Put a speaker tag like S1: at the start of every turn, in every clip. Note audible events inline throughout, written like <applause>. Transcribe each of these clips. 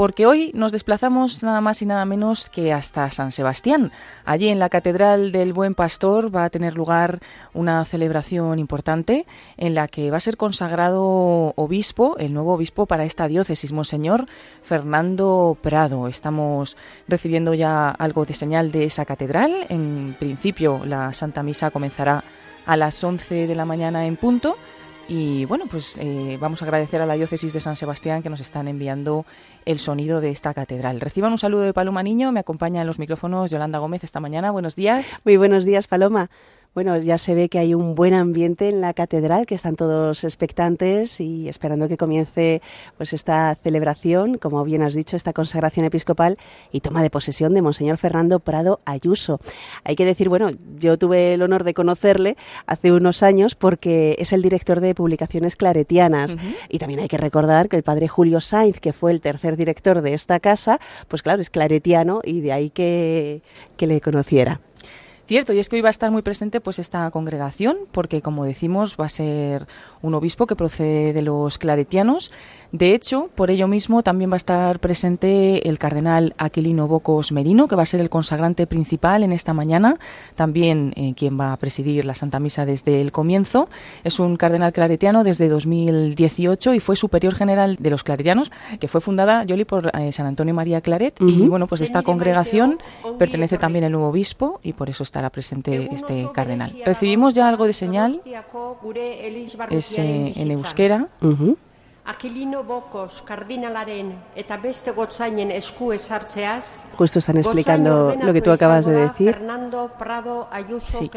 S1: porque hoy nos desplazamos nada más y nada menos que hasta San Sebastián. Allí en la Catedral del Buen Pastor va a tener lugar una celebración importante en la que va a ser consagrado obispo, el nuevo obispo para esta diócesis, Monseñor Fernando Prado. Estamos recibiendo ya algo de señal de esa catedral. En principio la Santa Misa comenzará a las 11 de la mañana en punto y bueno, pues eh, vamos a agradecer a la diócesis de San Sebastián que nos están enviando el sonido de esta catedral. Reciban un saludo de Paloma Niño, me acompaña en los micrófonos Yolanda Gómez esta mañana. Buenos días.
S2: Muy buenos días, Paloma. Bueno, ya se ve que hay un buen ambiente en la catedral, que están todos expectantes y esperando que comience pues esta celebración, como bien has dicho, esta consagración episcopal y toma de posesión de Monseñor Fernando Prado Ayuso. Hay que decir, bueno, yo tuve el honor de conocerle hace unos años porque es el director de publicaciones claretianas y también hay que recordar que el padre Julio Sainz, que fue el tercer director de esta casa, pues claro, es claretiano y de ahí que, que le conociera.
S1: Cierto, y es que hoy va a estar muy presente pues esta congregación, porque como decimos va a ser un obispo que procede de los claretianos. De hecho, por ello mismo también va a estar presente el cardenal Aquilino Bocos Merino, que va a ser el consagrante principal en esta mañana, también eh, quien va a presidir la Santa Misa desde el comienzo. Es un cardenal claretiano desde 2018 y fue superior general de los claretianos, que fue fundada, Yoli, por eh, San Antonio María Claret. Y bueno, pues esta congregación pertenece también el nuevo obispo y por eso estará presente este cardenal. Recibimos ya algo de señal, es eh, en euskera.
S2: Aquilino Bocos kardinalaren eta beste gotzainen esku esartzeaz. Justo están explicando lo que tú acabas de decir. Fernando
S1: Prado Ayuso sí.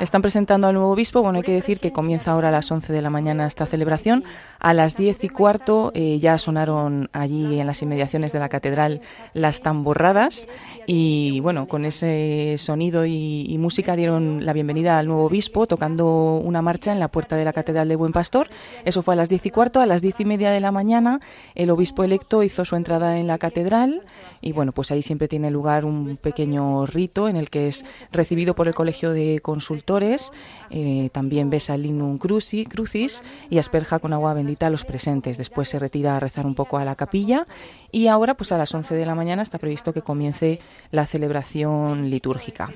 S1: Están presentando al nuevo obispo. Bueno, hay que decir que comienza ahora a las 11 de la mañana esta celebración. A las 10 y cuarto eh, ya sonaron allí en las inmediaciones de la catedral las tamborradas y bueno, con ese sonido y, y música dieron la bienvenida al nuevo obispo tocando una marcha en la puerta de la catedral de Buen Pastor. Eso fue a las 10 y cuarto. A las 10 y media de la mañana el obispo electo hizo su entrada en la catedral y bueno, pues ahí siempre tiene lugar un pequeño rito en el que es recibido por el colegio de consultores, eh, también besa el linum cruci, crucis y asperja con agua bendita a los presentes. Después se retira a rezar un poco a la capilla y ahora pues a las 11 de la mañana está previsto que comience la celebración litúrgica.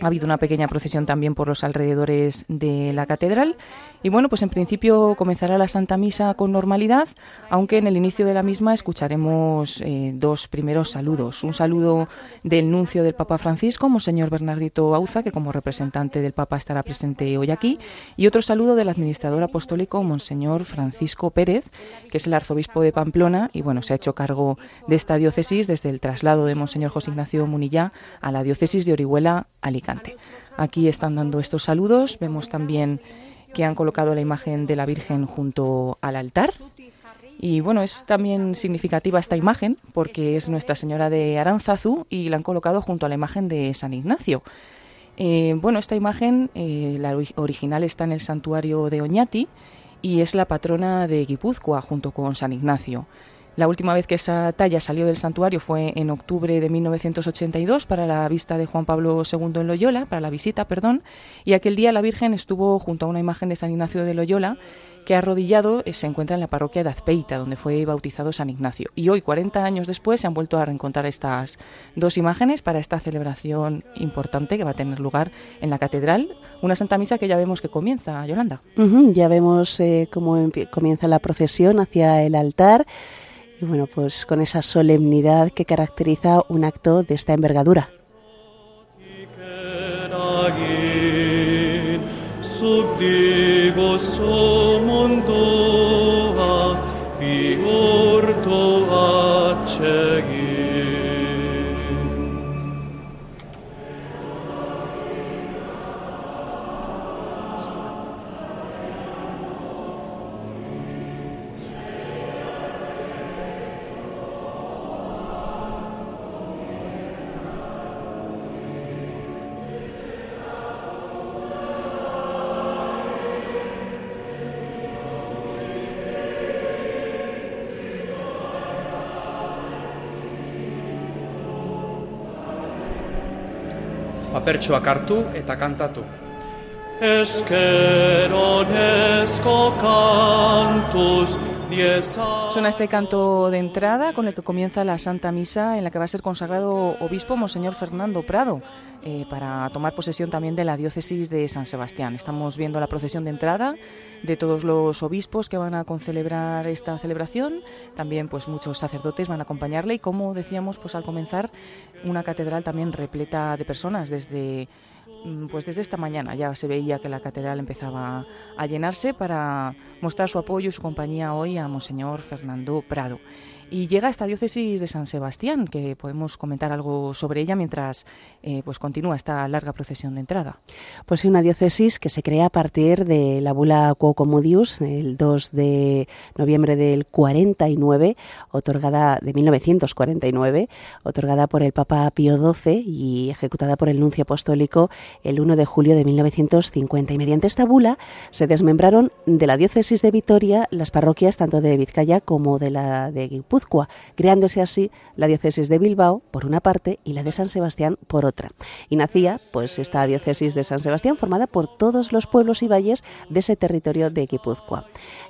S1: Ha habido una pequeña procesión también por los alrededores de la catedral y bueno, pues en principio comenzará la Santa Misa con normalidad, aunque en el inicio de la misma escucharemos eh, dos primeros saludos. Un saludo del nuncio del Papa Francisco, Monseñor Bernardito Auza, que como representante del Papa estará presente hoy aquí, y otro saludo del administrador apostólico, Monseñor Francisco Pérez, que es el arzobispo de Pamplona y bueno, se ha hecho cargo de esta diócesis desde el traslado de Monseñor José Ignacio Munillá a la diócesis de Orihuela, Alicante. Aquí están dando estos saludos, vemos también que han colocado la imagen de la Virgen junto al altar. Y bueno, es también significativa esta imagen porque es Nuestra Señora de Aranzazu y la han colocado junto a la imagen de San Ignacio. Eh, bueno, esta imagen, eh, la original está en el santuario de Oñati y es la patrona de Guipúzcoa junto con San Ignacio. La última vez que esa talla salió del santuario fue en octubre de 1982 para la vista de Juan Pablo II en Loyola, para la visita, perdón, y aquel día la Virgen estuvo junto a una imagen de San Ignacio de Loyola que arrodillado eh, se encuentra en la parroquia de Azpeita, donde fue bautizado San Ignacio. Y hoy, 40 años después, se han vuelto a reencontrar estas dos imágenes para esta celebración importante que va a tener lugar en la catedral, una Santa Misa que ya vemos que comienza, Yolanda.
S2: ya vemos eh, cómo comienza la procesión hacia el altar y bueno, pues con esa solemnidad que caracteriza un acto de esta envergadura.
S3: Papertxoak hartu eta kantatu. Eskeronezko kantuz dieza
S1: Suena este canto de entrada con el que comienza la Santa Misa en la que va a ser consagrado obispo Monseñor Fernando Prado eh, para tomar posesión también de la diócesis de San Sebastián. Estamos viendo la procesión de entrada de todos los obispos que van a concelebrar esta celebración. También pues muchos sacerdotes van a acompañarle y como decíamos pues al comenzar una catedral también repleta de personas desde mm, pues desde esta mañana ya se veía que la catedral empezaba a llenarse para mostrar su apoyo y su compañía hoy a Monseñor Fernando Prado. Y llega esta diócesis de San Sebastián, que podemos comentar algo sobre ella mientras eh, pues continúa esta larga procesión de entrada.
S2: Pues sí, una diócesis que se crea a partir de la bula Quo Commodius, el 2 de noviembre del 49, otorgada de 1949, otorgada por el Papa Pío XII y ejecutada por el nuncio apostólico el 1 de julio de 1950. Y mediante esta bula se desmembraron de la diócesis de Vitoria las parroquias tanto de Vizcaya como de la de Guipúzcoa creándose así la diócesis de Bilbao por una parte y la de San Sebastián por otra. Y nacía pues esta diócesis de San Sebastián formada por todos los pueblos y valles de ese territorio de Guipúzcoa.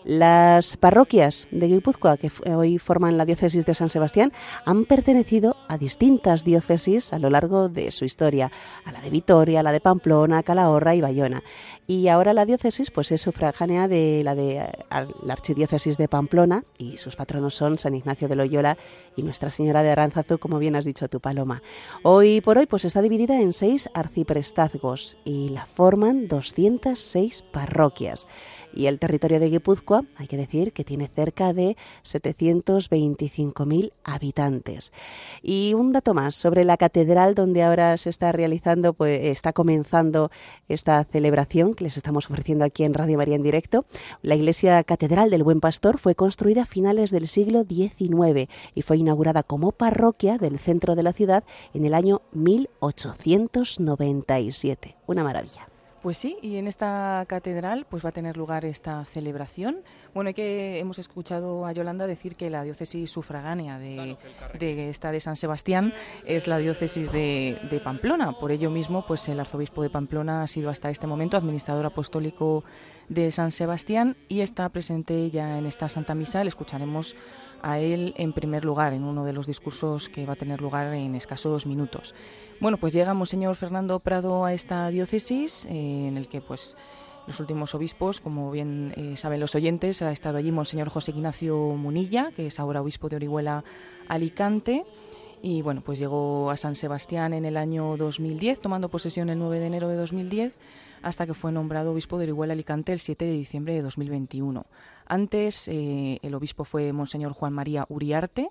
S2: Las parroquias de Guipúzcoa que hoy forman la diócesis de San Sebastián han pertenecido a distintas diócesis a lo largo de su historia, a la de Vitoria, a la de Pamplona, Calahorra y Bayona. Y ahora la diócesis pues es sufragánea de la de la archidiócesis de Pamplona y sus patronos son San Ignacio de Loyola y Nuestra Señora de Aránzazu, como bien has dicho tu Paloma. Hoy por hoy pues está dividida en seis arciprestazgos y la forman 206 parroquias y el territorio de Guipúzcoa, hay que decir que tiene cerca de 725.000 habitantes. Y un dato más sobre la catedral donde ahora se está realizando, pues está comenzando esta celebración que les estamos ofreciendo aquí en Radio María en directo. La iglesia Catedral del Buen Pastor fue construida a finales del siglo XIX y fue inaugurada como parroquia del centro de la ciudad en el año 1897. Una maravilla.
S1: Pues sí, y en esta catedral pues va a tener lugar esta celebración. Bueno, que hemos escuchado a Yolanda decir que la diócesis sufragánea de, esta de San Sebastián es la diócesis de, de, Pamplona. Por ello mismo, pues el arzobispo de Pamplona ha sido hasta este momento administrador apostólico de San Sebastián y está presente ya en esta Santa Misa. Le escucharemos a él en primer lugar en uno de los discursos que va a tener lugar en escasos minutos. Bueno, pues llega Monseñor Fernando Prado a esta diócesis, eh, en el que pues los últimos obispos, como bien eh, saben los oyentes, ha estado allí Monseñor José Ignacio Munilla, que es ahora obispo de Orihuela Alicante. Y bueno, pues llegó a San Sebastián en el año 2010, tomando posesión el 9 de enero de 2010, hasta que fue nombrado obispo de Orihuela Alicante el 7 de diciembre de 2021. Antes eh, el obispo fue Monseñor Juan María Uriarte,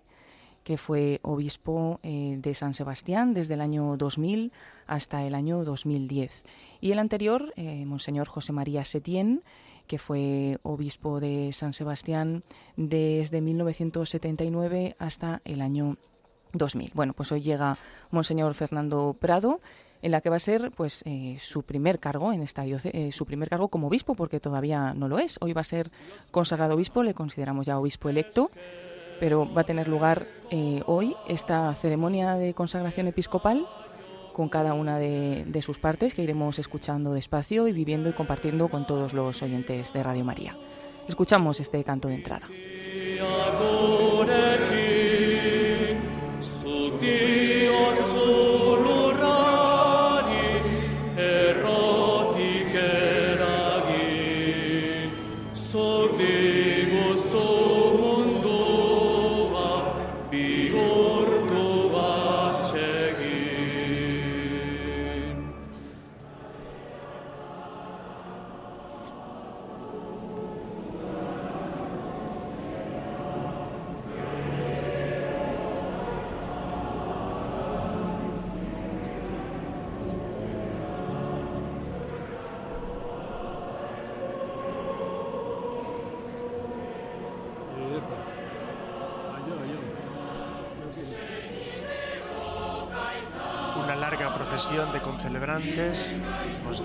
S1: que fue obispo eh, de San Sebastián desde el año 2000 hasta el año 2010. Y el anterior, eh, Monseñor José María Setién, que fue obispo de San Sebastián desde 1979 hasta el año 2000. Bueno, pues hoy llega Monseñor Fernando Prado, en la que va a ser pues eh, su primer cargo en esta su primer cargo como obispo porque todavía no lo es. Hoy va a ser consagrado obispo, le consideramos ya obispo electo pero va a tener lugar eh, hoy esta ceremonia de consagración episcopal con cada una de, sus partes que iremos escuchando despacio y viviendo y compartiendo con todos los oyentes de Radio María. Escuchamos este canto de entrada.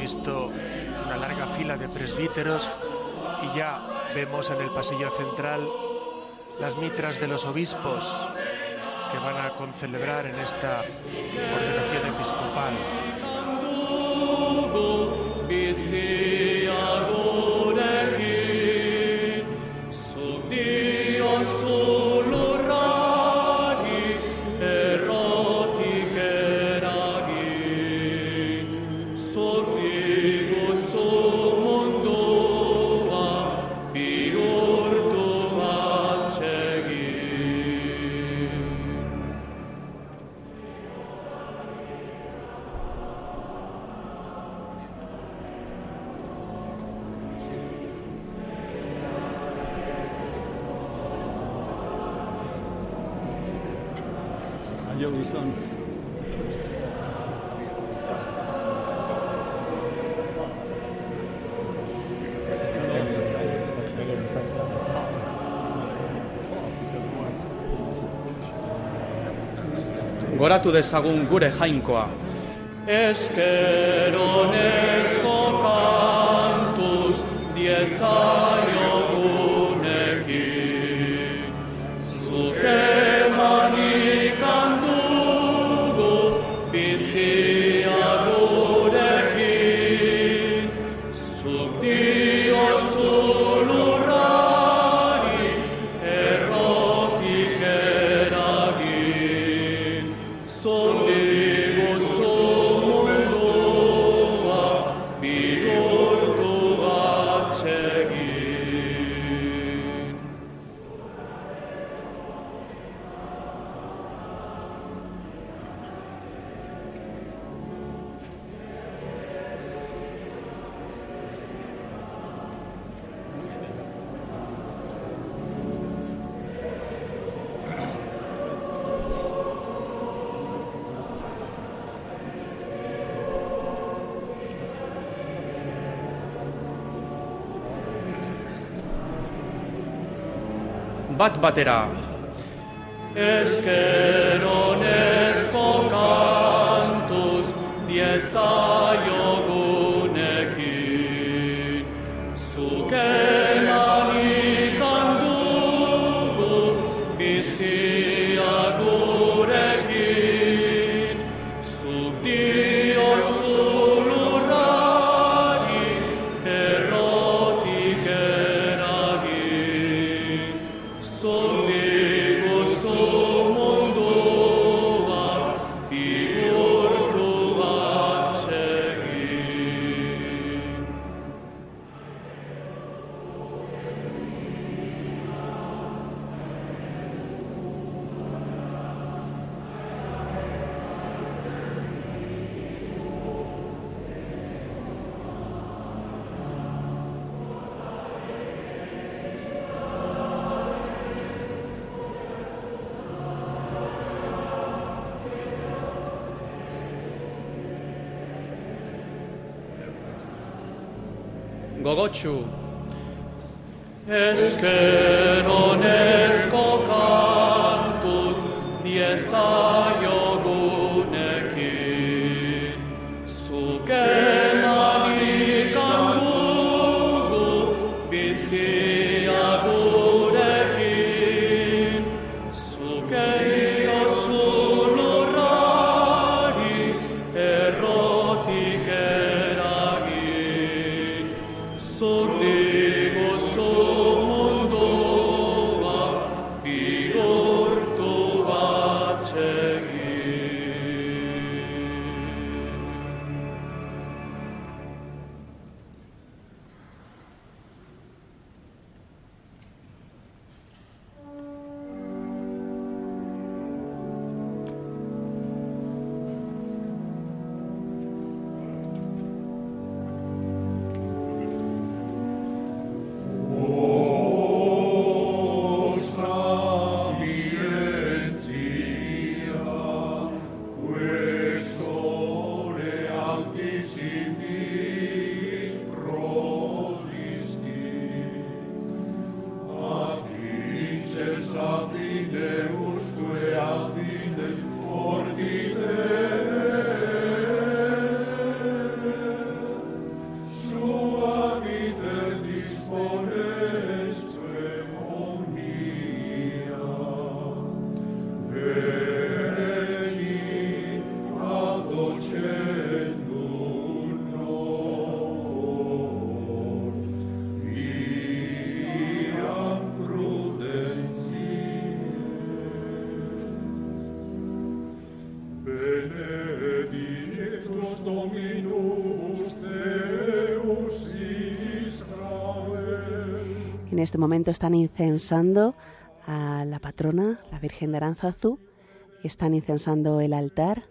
S4: Visto una larga fila de presbíteros y ya vemos en el pasillo central las mitras de los obispos que van a concelebrar en esta ordenación episcopal.
S5: goratu dezagun gure jainkoa. Eskeronezko kantuz diezaiok batera. Eskeronezko kantuz
S3: diezaiogu están incensando a la patrona, la Virgen de Aranzazu, están incensando el altar.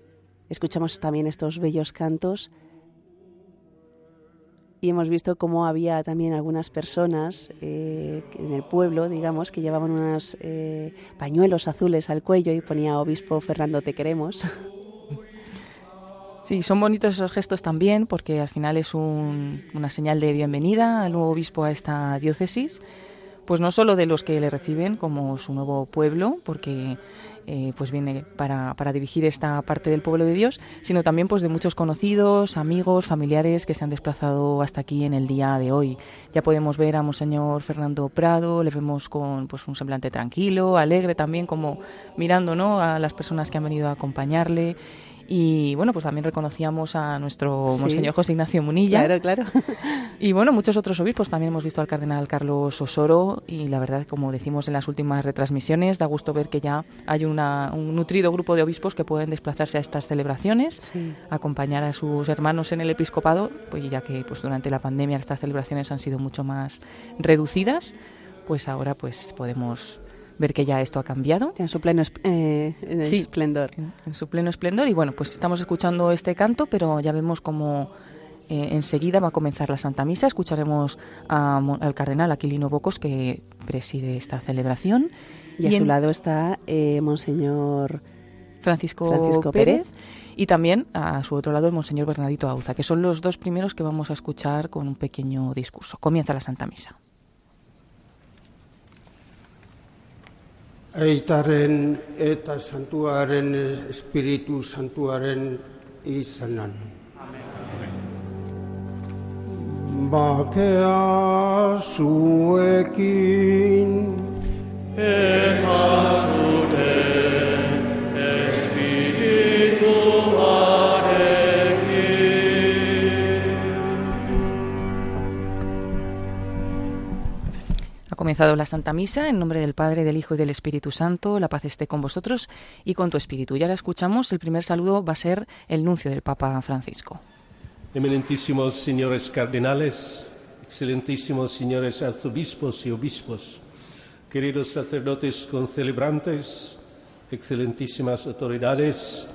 S3: Escuchamos también estos bellos cantos
S2: y hemos visto cómo había también algunas personas eh, en el pueblo, digamos, que llevaban unos eh, pañuelos azules al cuello y ponía Obispo Fernando Te queremos.
S1: Sí, son bonitos esos gestos también porque al final es una señal de bienvenida al nuevo obispo a esta diócesis pues no solo de los que le reciben como su nuevo pueblo, porque eh, pues viene para, para, dirigir esta parte del pueblo de Dios, sino también pues de muchos conocidos, amigos, familiares que se han desplazado hasta aquí en el día de hoy. Ya podemos ver a Monseñor Fernando Prado, le vemos con pues un semblante tranquilo, alegre también, como mirando ¿no? a las personas que han venido a acompañarle. Y bueno, pues también reconocíamos a nuestro Monseñor José Ignacio Munilla.
S2: Claro, claro. <laughs>
S1: Y bueno, muchos otros obispos. También hemos visto al cardenal Carlos Osoro y la verdad, como decimos en las últimas retransmisiones, da gusto ver que ya hay una, un nutrido grupo de obispos que pueden desplazarse a estas celebraciones, acompañar a sus hermanos en el episcopado, pues ya que pues durante la pandemia estas celebraciones han sido mucho más reducidas, pues ahora pues podemos ver que ya esto ha cambiado.
S2: En su pleno eh, esplendor.
S1: En, su pleno esplendor. Y bueno, pues estamos escuchando este canto, pero ya vemos cómo eh, enseguida va a comenzar la Santa Misa. Escucharemos al cardenal Aquilino Bocos, que preside esta celebración.
S2: Y, a su lado está eh, Monseñor
S1: Francisco, Francisco Pérez. Y también a su otro lado el Monseñor Bernardito Auza, que son los dos primeros que vamos a escuchar con un pequeño discurso. Comienza la Santa Misa.
S6: Aitaren eta santuaren espiritu santuaren izanan. Bakea zuekin
S3: eta zure
S1: comenzado la Santa Misa. En nombre del Padre, del Hijo y del Espíritu Santo, la paz esté con vosotros y con tu espíritu. Ya la escuchamos. El primer saludo va a ser el nuncio del Papa Francisco.
S7: Eminentísimos señores cardenales, excelentísimos señores arzobispos y obispos, queridos sacerdotes concelebrantes, excelentísimas autoridades,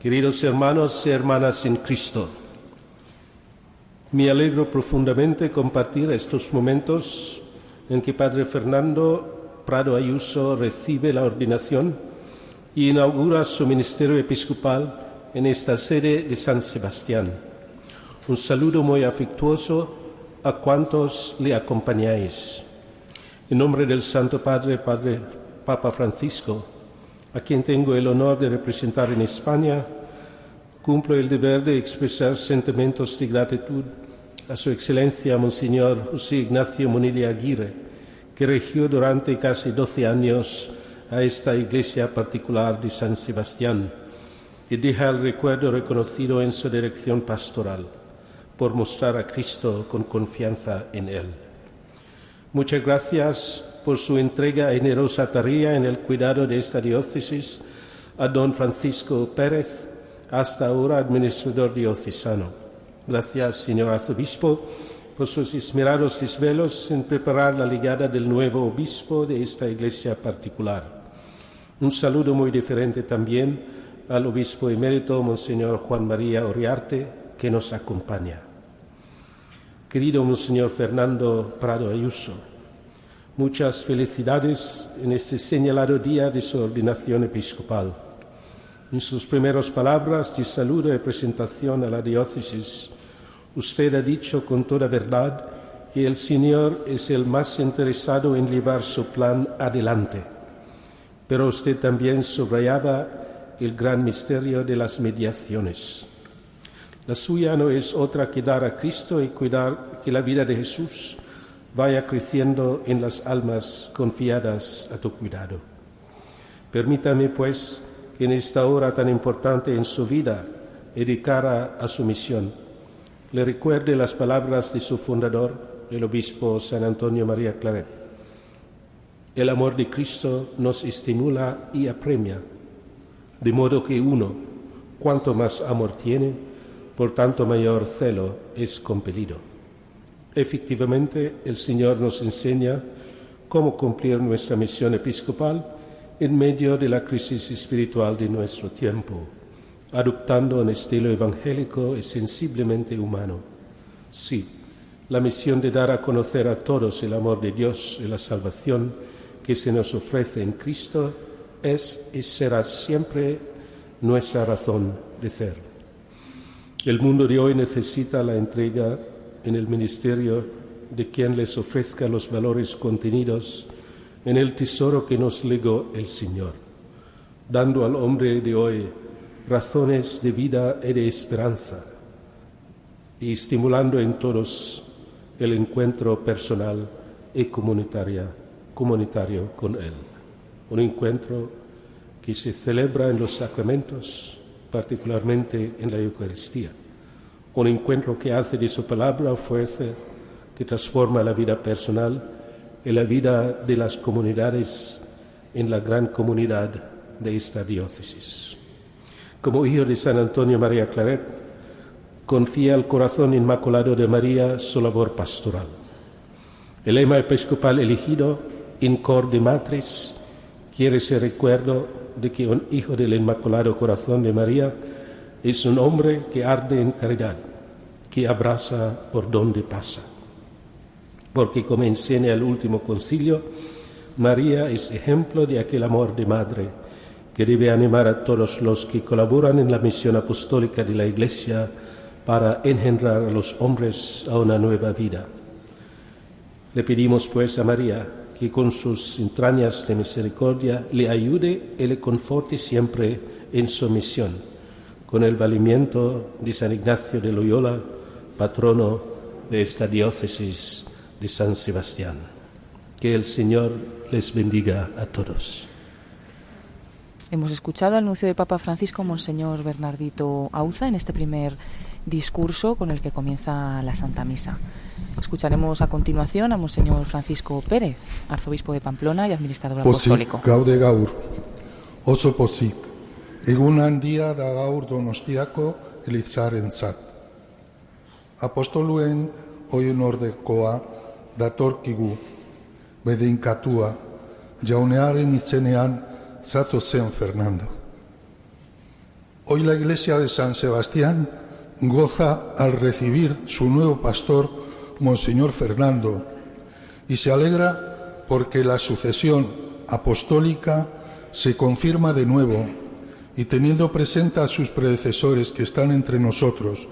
S7: queridos hermanos y hermanas en Cristo. Me alegro profundamente compartir estos momentos en que Padre Fernando Prado Ayuso recibe la ordenación y inaugura su ministerio episcopal en esta sede de San Sebastián. Un saludo muy afectuoso a cuantos le acompañáis. En nombre del Santo Padre, Padre Papa Francisco, a quien tengo el honor de representar en España, cumplo el deber de expresar sentimientos de gratitud a Su Excelencia Monseñor José Ignacio Monilla Aguirre, que regió durante casi doce años a esta iglesia particular de San Sebastián y deja el recuerdo reconocido en su dirección pastoral por mostrar a Cristo con confianza en Él. Muchas gracias por su entrega generosa tarea en el cuidado de esta diócesis a don Francisco Pérez, hasta ahora administrador diocesano. Gracias, señor arzobispo, por sus esmerados desvelos en preparar la llegada del nuevo obispo de esta iglesia particular. Un saludo muy diferente también al obispo emérito, Monseñor Juan María Oriarte, que nos acompaña. Querido Monseñor Fernando Prado Ayuso, muchas felicidades en este señalado día de su ordenación episcopal. En sus primeras palabras de saludo y presentación a la diócesis, usted ha dicho con toda verdad que el Señor es el más interesado en llevar su plan adelante. Pero usted también subrayaba el gran misterio de las mediaciones. La suya no es otra que dar a Cristo y cuidar que la vida de Jesús vaya creciendo en las almas confiadas a tu cuidado. Permítame, pues, que en esta hora tan importante en su vida dedicada a su misión, le recuerde las palabras de su fundador, el obispo San Antonio María Claret. El amor de Cristo nos estimula y apremia, de modo que uno, cuanto más amor tiene, por tanto mayor celo es compelido. Efectivamente, el Señor nos enseña cómo cumplir nuestra misión episcopal en medio de la crisis espiritual de nuestro tiempo, adoptando un estilo evangélico y sensiblemente humano. Sí, la misión de dar a conocer a todos el amor de Dios y la salvación que se nos ofrece en Cristo es y será siempre nuestra razón de ser. El mundo de hoy necesita la entrega en el ministerio de quien les ofrezca los valores contenidos en el tesoro que nos legó el Señor, dando al hombre de hoy razones de vida y de esperanza y estimulando en todos el encuentro personal y comunitaria, comunitario con Él. Un encuentro que se celebra en los sacramentos, particularmente en la Eucaristía. Un encuentro que hace de su palabra fuerza que transforma la vida personal y la vida de las comunidades en la gran comunidad de esta diócesis. Como hijo de San Antonio María Claret, confía al corazón inmaculado de María su labor pastoral. El lema episcopal elegido, In Cor de Matris, quiere ser recuerdo de que un hijo del Inmaculado Corazón de María es un hombre que arde en caridad, que abraza por donde pasa. Porque como enseña el último concilio, María es ejemplo de aquel amor de madre que debe animar a todos los que colaboran en la misión apostólica de la Iglesia para engendrar a los hombres a una nueva vida. Le pedimos pues a María que con sus entrañas de misericordia le ayude y le conforte siempre en su misión, con el valimiento de San Ignacio de Loyola, patrono de esta diócesis de San Sebastián. Que el Señor les bendiga a todos.
S1: Hemos escuchado al anuncio del Papa Francisco, Monseñor Bernardito Auza, en este primer discurso con el que comienza la Santa Misa. Escucharemos a continuación a Monseñor Francisco Pérez, arzobispo de Pamplona y administrador apostólico.
S8: gaude gaur, oso pozik, egun handia da gaur donostiako. Apostoluen oien ordekoa datorkigu, bedeinkatua, jaunearen itzenean zato zen Fernando. Hoy la iglesia de San Sebastián goza al recibir su nuevo pastor, Monseñor Fernando, y se alegra porque la sucesión apostólica se confirma de nuevo y teniendo presente a sus predecesores que están entre nosotros,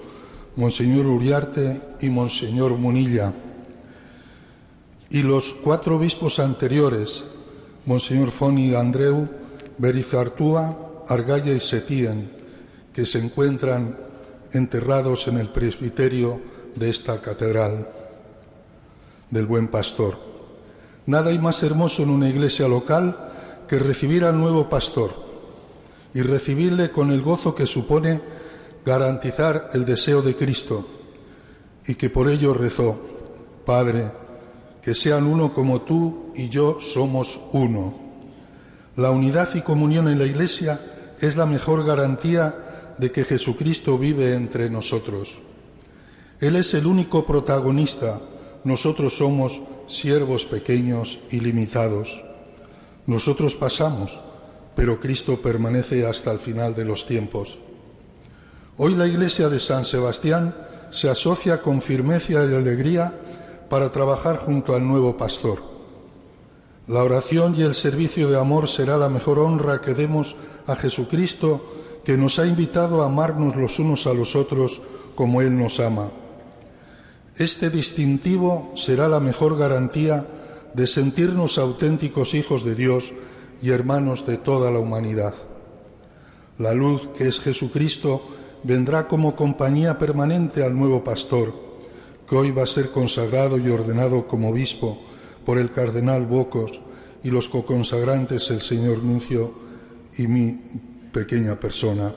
S8: Monseñor Uriarte y Monseñor Munilla, y los cuatro obispos anteriores, Monseñor Foni Andreu, Berizartúa, Argaya y Setien, que se encuentran enterrados en el presbiterio de esta catedral del Buen Pastor. Nada hay más hermoso en una iglesia local que recibir al nuevo pastor y recibirle con el gozo que supone garantizar el deseo de Cristo y que por ello rezó, Padre, que sean uno como tú y yo somos uno. La unidad y comunión en la Iglesia es la mejor garantía de que Jesucristo vive entre nosotros. Él es el único protagonista, nosotros somos siervos pequeños y limitados. Nosotros pasamos, pero Cristo permanece hasta el final de los tiempos. Hoy la iglesia de San Sebastián se asocia con firmeza y alegría para trabajar junto al nuevo pastor. La oración y el servicio de amor será la mejor honra que demos a Jesucristo que nos ha invitado a amarnos los unos a los otros como Él nos ama. Este distintivo será la mejor garantía de sentirnos auténticos hijos de Dios y hermanos de toda la humanidad. La luz que es Jesucristo vendrá como compañía permanente al nuevo pastor, que hoy va a ser consagrado y ordenado como obispo por el cardenal Bocos y los coconsagrantes el señor Nuncio y mi pequeña persona.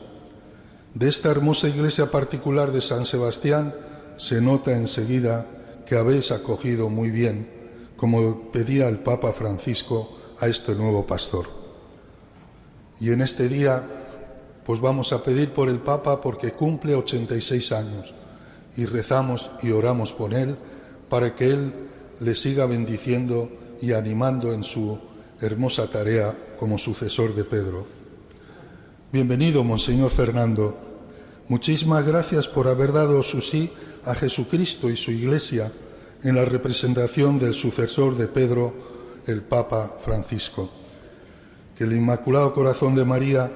S8: De esta hermosa iglesia particular de San Sebastián se nota enseguida que habéis acogido muy bien, como pedía el Papa Francisco a este nuevo pastor. Y en este día, pues vamos a pedir por el Papa porque cumple 86 años y rezamos y oramos por él para que él le siga bendiciendo y animando en su hermosa tarea como sucesor de Pedro. Bienvenido, Monseñor Fernando. Muchísimas gracias por haber dado su sí a Jesucristo y su Iglesia en la representación del sucesor de Pedro, el Papa Francisco. Que el Inmaculado Corazón de María,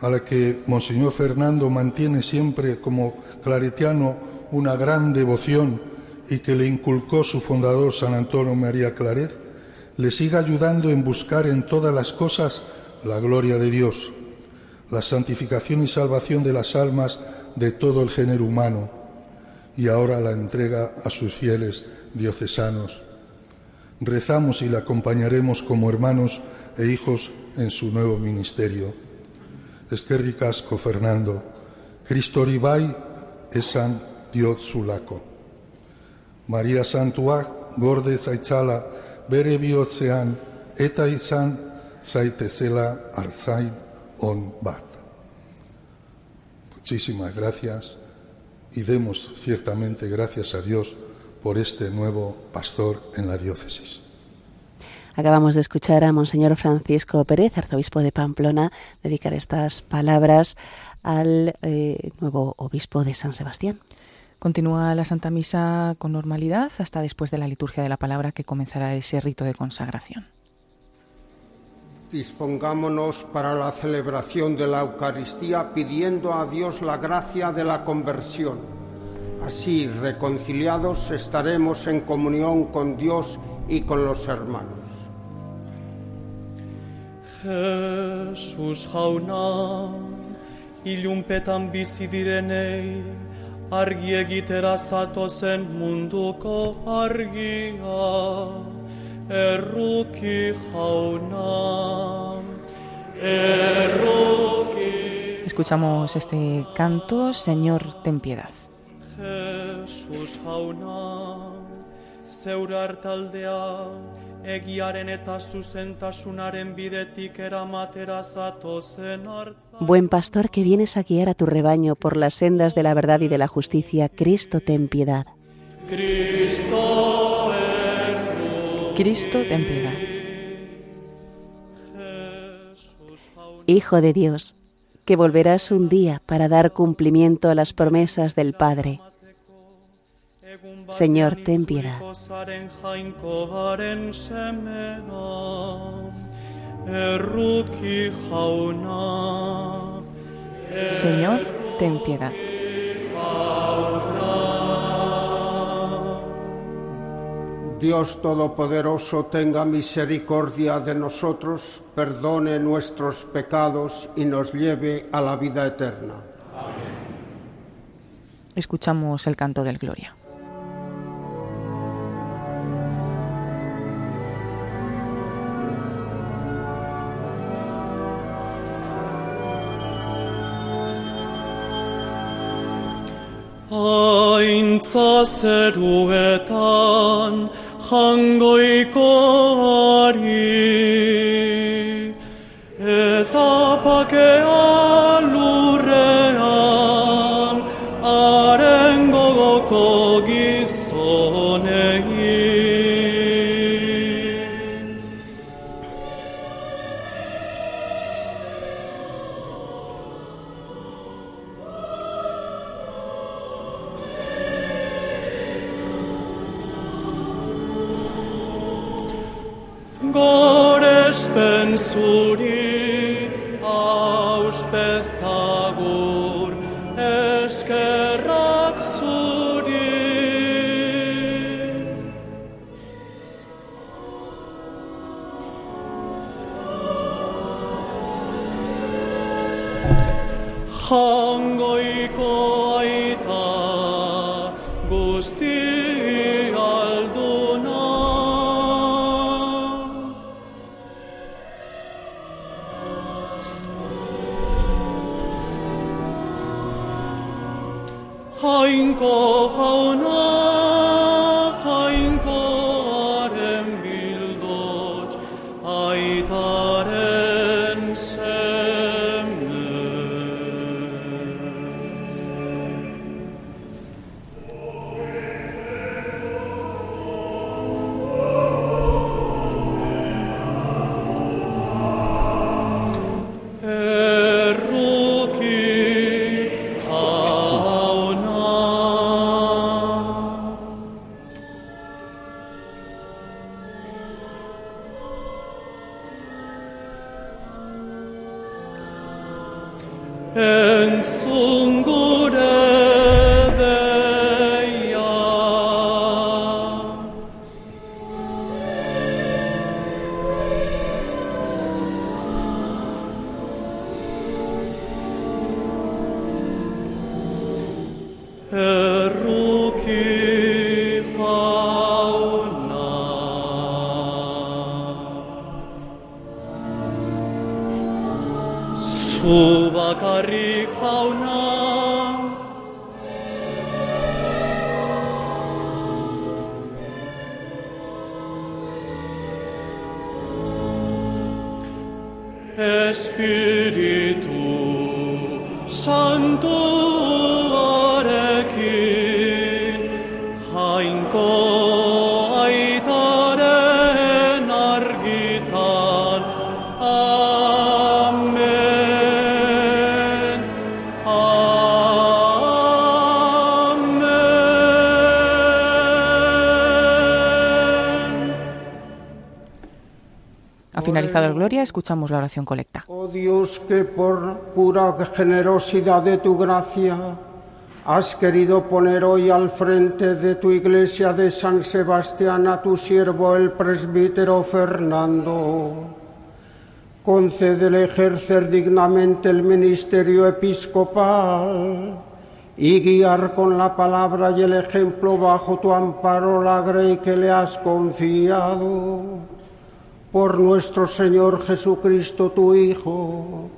S8: a la que Monseñor Fernando mantiene siempre como claretiano una gran devoción y que le inculcó su fundador San Antonio María Claret, le siga ayudando en buscar en todas las cosas la gloria de Dios, la santificación y salvación de las almas de todo el género humano y ahora la entrega a sus fieles diocesanos. Rezamos y le acompañaremos como hermanos e hijos en su nuevo ministerio. Es que ricasco, Fernando. Cristo ribai esan Dios sulako. María Santuak gorde zaitzala bere bihotzean eta izan zaitezela arzain on bat. Muchísimas gracias y demos ciertamente gracias a Dios por este nuevo pastor en la diócesis.
S2: Acabamos de escuchar a Monseñor Francisco Pérez, arzobispo de Pamplona, dedicar estas palabras al eh, nuevo obispo de San Sebastián.
S1: Continúa la Santa Misa con normalidad hasta después de la liturgia de la palabra que comenzará ese rito de consagración.
S6: Dispongámonos para la celebración de la Eucaristía pidiendo a Dios la gracia de la conversión. Así, reconciliados, estaremos en comunión con Dios y con los hermanos.
S3: Direnei, argi egitera zatozen munduko argia, erruki jauna, erruki.
S1: Escuchamos este canto, Señor, ten piedad.
S3: Jesus jauna, zeurar taldea, egiaren eta zuzentasunaren bidetik eramatera zatozen hartza.
S2: Buen pastor que vienes a guiar a tu rebaño por las sendas de la verdad y de la justicia, Cristo ten piedad.
S3: Cristo
S1: Cristo, ten piedad.
S2: Hijo de Dios, que volverás un día para dar cumplimiento a las promesas del Padre. Señor, ten piedad.
S1: Señor, ten piedad.
S6: Dios Todopoderoso tenga misericordia de nosotros, perdone nuestros pecados y nos lleve a la vida eterna.
S1: Escuchamos el canto del Gloria.
S3: Aintza zeruetan jangoikoari eta pakea lurrean suri auste
S1: Ha finalizado el Gloria, escuchamos la oración colecta.
S6: Oh Dios, que por pura generosidad de tu gracia has querido poner hoy al frente de tu iglesia de San Sebastián a tu siervo el presbítero Fernando. Concédele ejercer dignamente el ministerio episcopal y guiar con la palabra y el ejemplo bajo tu amparo la grey que le has confiado por nuestro Señor Jesucristo, tu Hijo,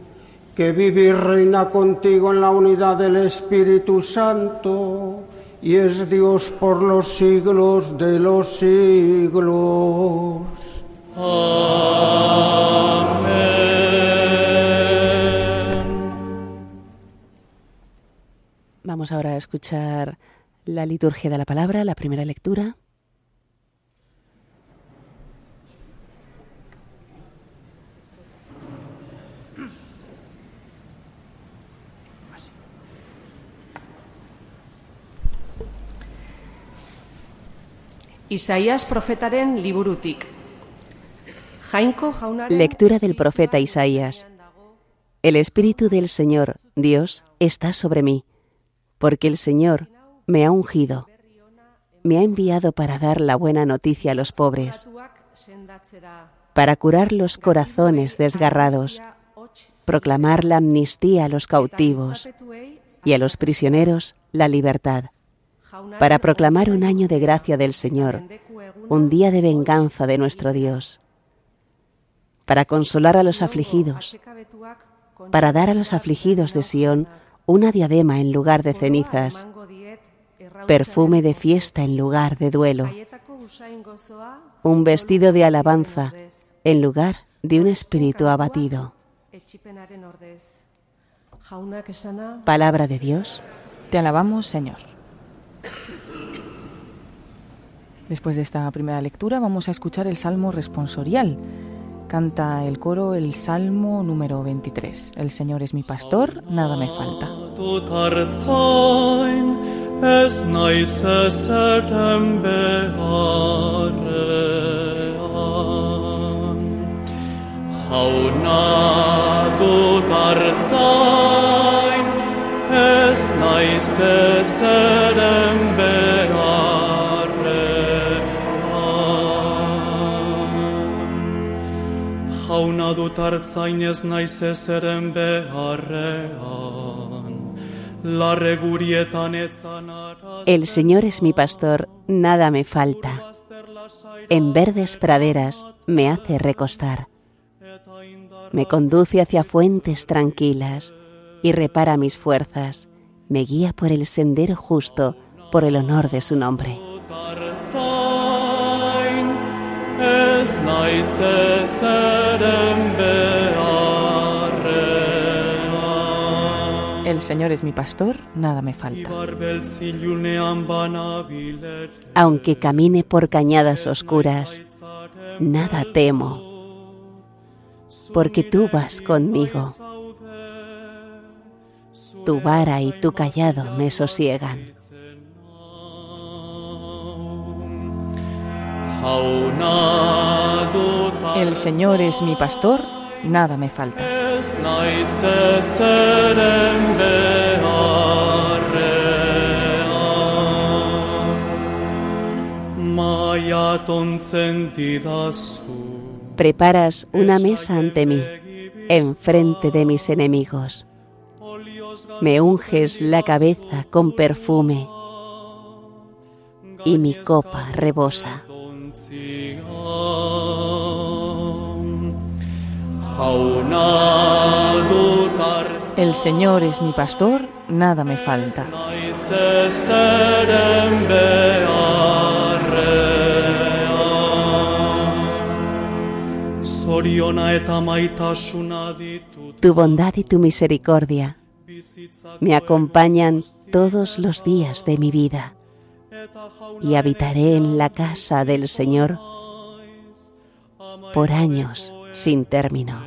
S6: que vive y reina contigo en la unidad del Espíritu Santo y es Dios por los siglos de los siglos.
S2: Vamos ahora a escuchar la liturgia de la palabra, la primera lectura.
S9: Isaías profetaren liburutik. Jainko jaunaren
S2: Lectura del profeta Isaías. El Espíritu del Señor, Dios, está sobre mí, porque el Señor me ha ungido, me ha enviado para dar la buena noticia a los pobres, para curar los corazones desgarrados, proclamar la amnistía a los cautivos y a los prisioneros la libertad, para proclamar un año de gracia del Señor, un día de venganza de nuestro Dios, para consolar a los afligidos, para dar a los afligidos de Sión una diadema en lugar de cenizas, perfume de fiesta en lugar de duelo, un vestido de alabanza en lugar de un espíritu abatido. Palabra de Dios.
S1: Te alabamos, Señor. Después de esta primera lectura vamos a escuchar el Salmo responsorial. Canta el coro el Salmo número 23. El Señor es mi pastor, nada me falta.
S2: El Señor es mi pastor, nada me falta. En verdes praderas me hace recostar. Me conduce hacia fuentes tranquilas y repara mis fuerzas. Me guía por el sendero justo por el honor de su nombre.
S1: El Señor es mi pastor, nada me falta.
S2: Aunque camine por cañadas oscuras, nada temo, porque tú vas conmigo. Tu vara y tu callado me sosiegan.
S1: El Señor es mi pastor, nada me falta.
S2: Preparas una mesa ante mí, enfrente de mis enemigos. Me unges la cabeza con perfume y mi copa rebosa.
S1: El Señor es mi pastor, nada me falta.
S2: Tu bondad y tu misericordia me acompañan todos los días de mi vida y habitaré en la casa del Señor por años sin término.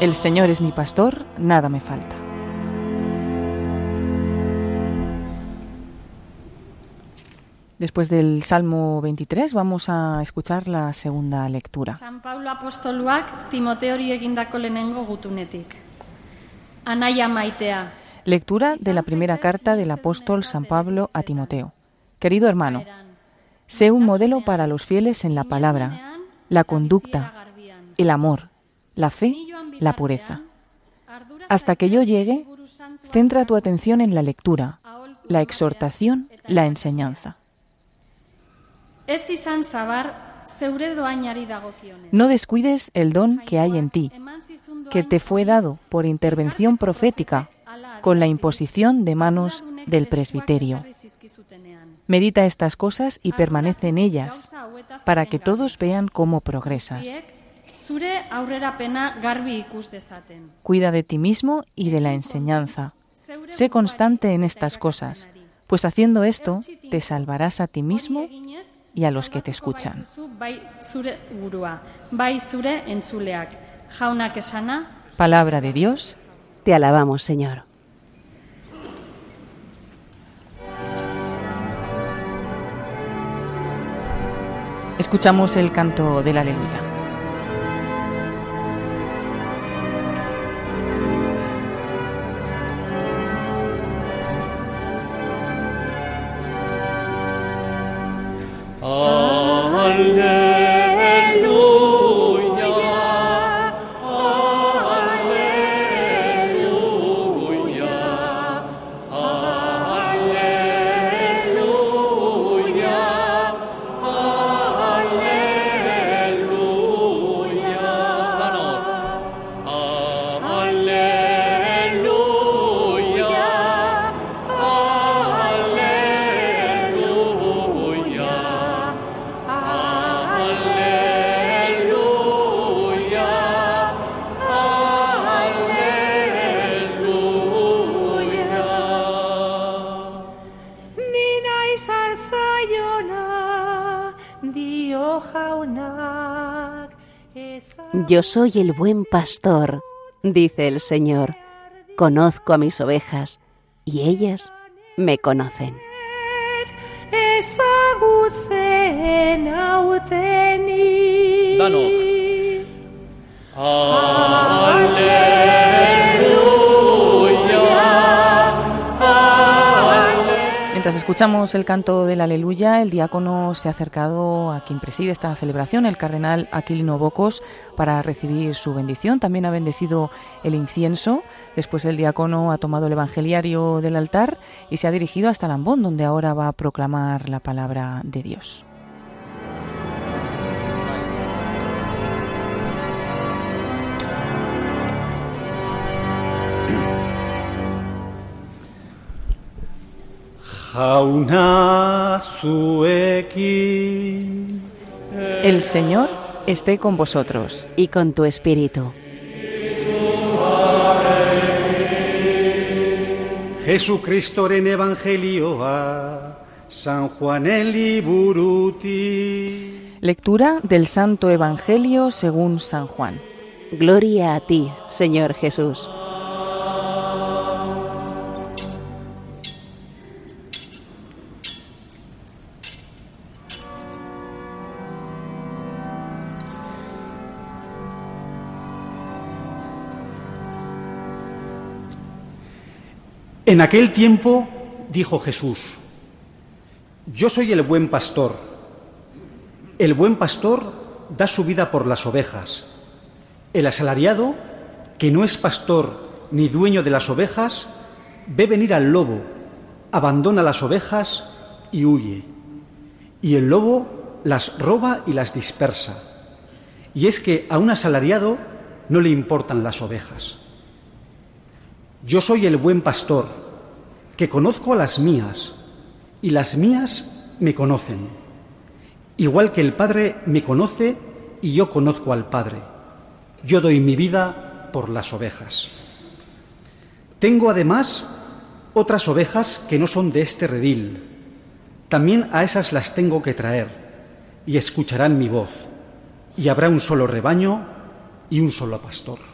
S1: El Señor es mi pastor, nada me falta. Después del Salmo 23 vamos a escuchar la segunda lectura.
S10: San Pablo apostoluak Timoteori egindako lehenengo gutunetik. Anaia maitea.
S1: Lectura de la primera carta del apóstol San Pablo a Timoteo. Querido hermano, sé un modelo para los fieles en la palabra, la conducta, el amor, la fe, la pureza. Hasta que yo llegue, centra tu atención en la lectura, la exhortación, la enseñanza. No descuides el don que hay en ti, que te fue dado por intervención profética con la imposición de manos del presbiterio. Medita estas cosas y permanece en ellas, para que todos vean cómo progresas. Cuida de ti mismo y de la enseñanza. Sé constante en estas cosas, pues haciendo esto te salvarás a ti mismo y a los que te escuchan. Palabra de Dios.
S2: Te alabamos, Señor.
S1: Escuchamos el canto del aleluya.
S2: Yo soy el buen pastor, dice el Señor. Conozco a mis ovejas y ellas me conocen.
S1: Mientras escuchamos el canto del aleluya, el diácono se ha acercado a quien preside esta celebración, el cardenal Aquilino Bocos, para recibir su bendición. También ha bendecido el incienso. Después el diácono ha tomado el evangeliario del altar y se ha dirigido hasta Lambón, donde ahora va a proclamar la palabra de Dios. El Señor esté con vosotros.
S2: Y con tu espíritu.
S11: Jesucristoren a San Juan Buruti.
S1: Lectura del Santo Evangelio según San Juan.
S2: Gloria a ti, Señor Jesús.
S11: En aquel tiempo dijo Jesús, yo soy el buen pastor. El buen pastor da su vida por las ovejas. El asalariado, que no es pastor ni dueño de las ovejas, ve venir al lobo, abandona las ovejas y huye. Y el lobo las roba y las dispersa. Y es que a un asalariado no le importan las ovejas. Yo soy el buen pastor, que conozco a las mías, y las mías me conocen, igual que el Padre me conoce y yo conozco al Padre. Yo doy mi vida por las ovejas. Tengo además otras ovejas que no son de este redil. También a esas las tengo que traer, y escucharán mi voz, y habrá un solo rebaño y un solo pastor.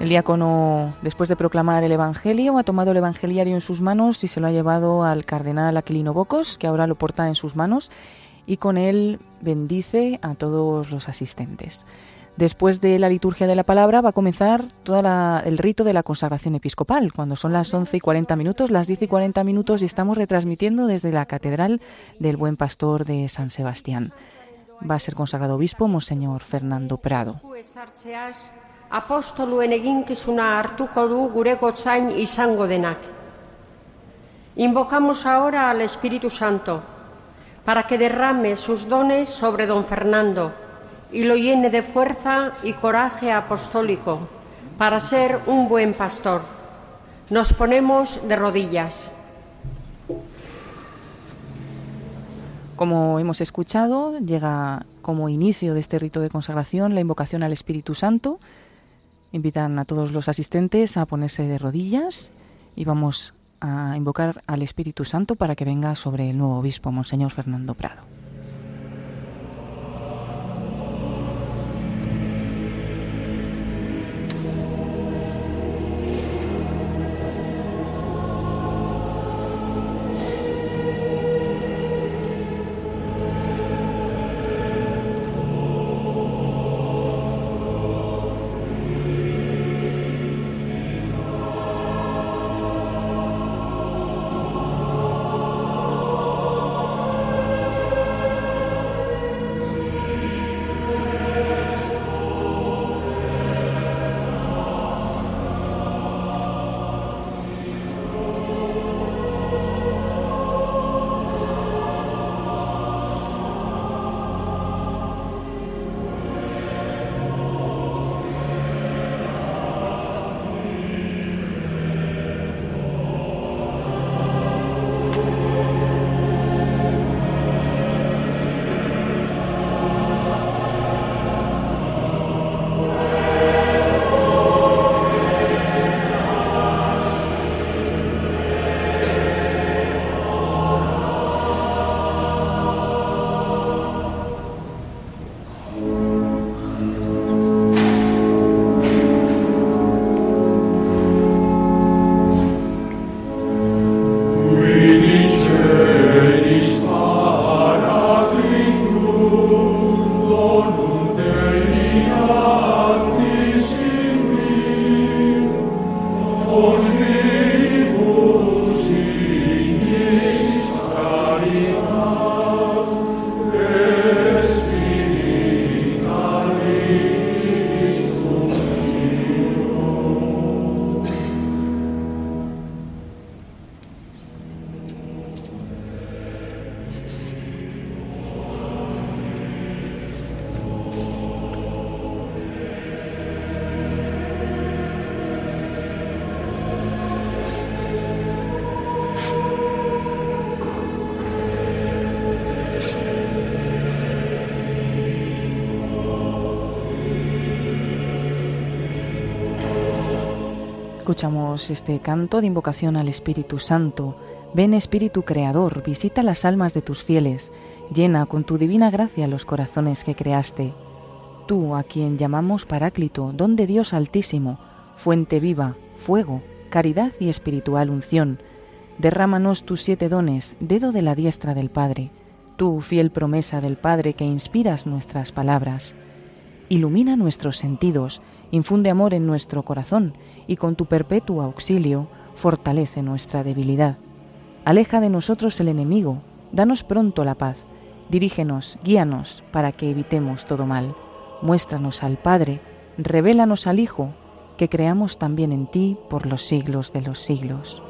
S1: El diácono, después de proclamar el Evangelio, ha tomado el Evangeliario en sus manos y se lo ha llevado al cardenal Aquilino Bocos, que ahora lo porta en sus manos, y con él bendice a todos los asistentes. Después de la liturgia de la palabra va a comenzar todo el rito de la consagración episcopal, cuando son las 11 y 40 minutos, las 10 y 40 minutos, y estamos retransmitiendo desde la Catedral del Buen Pastor de San Sebastián. Va a ser consagrado obispo Monseñor Fernando Prado.
S12: Apostoluen eginkizuna hartuko du gure gotzain izango denak. Invocamos ahora al Espíritu Santo para que derrame sus dones sobre don Fernando y lo llene de fuerza y coraje apostólico para ser un buen pastor. Nos ponemos de rodillas.
S1: Como hemos escuchado, llega como inicio de este rito de consagración la invocación al Espíritu Santo, Invitan a todos los asistentes a ponerse de rodillas y vamos a invocar al Espíritu Santo para que venga sobre el nuevo obispo, Monseñor Fernando Prado. Escuchamos este canto de invocación al Espíritu Santo. Ven Espíritu Creador, visita las almas de tus fieles, llena con tu divina gracia los corazones que creaste. Tú, a quien llamamos Paráclito, don de Dios Altísimo, fuente viva, fuego, caridad y espiritual unción, derrámanos tus siete dones, dedo de la diestra del Padre, tú, fiel promesa del Padre que inspiras nuestras palabras. Ilumina nuestros sentidos, infunde amor en nuestro corazón y con tu perpetuo auxilio fortalece nuestra debilidad. Aleja de nosotros el enemigo, danos pronto la paz, dirígenos, guíanos para que evitemos todo mal. Muéstranos al Padre, revélanos al Hijo, que creamos también en ti por los siglos de los siglos.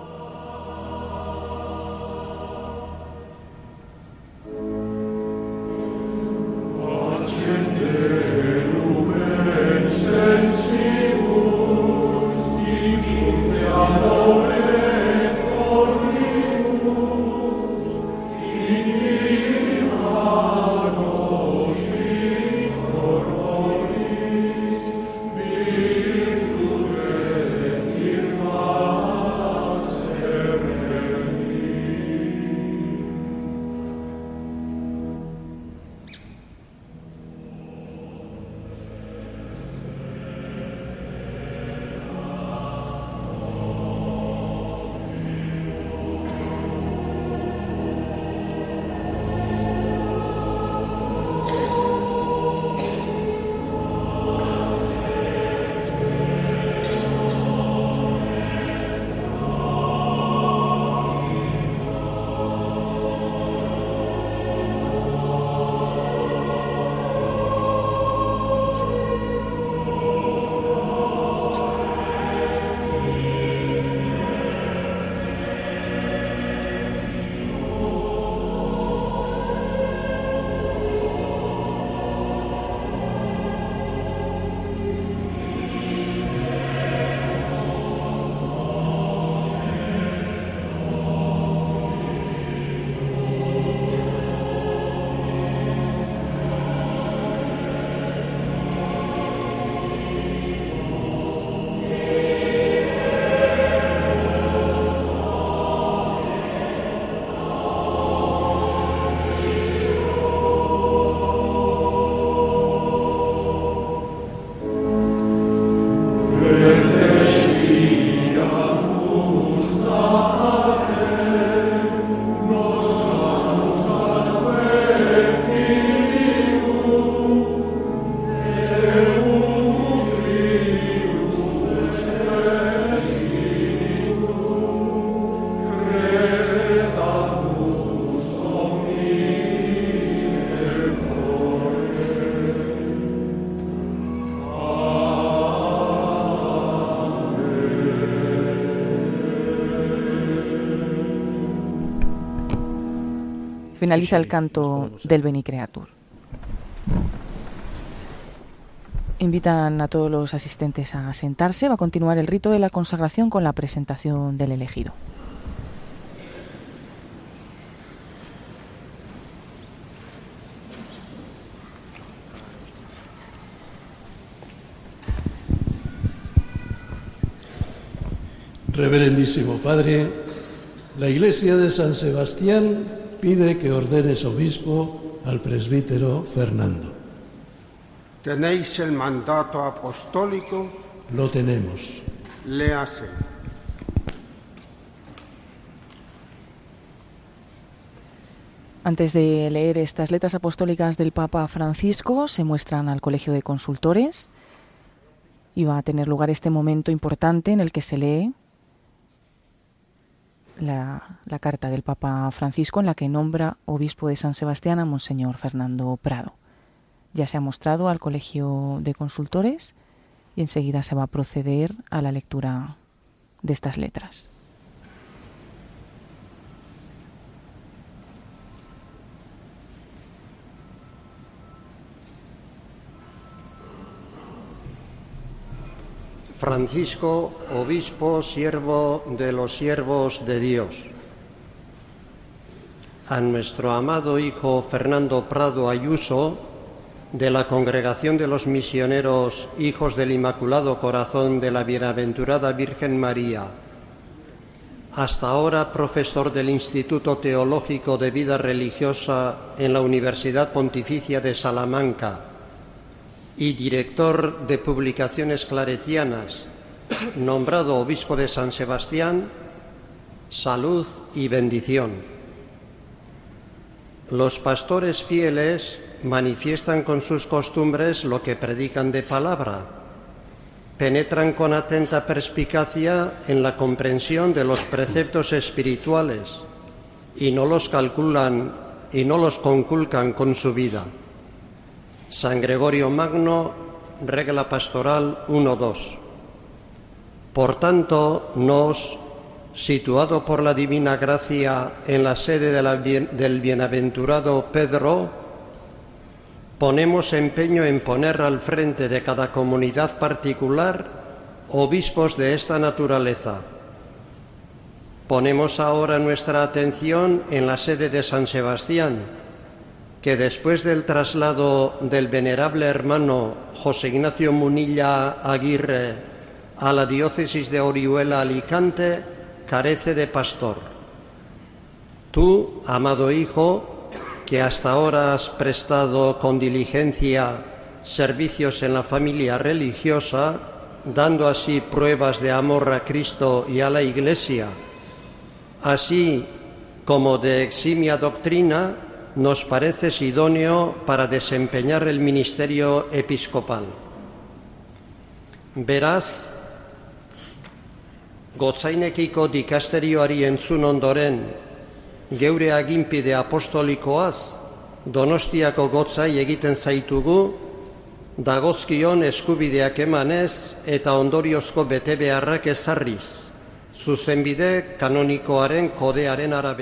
S1: Finaliza el canto del Beni Creatur. Invitan a todos los asistentes a sentarse. Va a continuar el rito de la consagración con la presentación del elegido.
S13: Reverendísimo Padre, la Iglesia de San Sebastián pide que ordenes obispo al presbítero Fernando.
S6: ¿Tenéis el mandato apostólico?
S13: Lo tenemos.
S6: Léase.
S1: Antes de leer estas letras apostólicas del Papa Francisco, se muestran al Colegio de Consultores y va a tener lugar este momento importante en el que se lee la, carta del Papa Francisco en la que nombra obispo de San Sebastián a Monseñor Fernando Prado. Ya se ha mostrado al Colegio de Consultores y enseguida se va a proceder a la lectura de estas letras.
S14: Francisco, obispo, siervo de los siervos de Dios. A nuestro amado hijo Fernando Prado Ayuso, de la Congregación de los Misioneros Hijos del Inmaculado Corazón de la Bienaventurada Virgen María, hasta ahora profesor del Instituto Teológico de Vida Religiosa en la Universidad Pontificia de Salamanca y director de Publicaciones Claretianas, nombrado obispo de San Sebastián, salud y bendición. Los pastores fieles manifiestan con sus costumbres lo que predican de palabra. Penetran con atenta perspicacia en la comprensión de los preceptos espirituales y no los calculan y no los conculcan con su vida. San Gregorio Magno, regla pastoral 1.2. Por tanto, nos, situado por la divina gracia en la sede del bienaventurado Pedro, ponemos empeño en poner al frente de cada comunidad particular obispos de esta naturaleza. Ponemos ahora nuestra atención en la sede de San Sebastián, que después del traslado del venerable hermano José Ignacio Munilla Aguirre a la diócesis de Orihuela Alicante, carece de pastor. Tú, amado Hijo, que hasta ahora has prestado con diligencia servicios en la familia religiosa, dando así pruebas de amor a Cristo y a la Iglesia, así como de eximia doctrina, nos pareces idóneo para desempeñar el ministerio episcopal. Verás, gotzainekiko dikasterioari entzun ondoren geure aginpide apostolikoaz Donostiako gotzai egiten zaitugu dagozkion eskubideak emanez eta ondoriozko betebeharrak ezarriz.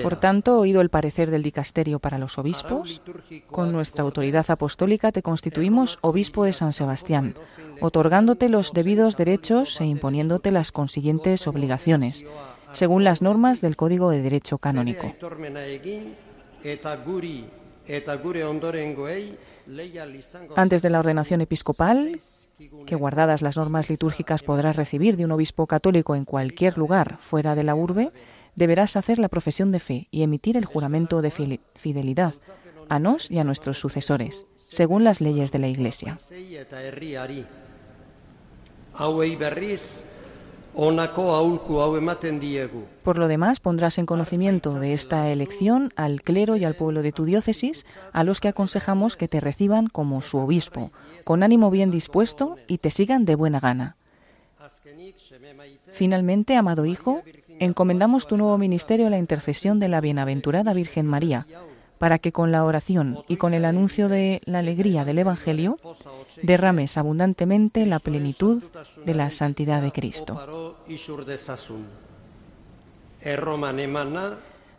S1: Por tanto, oído el parecer del dicasterio para los obispos, con nuestra autoridad apostólica te constituimos obispo de San Sebastián, otorgándote los debidos derechos e imponiéndote las consiguientes obligaciones según las normas del Código de Derecho Canónico. Antes de la ordenación episcopal, que guardadas las normas litúrgicas podrás recibir de un obispo católico en cualquier lugar fuera de la urbe, deberás hacer la profesión de fe y emitir el juramento de fidelidad a nos y a nuestros sucesores, según las leyes de la Iglesia. Por lo demás, pondrás en conocimiento de esta elección al clero y al pueblo de tu diócesis, a los que aconsejamos que te reciban como su obispo, con ánimo bien dispuesto y te sigan de buena gana. Finalmente, amado Hijo, encomendamos tu nuevo ministerio a la intercesión de la bienaventurada Virgen María, para que con la oración y con el anuncio de la alegría del Evangelio derrames abundantemente la plenitud de la santidad de Cristo.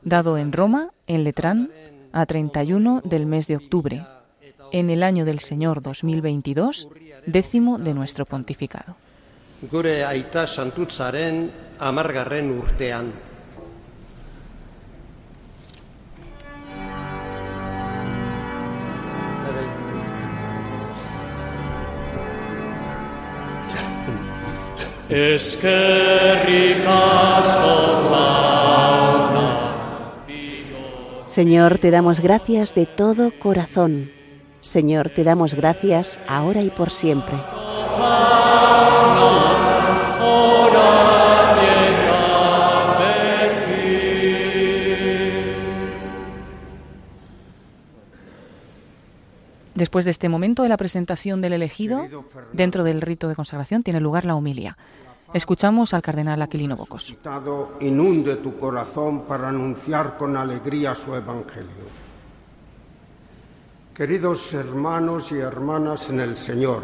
S1: Dado en Roma, en Letrán, a 31 del mes de octubre, en el año del Señor 2022, décimo de nuestro pontificado.
S2: Señor, te damos gracias de todo corazón. Señor, te damos gracias ahora y por siempre. Después de este momento de la presentación del elegido, dentro del rito de consagración tiene lugar la homilia. Escuchamos al cardenal Aquilino Bocos.
S6: Inunde tu corazón para anunciar con alegría su evangelio. Queridos hermanos y hermanas en el Señor,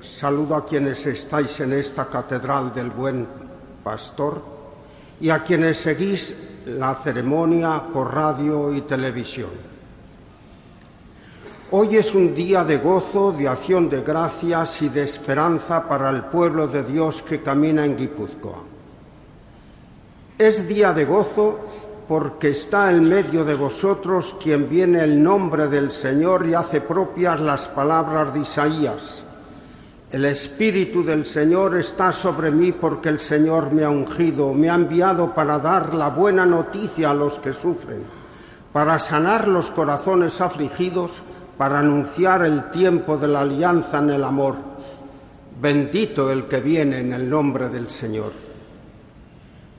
S6: saludo a quienes estáis en esta catedral del Buen Pastor y a quienes seguís la ceremonia por radio y televisión. Hoy es un día de gozo, de acción de gracias y de esperanza para el pueblo de Dios que camina en Guipúzcoa. Es día de gozo porque está en medio de vosotros quien viene el nombre del Señor y hace propias las palabras de Isaías. El Espíritu del Señor está sobre mí porque el Señor me ha ungido, me ha enviado para dar la buena noticia a los que sufren, para sanar los corazones afligidos, para anunciar el tiempo de la alianza en el amor. Bendito el que viene en el nombre del Señor.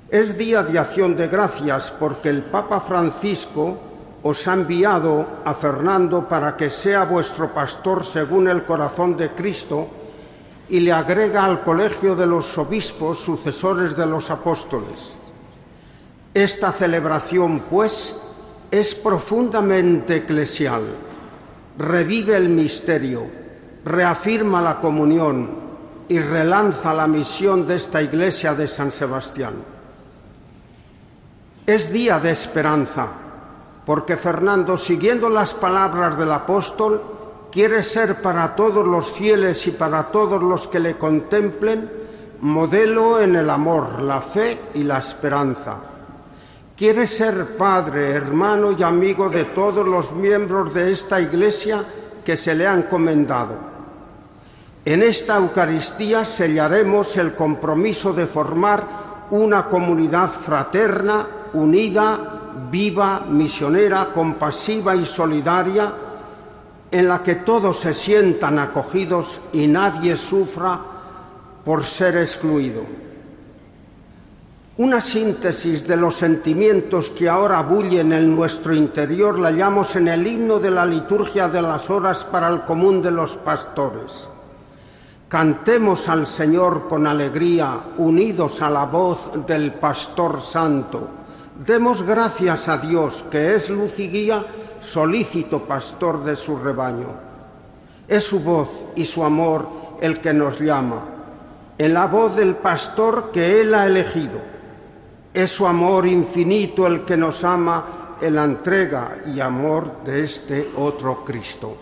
S6: Es día de acción de gracias porque el Papa Francisco os ha enviado a Fernando para que sea vuestro pastor según el corazón de Cristo y le agrega al colegio de los obispos sucesores de los apóstoles. Esta celebración, pues, es profundamente eclesial, revive el misterio, reafirma la comunión y relanza la misión de esta iglesia de San Sebastián. Es día de esperanza, porque Fernando, siguiendo las palabras del apóstol, quiere ser para todos los fieles y para todos los que le contemplen modelo en el amor, la fe y la esperanza. Quiere ser padre, hermano y amigo de todos los miembros de esta iglesia que se le han encomendado. En esta Eucaristía sellaremos el compromiso de formar una comunidad fraterna, unida, viva, misionera, compasiva y solidaria, en la que todos se sientan acogidos y nadie sufra por ser excluido. Una síntesis de los sentimientos que ahora bullen en nuestro interior la hallamos en el himno de la liturgia de las horas para el común de los pastores. Cantemos al Señor con alegría, unidos a la voz del Pastor Santo Demos gracias a Dios, que es luz y guía, solícito pastor de su rebaño. Es su voz y su amor el que nos llama, en la voz del pastor que él ha elegido. Es su amor infinito el que nos ama en la entrega y amor de este otro Cristo.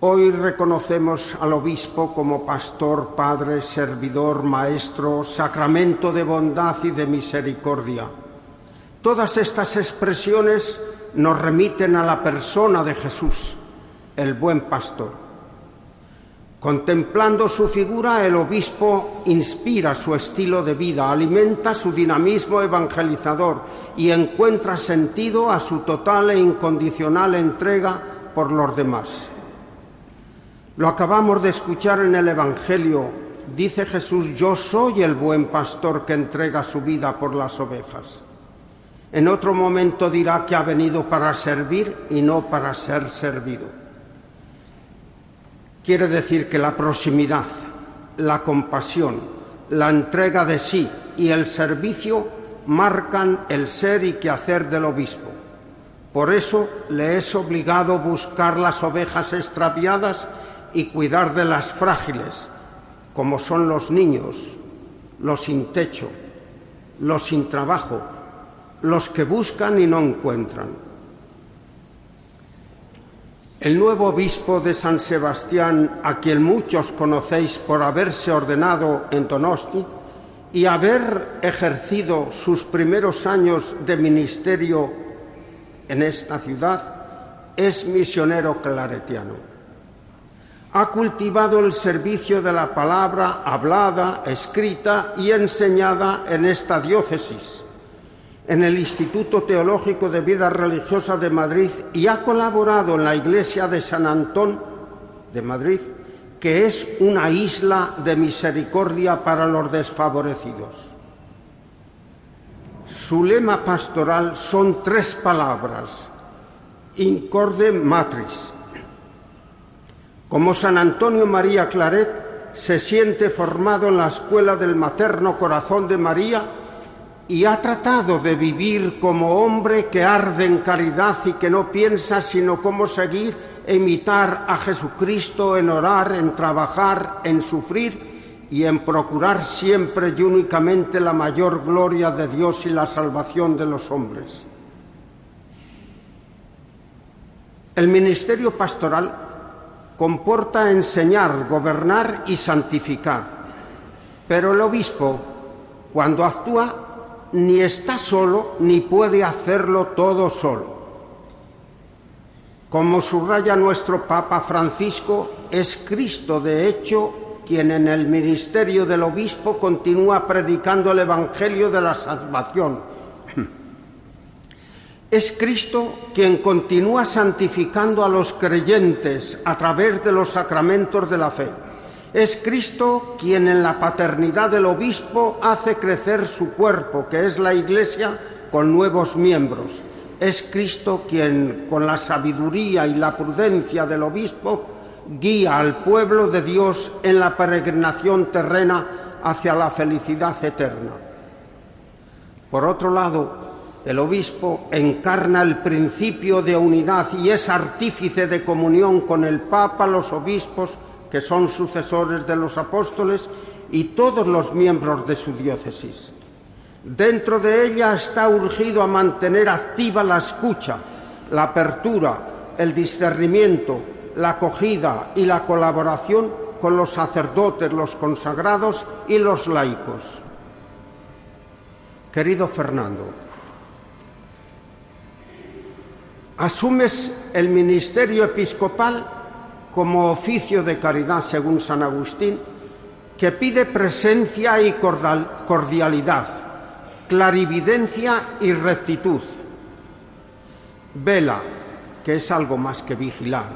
S6: Hoy reconocemos al obispo como pastor, padre, servidor, maestro, sacramento de bondad y de misericordia. Todas estas expresiones nos remiten a la persona de Jesús, el buen pastor. Contemplando su figura, el obispo inspira su estilo de vida, alimenta su dinamismo evangelizador y encuentra sentido a su total e incondicional entrega por los demás. Lo acabamos de escuchar en el Evangelio. Dice Jesús, yo soy el buen pastor que entrega su vida por las ovejas. En otro momento dirá que ha venido para servir y no para ser servido. Quiere decir que la proximidad, la compasión, la entrega de sí y el servicio marcan el ser y quehacer del obispo. Por eso le es obligado buscar las ovejas extraviadas y cuidar de las frágiles, como son los niños, los sin techo, los sin trabajo, los que buscan y no encuentran. El nuevo obispo de San Sebastián, a quien muchos conocéis por haberse ordenado en Donosti y haber ejercido sus primeros años de ministerio en esta ciudad, es misionero claretiano. Ha cultivado el servicio de la palabra hablada, escrita y enseñada en esta diócesis, en el Instituto Teológico de Vida Religiosa de Madrid y ha colaborado en la Iglesia de San Antón de Madrid, que es una isla de misericordia para los desfavorecidos. Su lema pastoral son tres palabras, incorde matris, como San Antonio María Claret se siente formado en la escuela del materno corazón de María y ha tratado de vivir como hombre que arde en caridad y que no piensa sino cómo seguir imitar a Jesucristo en orar, en trabajar, en sufrir y en procurar siempre y únicamente la mayor gloria de Dios y la salvación de los hombres. El ministerio pastoral comporta enseñar, gobernar y santificar. Pero el obispo, cuando actúa, ni está solo ni puede hacerlo todo solo. Como subraya nuestro Papa Francisco, es Cristo de hecho quien en el ministerio del obispo continúa predicando el Evangelio de la salvación. <clears throat> Es Cristo quien continúa santificando a los creyentes a través de los sacramentos de la fe es Cristo quien en la paternidad del obispo hace crecer su cuerpo, que es la Iglesia, con nuevos miembros. Es Cristo quien, con la sabiduría y la prudencia del obispo, guía al pueblo de Dios en la peregrinación terrena hacia la felicidad eterna. Por otro lado, el obispo encarna el principio de unidad y es artífice de comunión con el Papa, los obispos, que son sucesores de los apóstoles, y todos los miembros de su diócesis. Dentro de ella está urgido a mantener activa la escucha, la apertura, el discernimiento, la acogida y la colaboración con los sacerdotes, los consagrados y los laicos. Querido Fernando, asumes el ministerio episcopal como oficio de caridad según San Agustín, que pide presencia y cordialidad, clarividencia y rectitud. Vela, que es algo más que vigilar.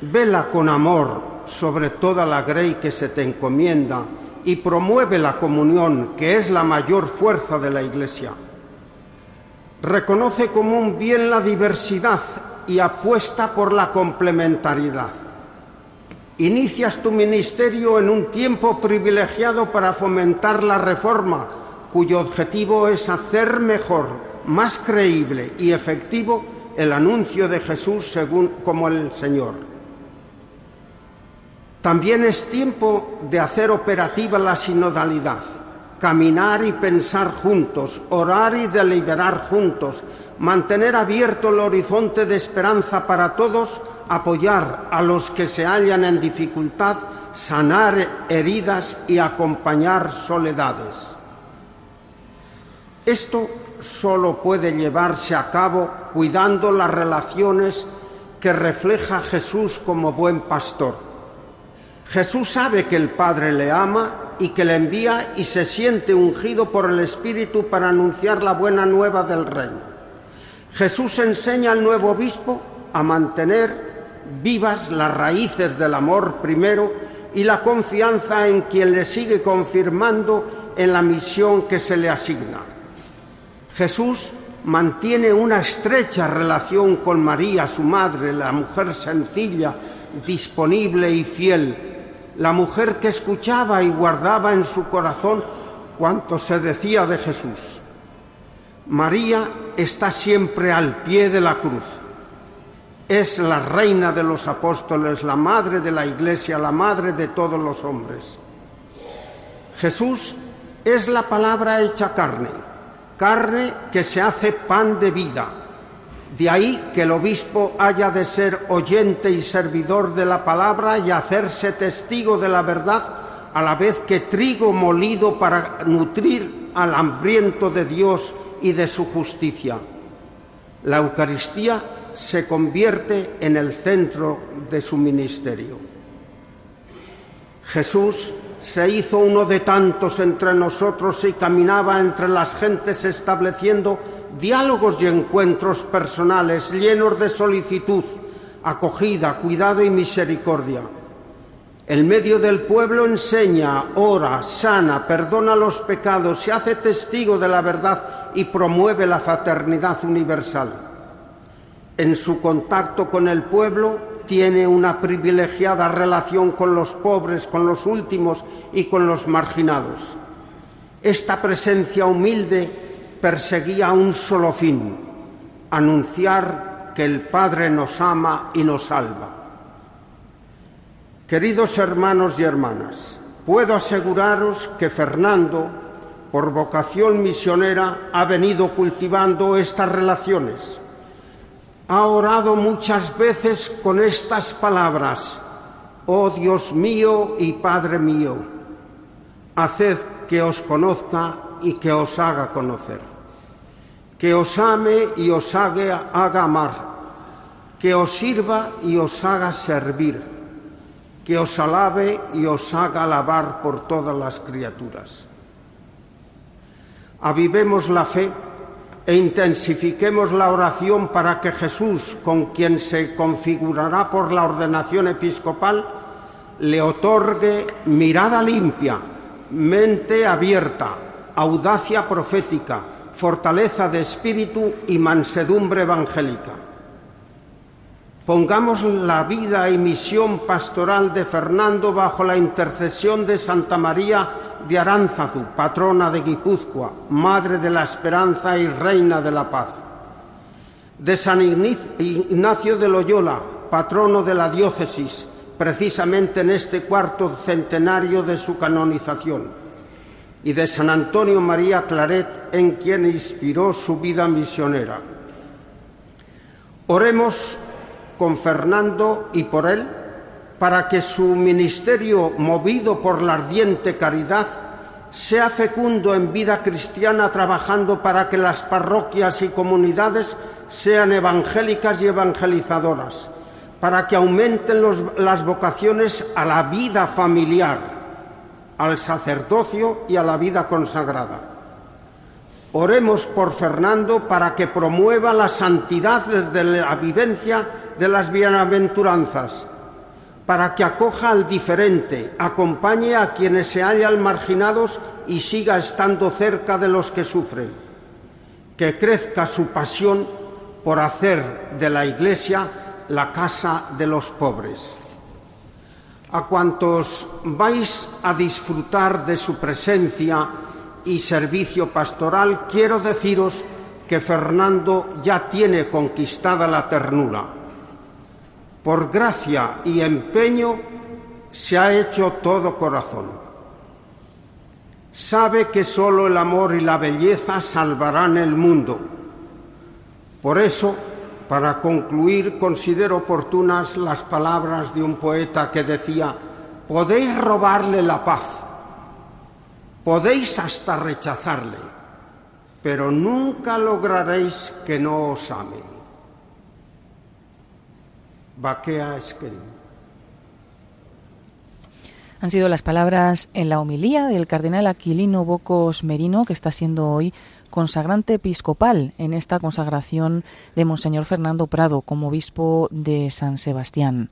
S6: Vela con amor sobre toda la grey que se te encomienda y promueve la comunión, que es la mayor fuerza de la Iglesia. Reconoce como un bien la diversidad y apuesta por la complementariedad. Inicias tu ministerio en un tiempo privilegiado para fomentar la reforma, cuyo objetivo es hacer mejor, más creíble y efectivo el anuncio de Jesús según como el Señor. También es tiempo de hacer operativa la sinodalidad caminar y pensar juntos, orar y deliberar juntos, mantener abierto el horizonte de esperanza para todos, apoyar a los que se hallan en dificultad, sanar heridas y acompañar soledades. Esto solo puede llevarse a cabo cuidando las relaciones que refleja Jesús como buen pastor. Jesús sabe que el Padre le ama y que le envía y se siente ungido por el Espíritu para anunciar la buena nueva del reino. Jesús enseña al nuevo obispo a mantener vivas las raíces del amor primero y la confianza en quien le sigue confirmando en la misión que se le asigna. Jesús mantiene una estrecha relación con María, su madre, la mujer sencilla, disponible y fiel, la mujer que escuchaba y guardaba en su corazón cuanto se decía de Jesús. María está siempre al pie de la cruz. Es la reina de los apóstoles, la madre de la iglesia, la madre de todos los hombres. Jesús es la palabra hecha carne, carne que se hace pan de vida de ahí que el obispo haya de ser oyente y servidor de la palabra y hacerse testigo de la verdad, a la vez que trigo molido para nutrir al hambriento de Dios y de su justicia. La Eucaristía se convierte en el centro de su ministerio. Jesús se hizo uno de tantos entre nosotros y caminaba entre las gentes estableciendo diálogos y encuentros personales llenos de solicitud, acogida, cuidado y misericordia. El medio del pueblo enseña, ora, sana, perdona los pecados, se hace testigo de la verdad y promueve la fraternidad universal. En su contacto con el pueblo tiene una privilegiada relación con los pobres, con los últimos y con los marginados. Esta presencia humilde perseguía un solo fin, anunciar que el Padre nos ama y nos salva. Queridos hermanos y hermanas, puedo aseguraros que Fernando, por vocación misionera, ha venido cultivando estas relaciones ha orado muchas veces con estas palabras, oh Dios mío y Padre mío, haced que os conozca y que os haga conocer. Que os ame y os haga, amar. Que os sirva y os haga servir. Que os alabe y os haga alabar por todas las criaturas. Avivemos la fe e intensifiquemos la oración para que Jesús, con quien se configurará por la ordenación episcopal, le otorgue mirada limpia, mente abierta, audacia profética, fortaleza de espíritu y mansedumbre evangélica. Pongamos la vida y misión pastoral de Fernando bajo la intercesión de Santa María de Aránzazu, patrona de Guipúzcoa, madre de la esperanza y reina de la paz. De San Ignacio de Loyola, patrono de la diócesis, precisamente en este cuarto centenario de su canonización, y de San Antonio María Claret, en quien inspiró su vida misionera. Oremos con Fernando y por él para que su ministerio, movido por la ardiente caridad, sea fecundo en vida cristiana, trabajando para que las parroquias y comunidades sean evangélicas y evangelizadoras, para que aumenten las vocaciones a la vida familiar, al sacerdocio y a la vida consagrada. Oremos por Fernando para que promueva la santidad desde la vivencia de las bienaventuranzas para que acoja al diferente, acompañe a quienes se hallan marginados y siga estando cerca de los que sufren. Que crezca su pasión por hacer de la Iglesia la casa de los pobres. A cuantos vais a disfrutar de su presencia y servicio pastoral, quiero deciros que Fernando ya tiene conquistada la ternura por gracia y empeño, se ha hecho todo corazón. Sabe que solo el amor y la belleza salvarán el mundo. Por eso, para concluir, considero oportunas las palabras de un poeta que decía, podéis robarle la paz, podéis hasta rechazarle, pero nunca lograréis que no os ame.
S1: Han sido las palabras en la homilía del cardenal Aquilino Bocos Merino, que está siendo hoy consagrante episcopal en esta consagración de Monseñor Fernando Prado como obispo de San Sebastián.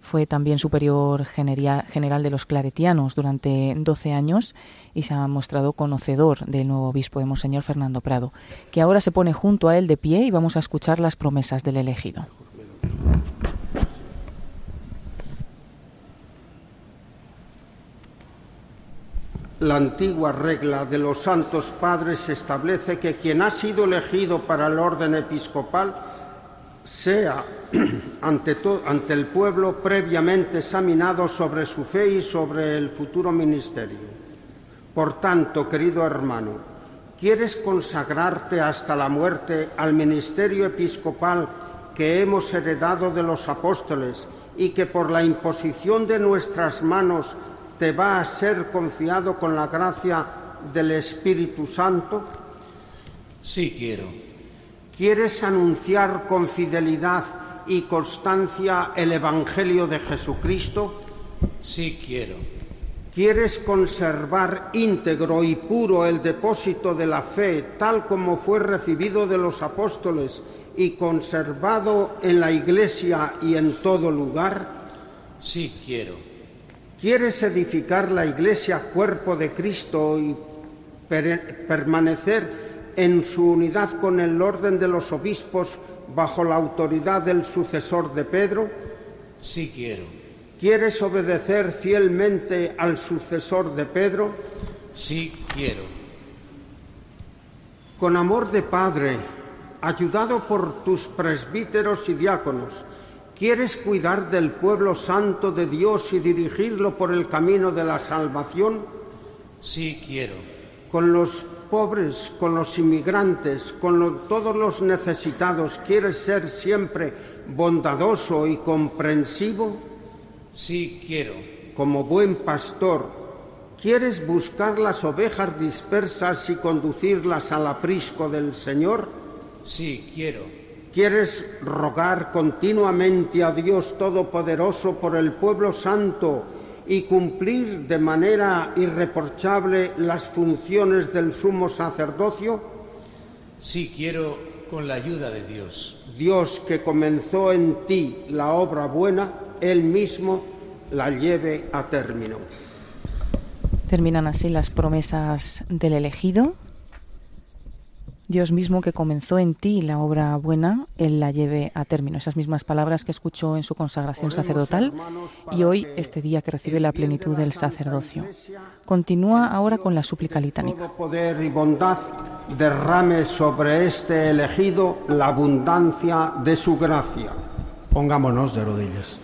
S1: Fue también superior general de los claretianos durante 12 años y se ha mostrado conocedor del nuevo obispo de Monseñor Fernando Prado, que ahora se pone junto a él de pie y vamos a escuchar las promesas del elegido.
S6: La antigua regla de los santos padres establece que quien ha sido elegido para el orden episcopal sea <clears throat> ante, el pueblo previamente examinado sobre su fe y sobre el futuro ministerio. Por tanto, querido hermano, ¿quieres consagrarte hasta la muerte al ministerio episcopal que hemos heredado de los apóstoles y que por la imposición de nuestras manos te va a ser confiado con la gracia del Espíritu Santo?
S15: Sí quiero.
S6: ¿Quieres anunciar con fidelidad y constancia el Evangelio de Jesucristo?
S15: Sí quiero.
S6: ¿Quieres conservar íntegro y puro el depósito de la fe tal como fue recibido de los apóstoles y conservado en la Iglesia y en todo lugar?
S15: Sí quiero.
S6: ¿Quieres edificar la Iglesia cuerpo de Cristo y permanecer en su unidad con el orden de los obispos bajo la autoridad del sucesor de Pedro?
S15: Sí quiero.
S6: ¿Quieres obedecer fielmente al sucesor de Pedro?
S15: Sí quiero.
S6: Con amor de Padre, ayudado por tus presbíteros y diáconos, ¿Quieres cuidar del pueblo santo de Dios y dirigirlo por el camino de la salvación?
S15: Sí, quiero.
S6: Con los pobres, con los inmigrantes, con todos los necesitados, ¿quieres ser siempre bondadoso y comprensivo?
S15: Sí, quiero.
S6: Como buen pastor, ¿Quieres buscar las ovejas dispersas y conducirlas al aprisco del Señor?
S15: Sí, quiero.
S6: ¿Quieres rogar continuamente a Dios Todopoderoso por el pueblo santo y cumplir de manera irreprochable las funciones del sumo sacerdocio?
S15: Sí, quiero con la ayuda de Dios.
S6: Dios que comenzó en ti la obra buena, Él mismo la lleve a término.
S1: Terminan así las promesas del elegido. Dios mismo que comenzó en ti la obra buena, Él la lleve a término. Esas mismas palabras que escuchó en su consagración sacerdotal y hoy, este día que recibe la plenitud del sacerdocio. Continúa ahora con la súplica litánica.
S6: Todo poder y bondad derrame sobre este elegido la abundancia de su gracia.
S16: Pongámonos de rodillas.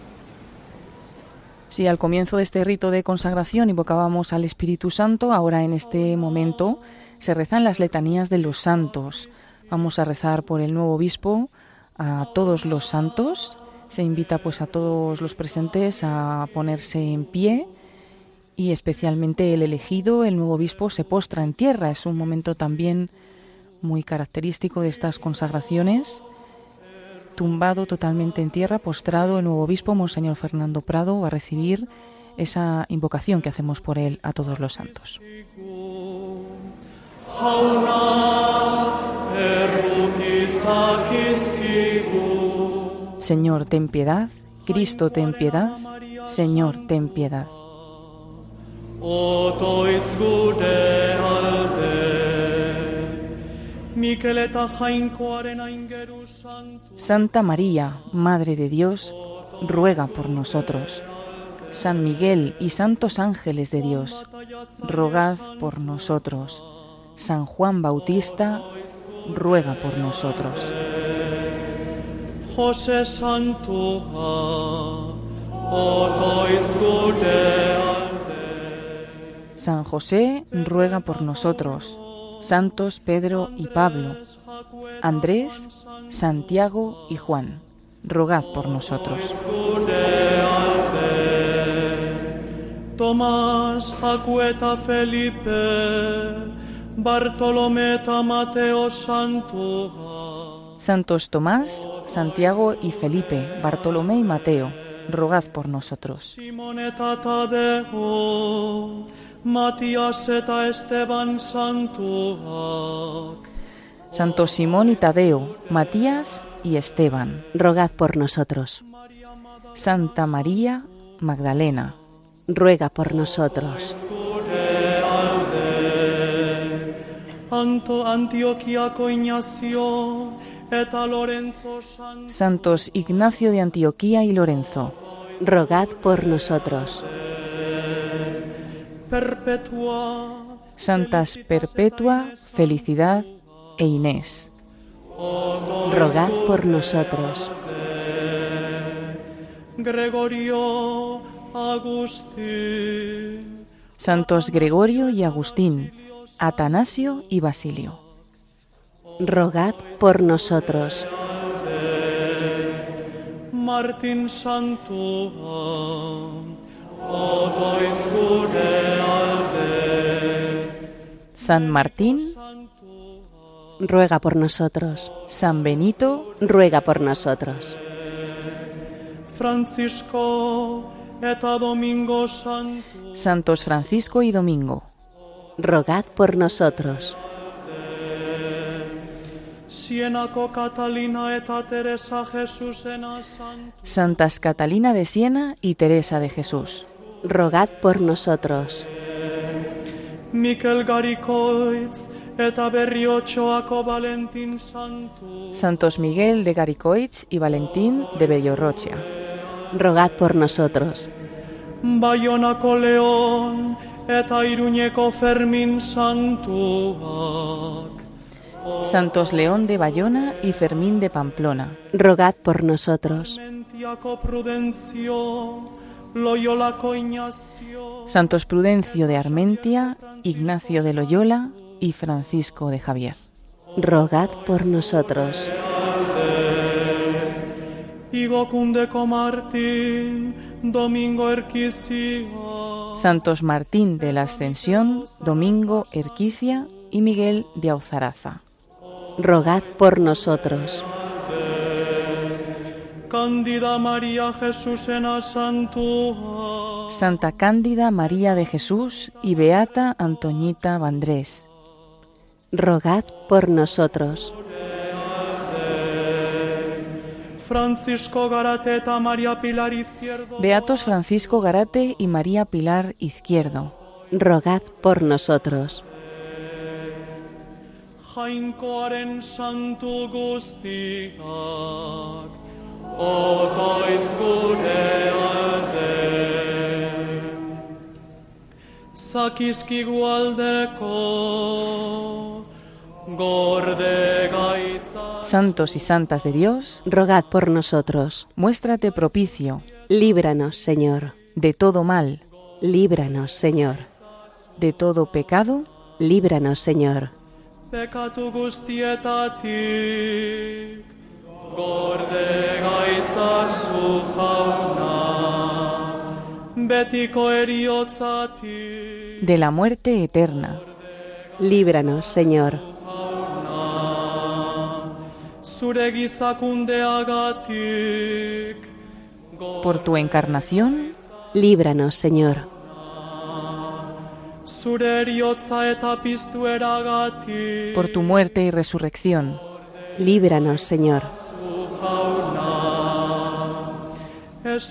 S1: Si al comienzo de este rito de consagración invocábamos al Espíritu Santo, ahora en este momento se rezan las letanías de los santos. Vamos a rezar por el nuevo obispo, a todos los santos. Se invita pues a todos los presentes a ponerse en pie y especialmente el elegido, el nuevo obispo, se postra en tierra. Es un momento también muy característico de estas consagraciones tumbado totalmente en tierra, postrado, el nuevo obispo, Monseñor Fernando Prado, va a recibir esa invocación que hacemos por él a todos los santos. Señor, ten piedad. Cristo, ten piedad. Señor, ten piedad. Santa María, Madre de Dios, ruega por nosotros. San Miguel y santos ángeles de Dios, rogad por nosotros. San Juan Bautista, ruega por nosotros.
S3: José Santo,
S1: San José, ruega por nosotros. Santos Pedro y Pablo, Andrés, Santiago y Juan, rogad por nosotros.
S3: Tomás, Jacueta, Felipe, Bartolometa, Mateo, Santo.
S1: Santos Tomás, Santiago y Felipe, Bartolomé y Mateo, rogad por nosotros. Santos Simón y Tadeo, Matías y Esteban,
S2: rogad por nosotros.
S1: Santa María Magdalena,
S2: ruega por nosotros.
S1: Santos Ignacio de Antioquía y Lorenzo,
S2: rogad por nosotros.
S3: Perpetua,
S1: Santas Perpetua, Felicidad e Inés.
S2: Rogad por nosotros.
S3: Gregorio, Agustín.
S1: Santos Gregorio y Agustín, Atanasio y Basilio.
S2: Rogad por nosotros.
S1: San Martín,
S2: ruega por nosotros.
S1: San Benito,
S2: ruega por nosotros.
S3: Francisco.
S1: Santos Francisco y Domingo,
S2: rogad por nosotros.
S3: Sienaco Catalina eta Teresa Jesús ena Santo.
S1: Santas Catalina de Siena y Teresa de Jesús,
S2: rogad por nosotros.
S1: Santos Miguel de Garicoitz y Valentín de Bellorrochea,
S2: rogad por nosotros.
S3: Bayonako León eta Iruñeko Fermín Santuak.
S1: Santos León de Bayona y Fermín de Pamplona,
S2: rogad por nosotros.
S1: Santos Prudencio de Armentia, Ignacio de Loyola y Francisco de Javier.
S2: Rogad por nosotros.
S3: Domingo.
S1: Santos Martín de la Ascensión, Domingo Erquicia y Miguel de Auzaraza.
S2: Rogad por nosotros.
S3: Cándida María Jesús en.
S1: Santa Cándida María de Jesús y Beata Antoñita Vandrés.
S2: Rogad por nosotros.
S3: Francisco Garate eta María Pilar Izquierdo.
S1: Beatos Francisco Garate y María Pilar Izquierdo.
S2: Rogad por nosotros.
S3: Jainkoaren santu guztiak, otoiz gure alde. Zakizkigu aldeko.
S1: Santos y santas de Dios,
S2: Rogad por nosotros.
S1: muéstrate propicio
S2: Líbranos, Señor.
S1: de todo mal,
S2: Líbranos, Señor.
S1: de todo pecado,
S2: Líbranos, Señor.
S1: De la muerte eterna,
S2: Líbranos, Señor.
S3: Zure gizakundeagatik,
S1: por tu encarnación,
S2: Líbranos, Señor.
S1: por tu muerte y resurrección,
S2: Líbranos, Señor.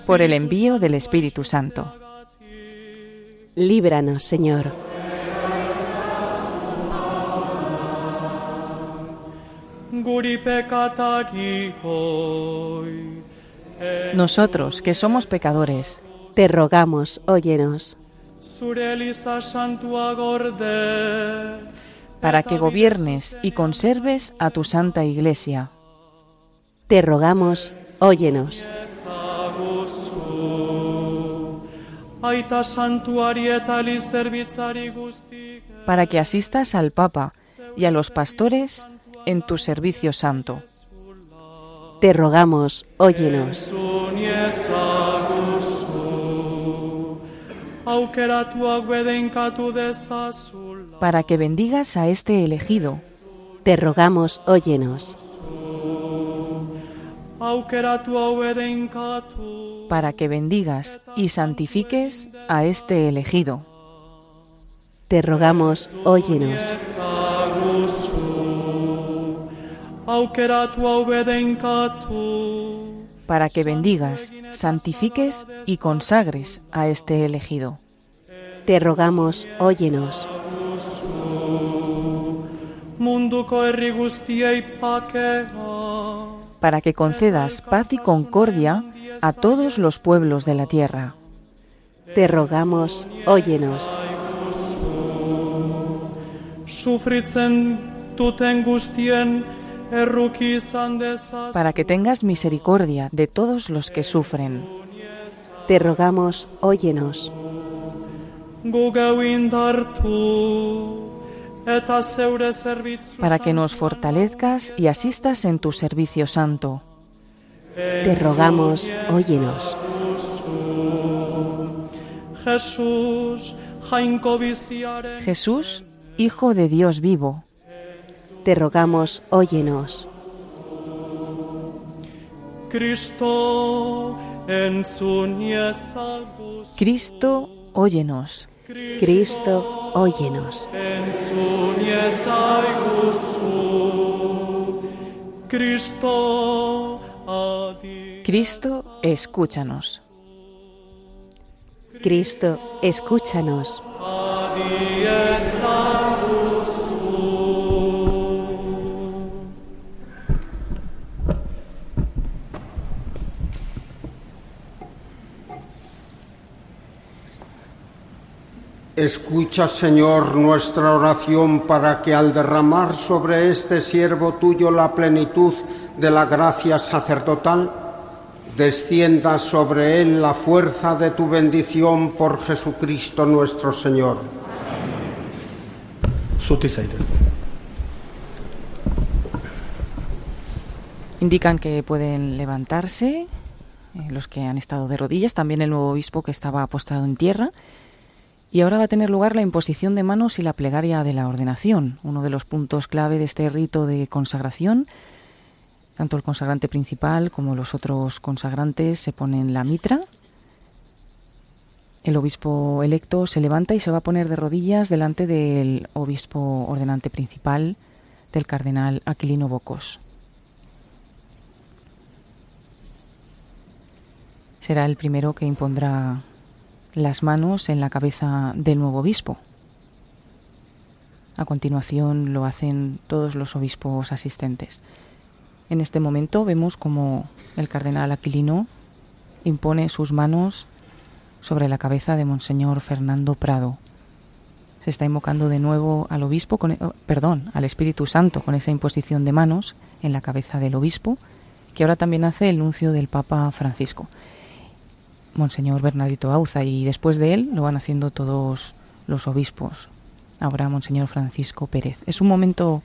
S1: por el envío del Espíritu Santo.
S2: Líbranos, Señor.
S1: Nosotros, que somos pecadores,
S2: Te rogamos, óyenos.
S1: para que gobiernes y conserves a tu Santa Iglesia,
S2: Te rogamos, óyenos.
S1: para que asistas al Papa y a los pastores en tu servicio santo,
S2: Te rogamos, óyenos.
S1: para que bendigas a este elegido,
S2: Te rogamos, óyenos.
S1: para que bendigas y santifiques a este elegido,
S2: Te rogamos, óyenos.
S1: Para que bendigas, santifiques y consagres a este elegido,
S2: Te rogamos, óyenos.
S3: munduko herri guztiei pakea,
S1: para que concedas paz y concordia a todos los pueblos de la tierra,
S2: Te rogamos, óyenos.
S3: sufritzen duten
S1: para que tengas misericordia de todos los que sufren,
S2: Te rogamos, óyenos.
S1: para que nos fortalezcas y asistas en tu servicio santo,
S2: Te rogamos, óyenos.
S1: Jesús, Hijo de Dios vivo,
S2: Te rogamos, óyenos.
S3: Iezaguzu,
S1: Cristo, óyenos,
S2: Cristo, óyenos.
S1: Cristo, escúchanos,
S2: Cristo, escúchanos.
S6: Escucha, Señor, nuestra oración para que al derramar sobre este siervo tuyo la plenitud de la gracia sacerdotal, descienda sobre él la fuerza de tu bendición por Jesucristo nuestro Señor.
S1: Indican que pueden levantarse eh, los que han estado de rodillas, también el nuevo obispo que estaba postrado en tierra. Y ahora va a tener lugar la imposición de manos y la plegaria de la ordenación, uno de los puntos clave de este rito de consagración. Tanto el consagrante principal como los otros consagrantes se ponen la mitra. El obispo electo se levanta y se va a poner de rodillas delante del obispo ordenante principal, del cardenal Aquilino Bocos. Será el primero que impondrá las manos en la cabeza del nuevo obispo. A continuación lo hacen todos los obispos asistentes. En este momento vemos como el cardenal Aquilino impone sus manos sobre la cabeza de Monseñor Fernando Prado. Se está invocando de nuevo al obispo, con, oh, perdón, al Espíritu Santo con esa imposición de manos en la cabeza del obispo, que ahora también hace el nuncio del Papa Francisco. Monseñor Bernardito Auza y después de él lo van haciendo todos los obispos. Ahora Monseñor Francisco Pérez. Es un momento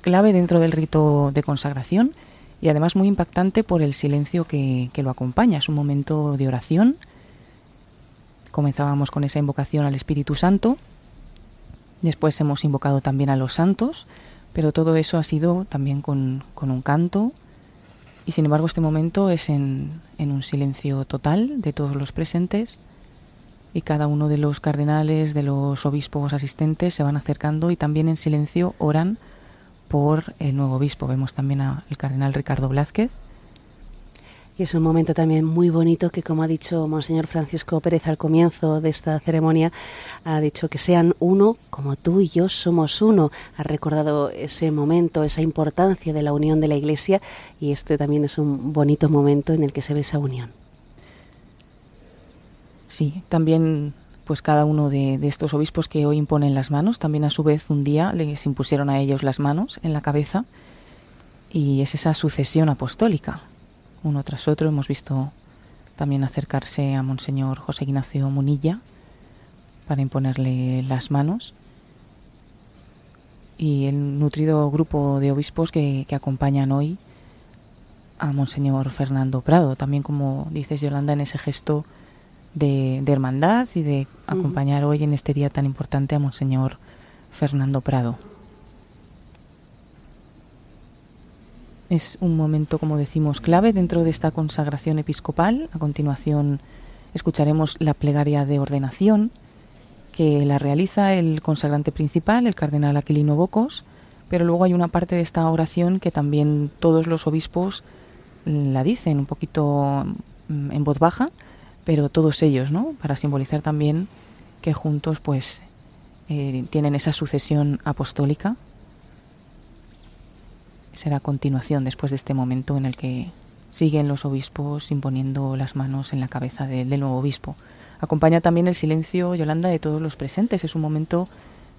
S1: clave dentro del rito de consagración y además muy impactante por el silencio que, que lo acompaña. Es un momento de oración. Comenzábamos con esa invocación al Espíritu Santo. Después hemos invocado también a los santos, pero todo eso ha sido también con, con un canto, y sin embargo este momento es en, en un silencio total de todos los presentes y cada uno de los cardenales, de los obispos asistentes se van acercando y también en silencio oran por el nuevo obispo. Vemos también al cardenal Ricardo Blázquez
S2: es un momento también muy bonito que, como ha dicho Monseñor Francisco Pérez al comienzo de esta ceremonia, ha dicho que sean uno como tú y yo somos uno. Ha recordado ese momento, esa importancia de la unión de la Iglesia y este también es un bonito momento en el que se ve esa unión.
S1: Sí, también pues cada uno de, de, estos obispos que hoy imponen las manos, también a su vez un día les impusieron a ellos las manos en la cabeza y es esa sucesión apostólica uno tras otro. Hemos visto también acercarse a Monseñor José Ignacio Munilla para imponerle las manos y el nutrido grupo de obispos que, acompañan hoy a Monseñor Fernando Prado, también como dices Yolanda en ese gesto de, hermandad y de acompañar hoy en este día tan importante a Monseñor Fernando Prado. Es un momento, como decimos, clave dentro de esta consagración episcopal. A continuación escucharemos la plegaria de ordenación que la realiza el consagrante principal, el cardenal Aquilino Bocos, pero luego hay una parte de esta oración que también todos los obispos la dicen un poquito mm, en voz baja, pero todos ellos, ¿no? Para simbolizar también que juntos, pues, eh, tienen esa sucesión apostólica será a continuación, después de este momento en el que siguen los obispos imponiendo las manos en la cabeza del nuevo obispo. Acompaña también el silencio, Yolanda, de todos los presentes. Es un momento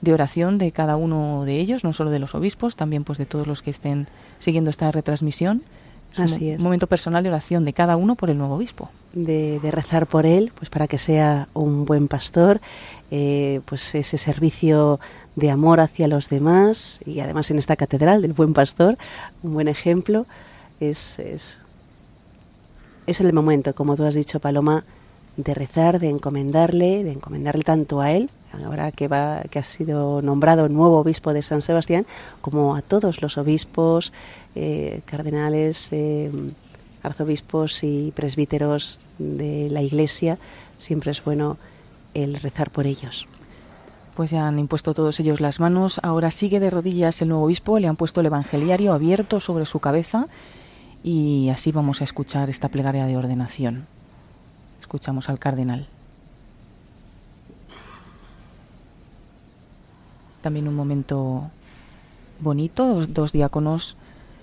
S1: de oración de cada uno de ellos, no solo de los obispos, también pues de todos los que estén siguiendo esta retransmisión. Así un, es. momento personal de oración de cada uno por el nuevo obispo.
S2: De, rezar por él, pues para que sea un buen pastor, eh, pues ese servicio de amor hacia los demás y además en esta catedral del buen pastor, un buen ejemplo, es, es, es el momento, como tú has dicho, Paloma, de rezar, de encomendarle, de encomendarle tanto a él, ahora que, va, que ha sido nombrado nuevo obispo de San Sebastián, como a todos los obispos, eh, cardenales, eh, arzobispos y presbíteros de la Iglesia. Siempre es bueno el rezar por ellos
S1: pues ya han impuesto todos ellos las manos. Ahora sigue de rodillas el nuevo obispo, le han puesto el evangeliario abierto sobre su cabeza y así vamos a escuchar esta plegaria de ordenación. Escuchamos al cardenal. También un momento bonito, dos, diáconos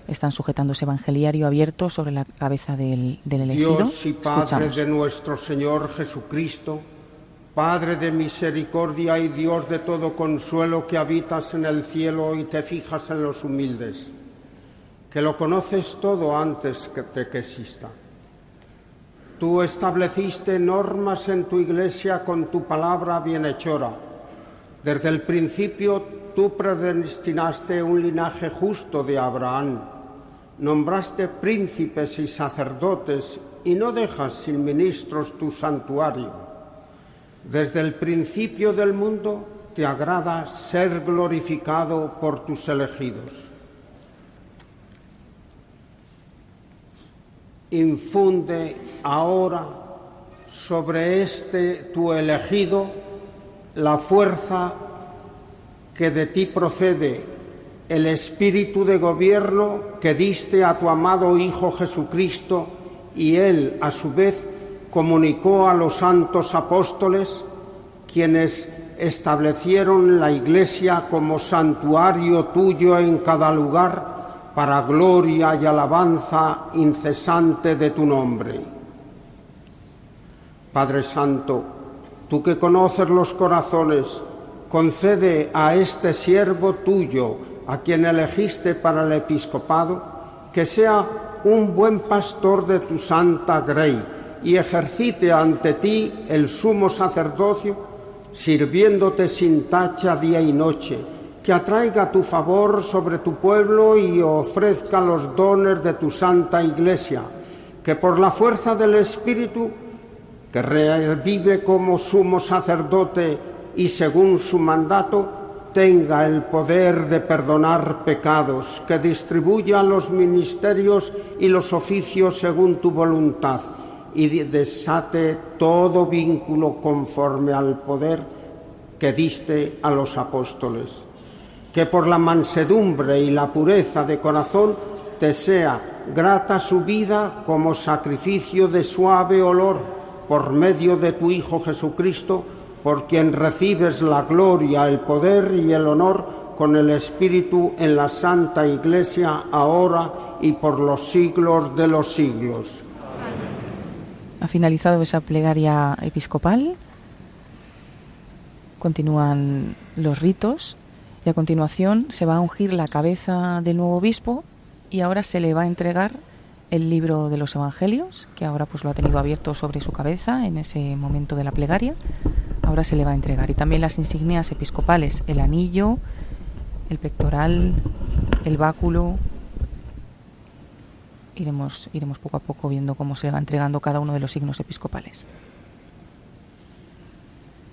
S1: están sujetando ese evangeliario abierto sobre la cabeza del, del elegido.
S6: Dios y Padre de nuestro Señor Jesucristo, Padre de misericordia y Dios de todo consuelo que habitas en el cielo y te fijas en los humildes, que lo conoces todo antes de que exista. Tú estableciste normas en tu iglesia con tu palabra bienhechora. Desde el principio tú predestinaste un linaje justo de Abraham. Nombraste príncipes y sacerdotes y no dejas sin ministros tu santuario Desde el principio del mundo te agrada ser glorificado por tus elegidos. Infunde ahora sobre este tu elegido la fuerza que de ti procede, el espíritu de gobierno que diste a tu amado Hijo Jesucristo y él a su vez comunicó a los santos apóstoles, quienes establecieron la Iglesia como santuario tuyo en cada lugar para gloria y alabanza incesante de tu nombre. Padre Santo, tú que conoces los corazones, concede a este siervo tuyo, a quien elegiste para el episcopado, que sea un buen pastor de tu santa grey y ejercite ante ti el sumo sacerdocio, sirviéndote sin tacha día y noche, que atraiga tu favor sobre tu pueblo y ofrezca los dones de tu santa iglesia, que por la fuerza del Espíritu, que revive como sumo sacerdote y según su mandato, tenga el poder de perdonar pecados, que distribuya los ministerios y los oficios según tu voluntad y desate todo vínculo conforme al poder que diste a los apóstoles. Que por la mansedumbre y la pureza de corazón te sea grata su vida como sacrificio de suave olor por medio de tu Hijo Jesucristo, por quien recibes la gloria, el poder y el honor con el Espíritu en la Santa Iglesia ahora y por los siglos de los siglos.
S1: Ha finalizado esa plegaria episcopal. Continúan los ritos y a continuación se va a ungir la cabeza del nuevo obispo y ahora se le va a entregar el libro de los evangelios, que ahora pues lo ha tenido abierto sobre su cabeza en ese momento de la plegaria. Ahora se le va a entregar y también las insignias episcopales, el anillo, el pectoral, el báculo, iremos, iremos poco a poco viendo cómo se va entregando cada uno de los signos episcopales.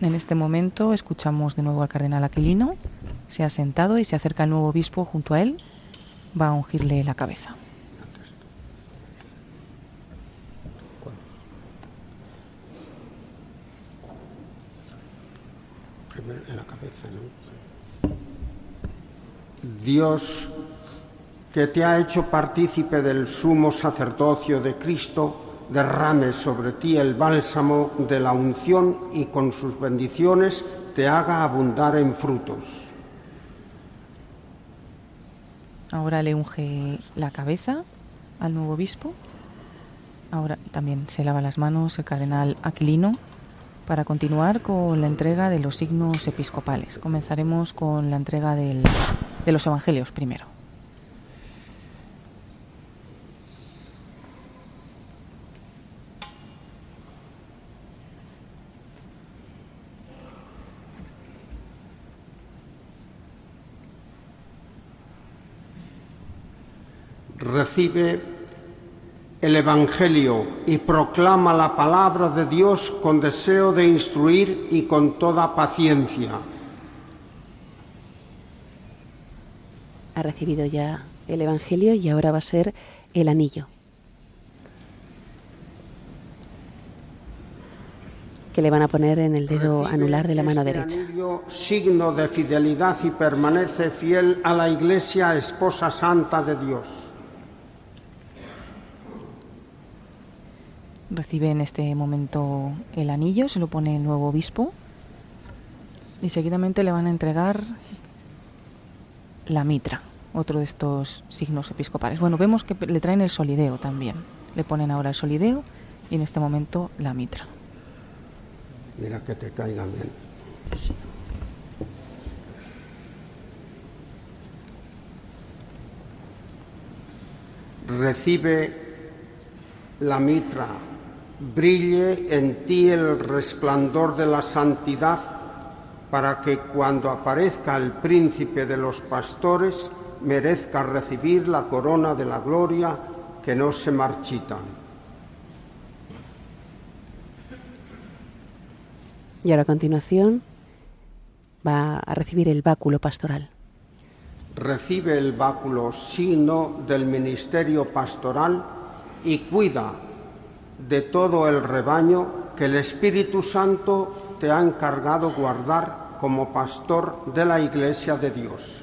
S1: En este momento escuchamos de nuevo al cardenal Aquilino, se ha sentado y se acerca el nuevo obispo junto a él, va a ungirle la cabeza.
S6: Dios que te ha hecho partícipe del sumo sacerdocio de Cristo, derrame sobre ti el bálsamo de la unción y con sus bendiciones te haga abundar en frutos.
S1: Ahora le unge la cabeza al nuevo obispo. Ahora también se lava las manos el cardenal Aquilino para continuar con la entrega de los signos episcopales. Comenzaremos con la entrega de los evangelios primero.
S6: recibe el Evangelio y proclama la palabra de Dios con deseo de instruir y con toda paciencia.
S2: Ha recibido ya el Evangelio y ahora va a ser el anillo. que le van a poner en el dedo anular de la mano
S6: este
S2: derecha.
S6: Anillo, signo de fidelidad y permanece fiel a la Iglesia, esposa santa de Dios.
S1: Recibe en este momento el anillo, se lo pone el nuevo obispo y seguidamente le van a entregar la mitra, otro de estos signos episcopales. Bueno, vemos que le traen el solideo también. Le ponen ahora el solideo y en este momento la mitra.
S6: Mira que te caiga bien. Recibe la mitra brille en ti el resplandor de la santidad, para que cuando aparezca el príncipe de los pastores merezca recibir la corona de la gloria que no se marchita.
S2: Y ahora a continuación va a recibir el báculo pastoral.
S6: Recibe el báculo signo del ministerio pastoral y cuida de todo el rebaño que el Espíritu Santo te ha encargado guardar como pastor de la Iglesia de Dios.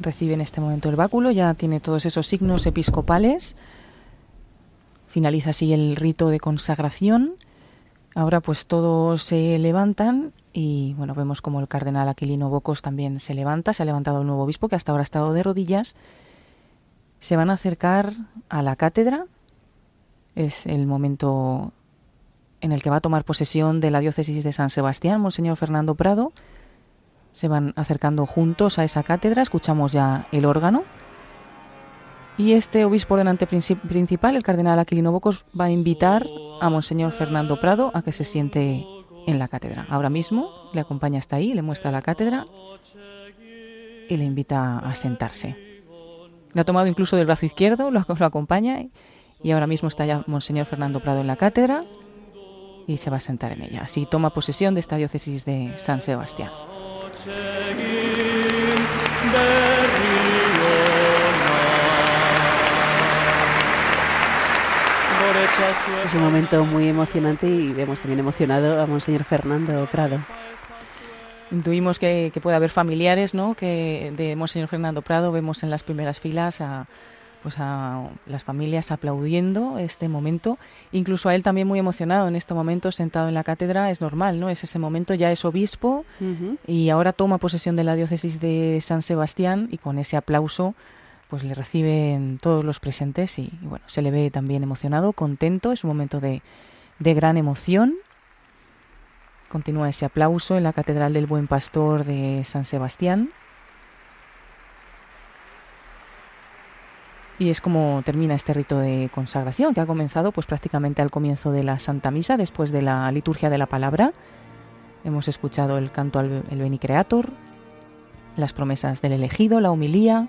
S1: Recibe en este momento el báculo, ya tiene todos esos signos episcopales. Finaliza así el rito de consagración. Ahora pues todos se levantan y bueno, vemos como el cardenal Aquilino Bocos también se levanta, se ha levantado el nuevo obispo que hasta ahora ha estado de rodillas. Se van a acercar a la cátedra. Es el momento en el que va a tomar posesión de la diócesis de San Sebastián, Monseñor Fernando Prado. Se van acercando juntos a esa cátedra, escuchamos ya el órgano. Y este obispo ordenante principal, el cardenal Aquilino Bocos, va a invitar a Monseñor Fernando Prado a que se siente en la cátedra. Ahora mismo le acompaña hasta ahí, le muestra la cátedra y le invita a sentarse. Le ha tomado incluso del brazo izquierdo, lo, lo acompaña ahora mismo está ya Monseñor Fernando Prado en la cátedra y se va a sentar en ella. Así toma posesión de esta diócesis de San Sebastián.
S2: Es un momento muy emocionante y vemos también emocionado a Monseñor Fernando Prado.
S1: Intuimos que, puede haber familiares ¿no? que de Monseñor Fernando Prado, vemos en las primeras filas a, pues a las familias aplaudiendo este momento, incluso a él también muy emocionado en este momento, sentado en la cátedra, es normal, ¿no? Es ese momento, ya es obispo y ahora toma posesión de la diócesis de San Sebastián y con ese aplauso pues le reciben todos los presentes y, bueno, se le ve también emocionado, contento, es un momento de, de gran emoción. Continúa ese aplauso en la Catedral del Buen Pastor de San Sebastián. Y es como termina este rito de consagración que ha comenzado pues prácticamente al comienzo de la Santa Misa, después de la liturgia de la palabra. Hemos escuchado el canto al el Beni Creator, las promesas del elegido, la humilía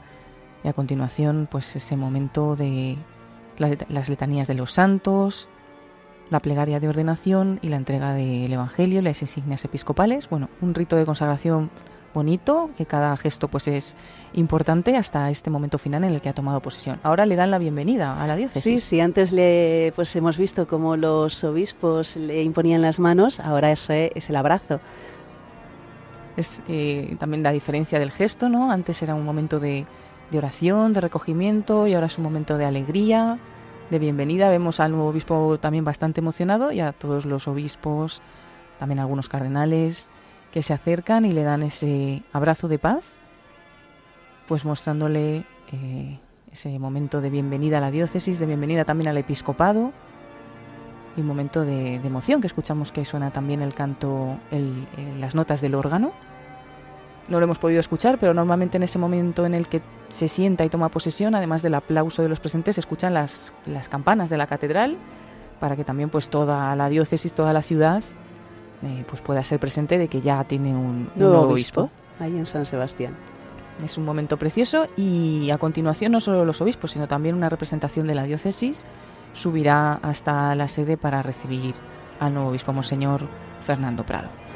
S1: y a continuación pues ese momento de las letanías de los santos, la plegaria de ordenación y la entrega del Evangelio, las insignias episcopales. Bueno, un rito de consagración bonito, que cada gesto pues es importante hasta este momento final en el que ha tomado posesión. Ahora le dan la bienvenida a la diócesis.
S2: Sí, sí, antes le pues hemos visto cómo los obispos le imponían las manos, ahora ese es el abrazo.
S1: Es eh, también la diferencia del gesto, ¿no? Antes era un momento de, de oración, de recogimiento y ahora es un momento de alegría, de bienvenida. Vemos al nuevo obispo también bastante emocionado y a todos los obispos, también algunos cardenales que se acercan y le dan ese abrazo de paz, pues mostrándole eh, ese momento de bienvenida a la diócesis, de bienvenida también al episcopado y un momento de, emoción que escuchamos que suena también el canto, las notas del órgano. No lo hemos podido escuchar, pero normalmente en ese momento en el que se sienta y toma posesión, además del aplauso de los presentes, se escuchan las, las campanas de la catedral para que también pues toda la diócesis, toda la ciudad eh, pues pueda ser presente de que ya tiene un, nuevo, obispo,
S2: ahí en San Sebastián.
S1: Es un momento precioso y a continuación no solo los obispos, sino también una representación de la diócesis subirá hasta la sede para recibir al nuevo obispo, Monseñor Fernando Prado.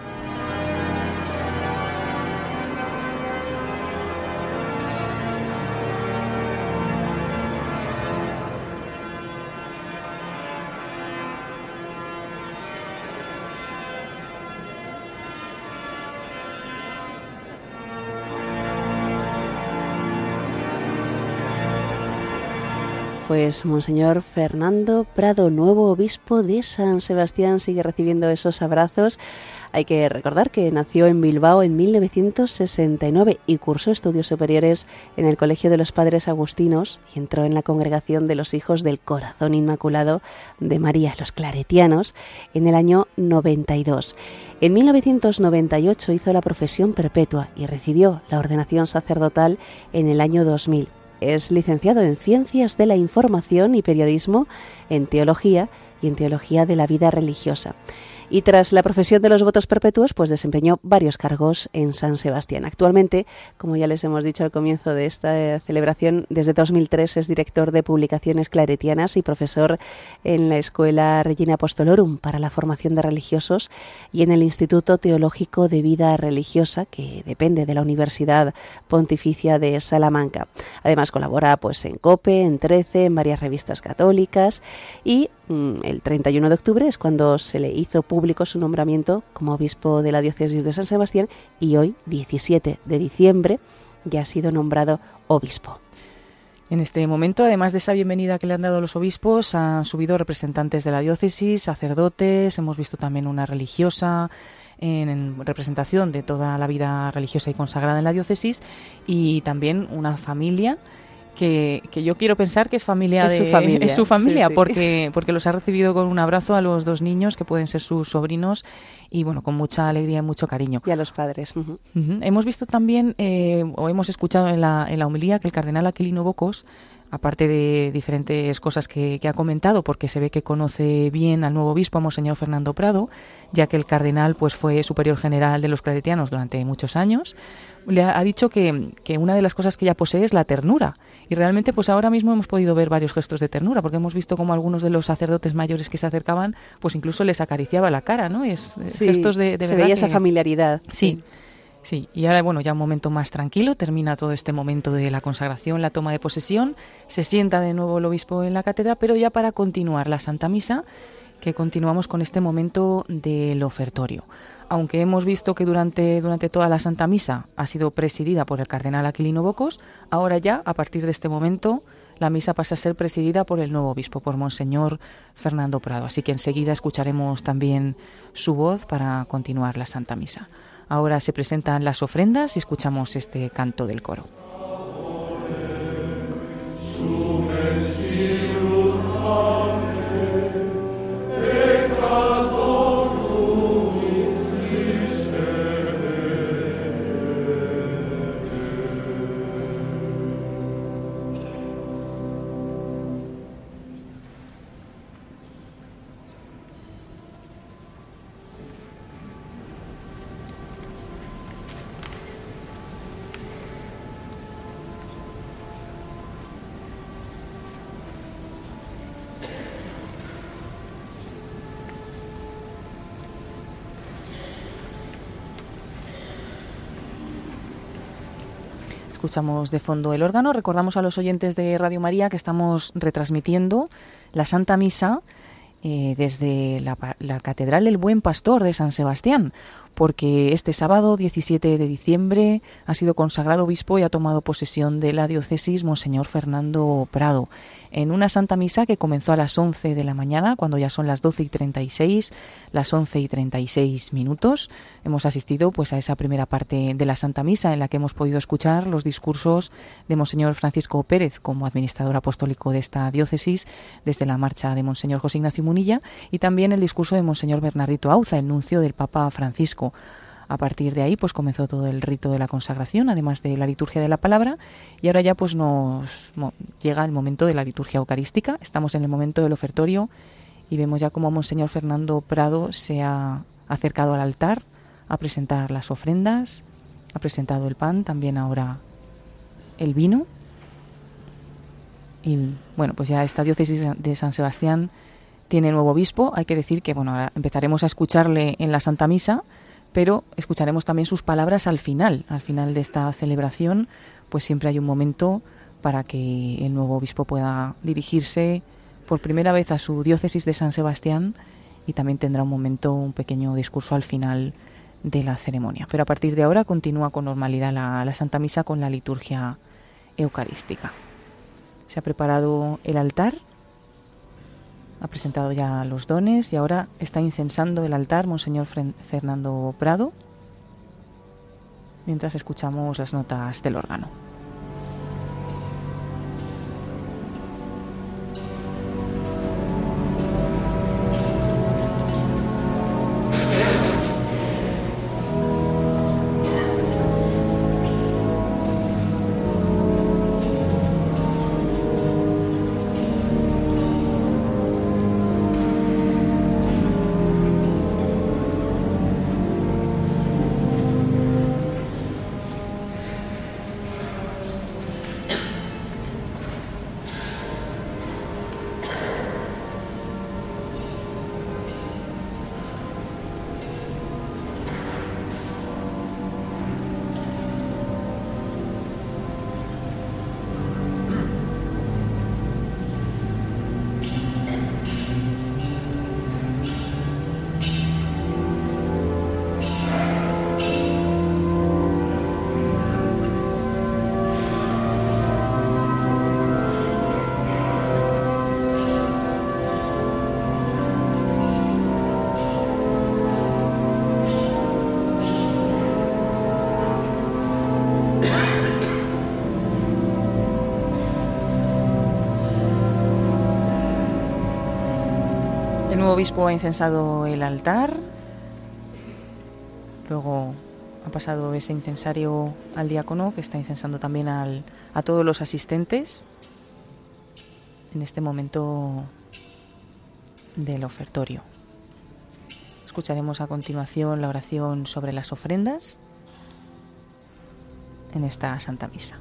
S2: Pues Monseñor Fernando Prado, nuevo obispo de San Sebastián, sigue recibiendo esos abrazos. Hay que recordar que nació en Bilbao en 1969 y cursó estudios superiores en el Colegio de los Padres Agustinos y entró en la congregación de los Hijos del Corazón Inmaculado de María, los Claretianos, en el año 92. En 1998 hizo la profesión perpetua y recibió la ordenación sacerdotal en el año 2000 es licenciado en Ciencias de la Información y Periodismo, en Teología y en Teología de la Vida Religiosa. Y tras la profesión de los votos perpetuos, pues desempeñó varios cargos en San Sebastián. Actualmente, como ya les hemos dicho al comienzo de esta celebración, desde 2003 es director de publicaciones claretianas y profesor en la Escuela Regina Apostolorum para la formación de religiosos y en el Instituto Teológico de Vida Religiosa, que depende de la Universidad Pontificia de Salamanca. Además colabora pues en COPE, en 13, en varias revistas católicas y el 31 de octubre es cuando se le hizo público su nombramiento como obispo de la diócesis de San Sebastián y hoy, 17 de diciembre, ya ha sido nombrado obispo.
S1: En este momento, además de esa bienvenida que le han dado los obispos, han subido representantes de la diócesis, sacerdotes, hemos visto también una religiosa en representación de toda la vida religiosa y consagrada en la diócesis y también una familia que, yo quiero pensar que es familia
S2: de su familia,
S1: es su familia porque porque los ha recibido con un abrazo a los dos niños que pueden ser sus sobrinos y bueno con mucha alegría y mucho cariño.
S2: Y a los padres
S1: hemos visto también eh, o hemos escuchado en la en la homilía que el cardenal Aquilino Bocos aparte de diferentes cosas que, ha comentado, porque se ve que conoce bien al nuevo obispo, a Monseñor Fernando Prado, ya que el cardenal pues fue superior general de los claretianos durante muchos años, le ha, dicho que, que, una de las cosas que ella posee es la ternura. Y realmente, pues ahora mismo hemos podido ver varios gestos de ternura, porque hemos visto como algunos de los sacerdotes mayores que se acercaban, pues incluso les acariciaba la cara, ¿no? Es, eh, gestos de, de
S2: se veía esa familiaridad.
S1: sí. Sí, y ahora, bueno, ya un momento más tranquilo, termina todo este momento de la consagración, la toma de posesión, se sienta de nuevo el obispo en la cátedra, pero ya para continuar la Santa Misa, que continuamos con este momento del ofertorio. Aunque hemos visto que durante, durante toda la Santa Misa ha sido presidida por el cardenal Aquilino Bocos, ahora ya, a partir de este momento, la misa pasa a ser presidida por el nuevo obispo, por Monseñor Fernando Prado. Así que enseguida escucharemos también su voz para continuar la Santa Misa. Ahora se presentan las ofrendas y escuchamos este canto del coro. De fondo el órgano. Recordamos a los oyentes de Radio María que estamos retransmitiendo la Santa Misa eh, desde la, la, Catedral del Buen Pastor de San Sebastián, porque este sábado 17 de diciembre ha sido consagrado obispo y ha tomado posesión de la diócesis Monseñor Fernando Prado en una Santa Misa que comenzó a las 11 de la mañana, cuando ya son las 12 y 36, las 11 y 36 minutos. Hemos asistido pues a esa primera parte de la Santa Misa en la que hemos podido escuchar los discursos de Monseñor Francisco Pérez como administrador apostólico de esta diócesis desde la marcha de Monseñor José Ignacio Munilla y también el discurso de Monseñor Bernardito Auza, el nuncio del Papa Francisco. A partir de ahí, pues comenzó todo el rito de la consagración, además de la liturgia de la palabra, y ahora ya pues nos llega el momento de la liturgia eucarística. Estamos en el momento del ofertorio y vemos ya cómo Monseñor Fernando Prado se ha acercado al altar a presentar las ofrendas, ha presentado el pan, también ahora el vino. Y bueno, pues ya esta diócesis de San Sebastián tiene nuevo obispo. Hay que decir que bueno, ahora empezaremos a escucharle en la Santa Misa pero escucharemos también sus palabras al final, al final de esta celebración, pues siempre hay un momento para que el nuevo obispo pueda dirigirse por primera vez a su diócesis de San Sebastián y también tendrá un momento, un pequeño discurso al final de la ceremonia. Pero a partir de ahora continúa con normalidad la, la Santa Misa con la liturgia eucarística. Se ha preparado el altar ha presentado ya los dones y ahora está incensando el altar Monseñor Fernando Prado mientras escuchamos las notas del órgano. Nuevo obispo ha incensado el altar. Luego ha pasado ese incensario al diácono que está incensando también al, a todos los asistentes en este momento del ofertorio. Escucharemos a continuación la oración sobre las ofrendas en esta Santa Misa.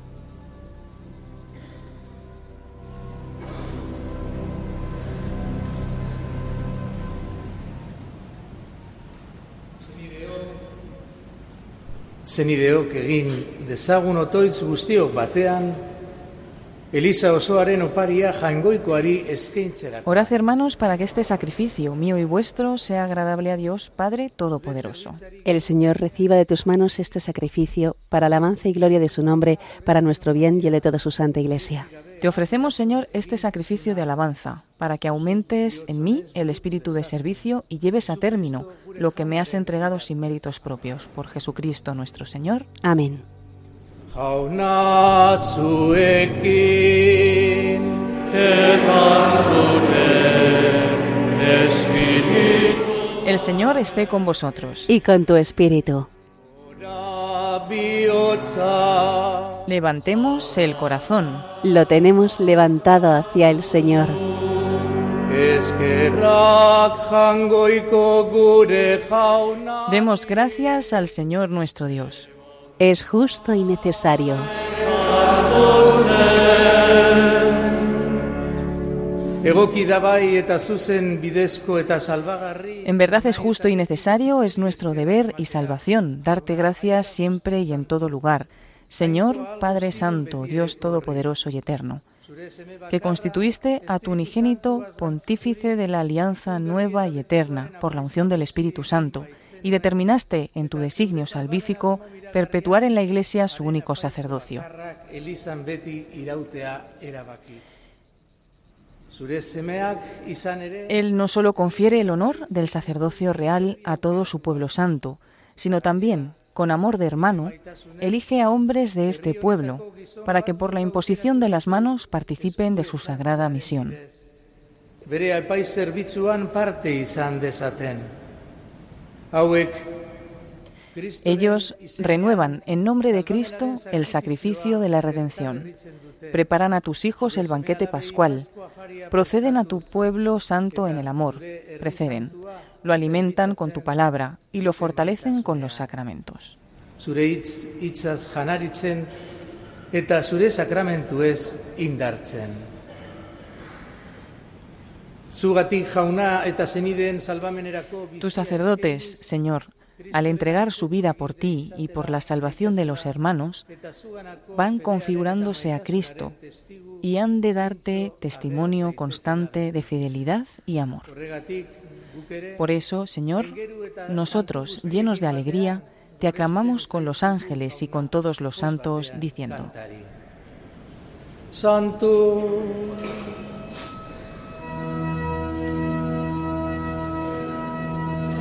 S15: Zenideok egin dezagun otoitz guztiok batean Elisa osoaren oparia eskaintzera.
S1: Orad hermanos para que este sacrificio mío y vuestro sea agradable a Dios Padre Todopoderoso.
S2: El Señor reciba de tus manos este sacrificio para alabanza y gloria de su nombre, para nuestro bien y el de toda su santa Iglesia.
S1: Te ofrecemos, Señor, este sacrificio de alabanza, para que aumentes en mí el espíritu de servicio y lleves a término lo que me has entregado sin méritos propios, por Jesucristo nuestro Señor.
S2: Amén.
S1: El Señor esté con vosotros.
S2: Y con tu espíritu.
S1: Levantemos el corazón.
S2: Lo tenemos levantado hacia el Señor.
S1: Demos gracias al Señor nuestro Dios.
S2: Es justo y necesario.
S1: En verdad es justo y necesario, es nuestro deber y salvación, darte gracias siempre y en todo lugar. Señor, Padre Santo, Dios Todopoderoso y Eterno, que constituiste a tu unigénito pontífice de la alianza nueva y eterna por la unción del Espíritu Santo, y determinaste en tu designio salvífico perpetuar en la Iglesia su único sacerdocio.
S15: Elizan beti irautea erabaki. Zure semeak izan ere
S1: Él no solo confiere el honor del sacerdocio real a todo su pueblo santo, sino también, con amor de hermano, elige a hombres de este pueblo, para que por la imposición de las manos participen de su sagrada misión. Ellos renuevan en nombre de Cristo el sacrificio de la redención. Preparan a tus hijos el banquete pascual. Proceden a tu pueblo santo en el amor. Preceden. Lo alimentan con tu palabra y lo fortalecen con los sacramentos. Tus sacerdotes, Señor, al entregar su vida por ti y por la salvación de los hermanos, van configurándose a Cristo y han de darte testimonio constante de fidelidad y amor. Por eso, Señor, nosotros, llenos de alegría, te aclamamos con los ángeles y con todos los santos, diciendo,
S15: Santo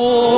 S3: Oh.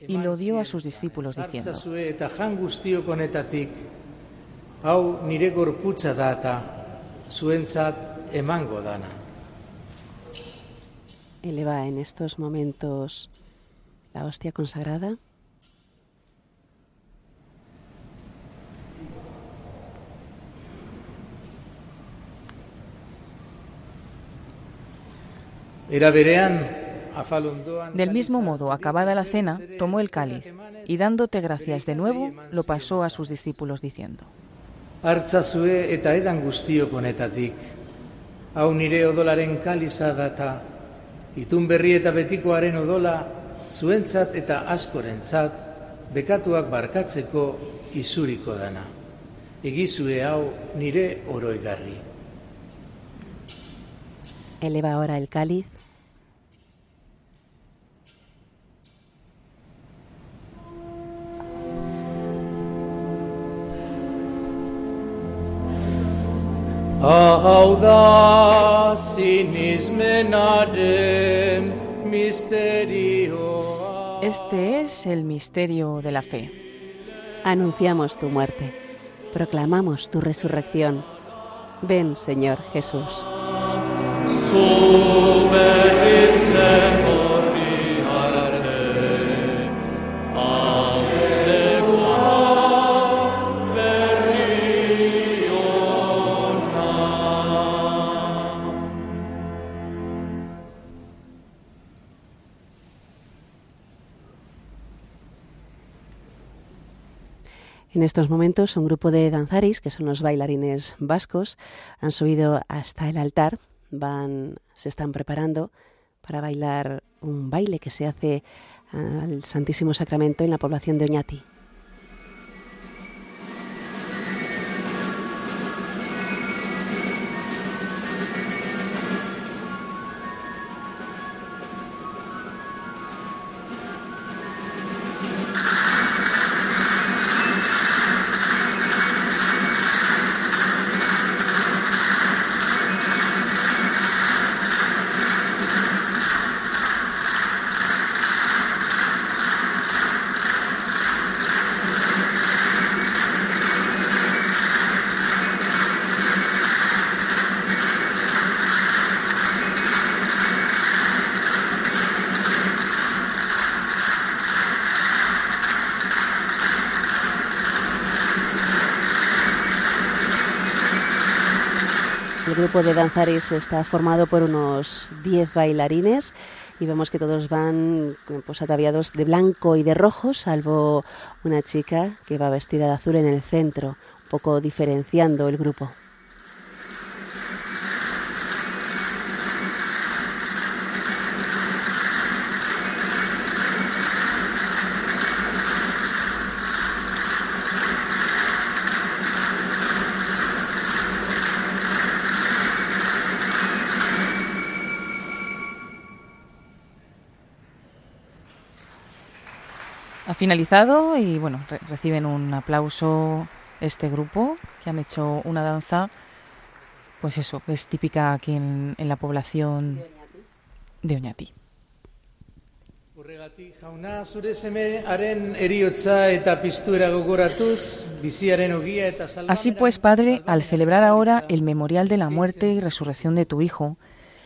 S1: y lo dio a sus discípulos diciendo,
S2: Eleva en estos momentos la hostia consagrada.
S1: Del mismo modo, acabada la cena, tomó el cáliz y dándote gracias de nuevo, lo pasó a sus discípulos diciendo:
S15: Hartzazue eta edan guztiok honetatik. Hau nire odolaren kaliza data, itun berri eta betikoaren odola, zuentzat eta askorentzat, bekatuak barkatzeko izuriko dana. Egizue hau nire oroigarri.
S2: Eleva ahora el cáliz.
S1: Este es el misterio de la fe.
S2: Anunciamos tu muerte, proclamamos tu resurrección. Ven, Señor Jesús. En estos momentos, un grupo de danzaris, que son los bailarines vascos, han subido hasta el altar, van, se están preparando para bailar un baile que se hace al Santísimo Sacramento en la población de Oñati. Grupo de danzaris está formado por unos 10 bailarines y vemos que todos van pues, ataviados de blanco y de rojo, salvo una chica que va vestida de azul en el centro, un poco diferenciando el grupo.
S1: Finalizado y bueno, reciben un aplauso este grupo que han hecho una danza, pues eso, es típica aquí en, la población de Oñati. Así pues, Padre, al celebrar ahora el memorial de la muerte y resurrección de tu Hijo,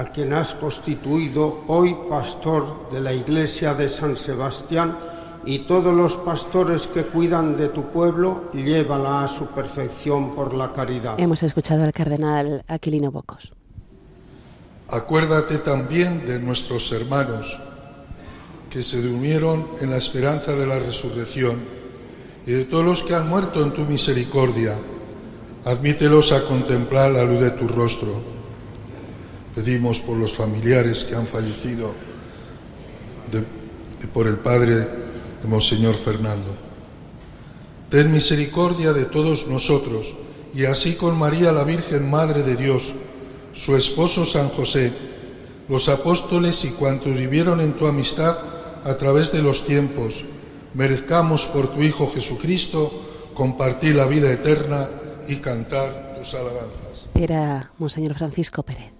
S6: a quien has constituido hoy pastor de la iglesia de San Sebastián y todos los pastores que cuidan de tu pueblo, llévala a su perfección por la caridad.
S2: Hemos escuchado al cardenal Aquilino Bocos.
S8: Acuérdate también de nuestros hermanos que se durmieron en la esperanza de la resurrección y de todos los que han muerto en tu misericordia, admítelos a contemplar la luz de tu rostro. Pedimos por los familiares que han fallecido por el Padre de Monseñor Fernando. Ten misericordia de todos nosotros y así con María la Virgen Madre de Dios, su esposo San José, los apóstoles y cuantos vivieron en tu amistad a través de los tiempos, merezcamos por tu Hijo Jesucristo compartir la vida eterna y cantar tus alabanzas.
S2: Era Monseñor Francisco Pérez.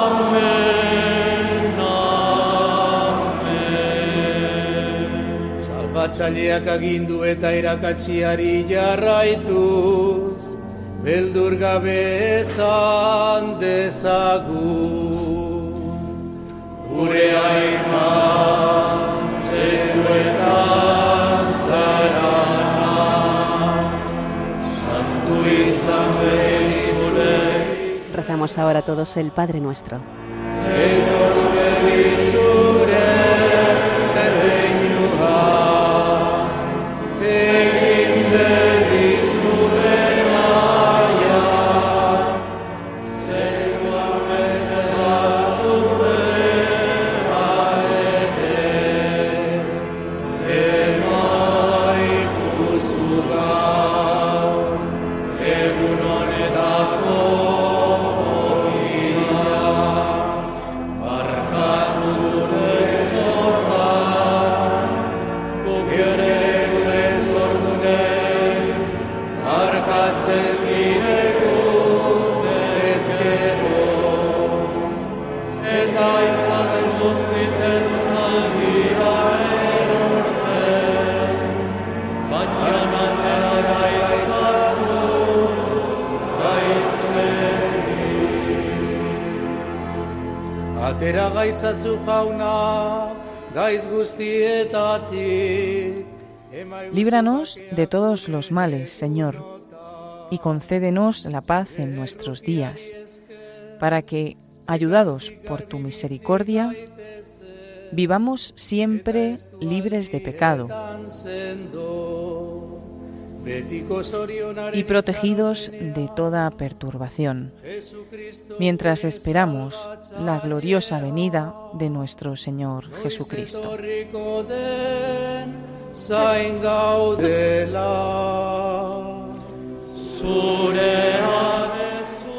S15: Salbatzaileak agindu eta irakatziari jarraituz, beldur gabe esan dezagun. Gure aita zeruetan zara, santu izan
S2: Rezamos ahora todos el Padre Nuestro.
S1: Líbranos de todos los males, Señor, y concédenos la paz en nuestros días, para que, ayudados por tu misericordia, vivamos siempre libres de pecado y protegidos de toda perturbación, mientras esperamos la gloriosa venida de nuestro Señor Jesucristo.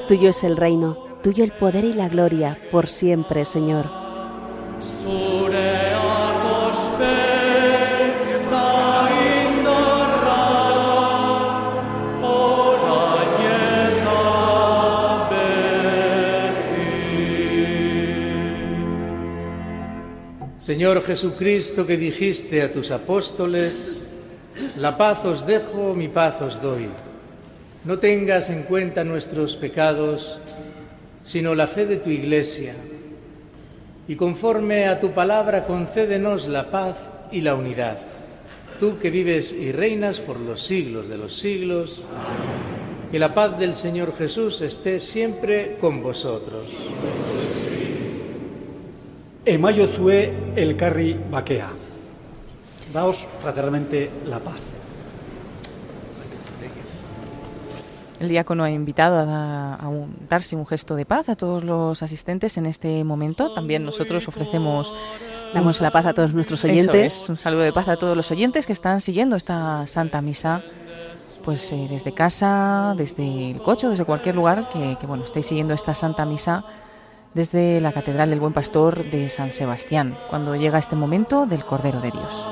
S2: Tuyo es el reino, tuyo el poder y la gloria, por siempre, Señor.
S15: Señor Jesucristo, que dijiste a tus apóstoles, la paz os dejo, mi paz os doy. No tengas en cuenta nuestros pecados, sino la fe de tu iglesia. Y conforme a tu palabra, concédenos la paz y la unidad. Tú que vives y reinas por los siglos de los siglos, que la paz del Señor Jesús esté siempre con vosotros.
S11: Emaiozue elkarri bakea. Daos fraternalmente la paz.
S1: El diácono ha invitado a, a un- darse un gesto de paz a todos los asistentes en este momento. También nosotros ofrecemos
S2: Damos la paz a todos nuestros
S1: Eso
S2: oyentes.
S1: es, un saludo de paz a todos los oyentes que están siguiendo esta Santa Misa, pues eh, desde casa, desde el coche, desde cualquier lugar que, que, bueno estéis siguiendo esta Santa Misa desde la Catedral del Buen Pastor de San Sebastián, cuando llega este momento del Cordero de Dios.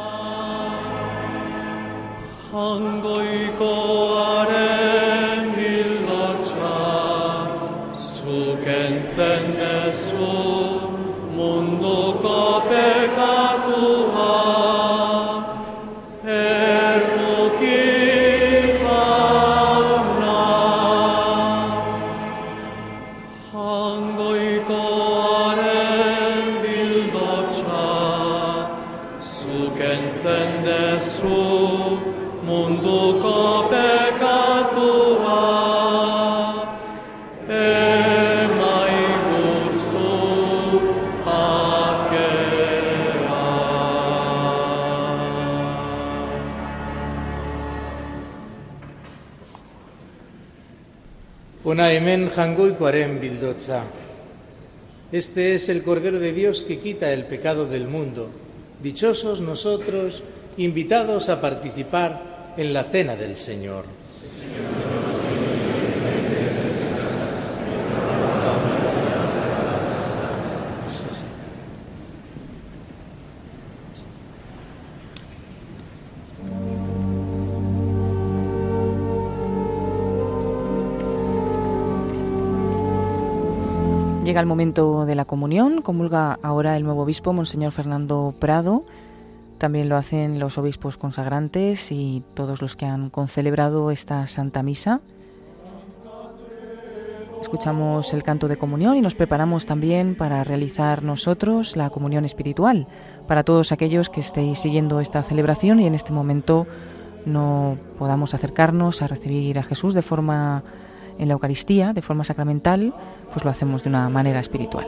S15: Este es el Cordero de Dios que quita el pecado del mundo. Dichosos nosotros, invitados a participar en la cena del Señor.
S1: Llega el momento de la comunión, comulga ahora el nuevo obispo, Monseñor Fernando Prado. También lo hacen los obispos consagrantes y todos los que han concelebrado esta Santa Misa. Escuchamos el canto de comunión y nos preparamos también para realizar nosotros la comunión espiritual para todos aquellos que estéis siguiendo esta celebración y en este momento no podamos acercarnos a recibir a Jesús de forma en la Eucaristía, de forma sacramental, pues lo hacemos de una manera espiritual.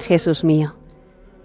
S2: Jesús mío,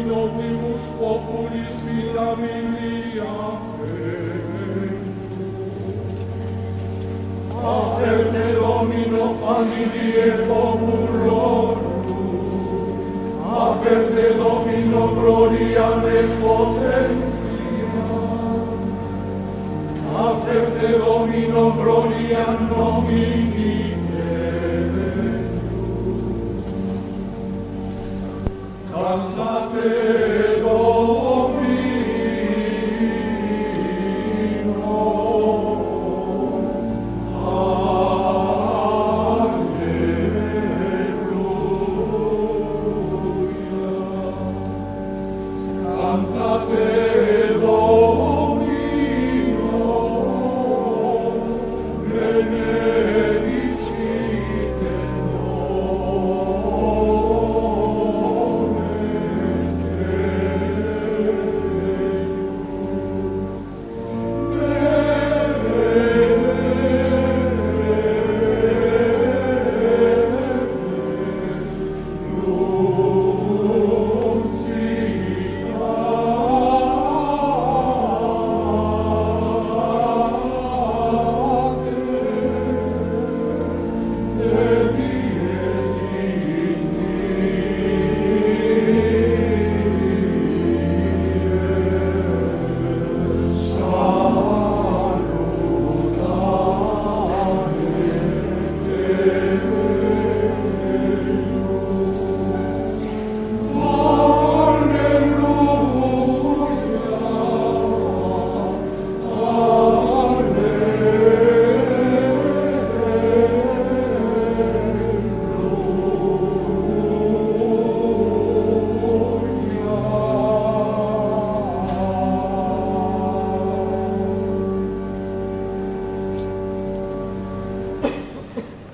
S17: in omnibus populis mirabilia ventus. Aferte Domino familie populorum, aferte Domino gloriam et potentiam, aferte Domino gloria nomini. Canta credo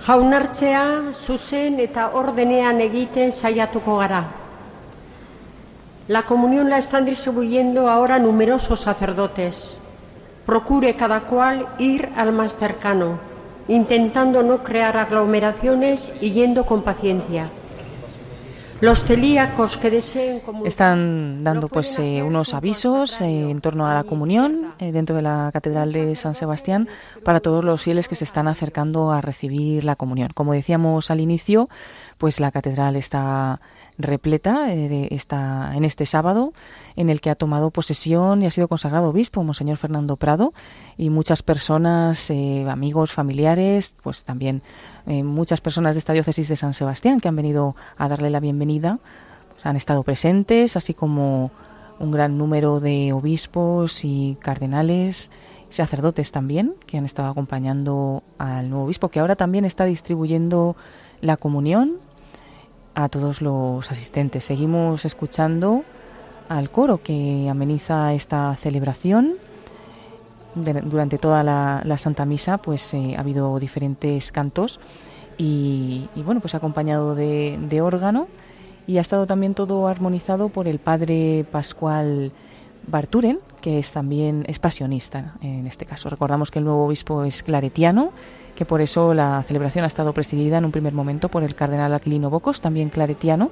S12: Jaunartzea zuzen eta ordenean egiten saiatuko. La comunión la están distribuyendo ahora numerosos sacerdotes. Procure cada cual ir al más cercano, intentando no crear aglomeraciones y yendo con paciencia. Los celíacos que deseen
S1: Están dando pues eh, unos avisos eh, en torno a la comunión eh, dentro de la Catedral de San Sebastián para todos los fieles que se están acercando a recibir la comunión. Como decíamos al inicio, pues la catedral está repleta esta, en este sábado en el que ha tomado posesión y ha sido consagrado obispo, Monseñor Fernando Prado, y muchas personas, amigos, familiares, pues también eh, muchas personas de esta diócesis de San Sebastián que han venido a darle la bienvenida pues, han estado presentes, así como un gran número de obispos y cardenales, sacerdotes también, que han estado acompañando al nuevo obispo, que ahora también está distribuyendo la comunión a todos los asistentes. Seguimos escuchando al coro que ameniza esta celebración. Durante toda la, Santa Misa pues eh, ha habido diferentes cantos y, bueno pues acompañado de, órgano. Y ha estado también todo armonizado por el padre Pascual Barturen que es también es pasionista en este caso. Recordamos que el nuevo obispo es claretiano que por eso la celebración ha estado presidida en un primer momento por el cardenal Aquilino Bocos también claretiano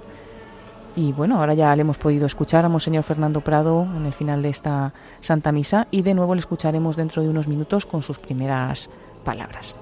S1: y bueno, ahora ya le hemos podido escuchar a Monseñor Fernando Prado en el final de esta Santa Misa y de nuevo le escucharemos dentro de unos minutos con sus primeras palabras.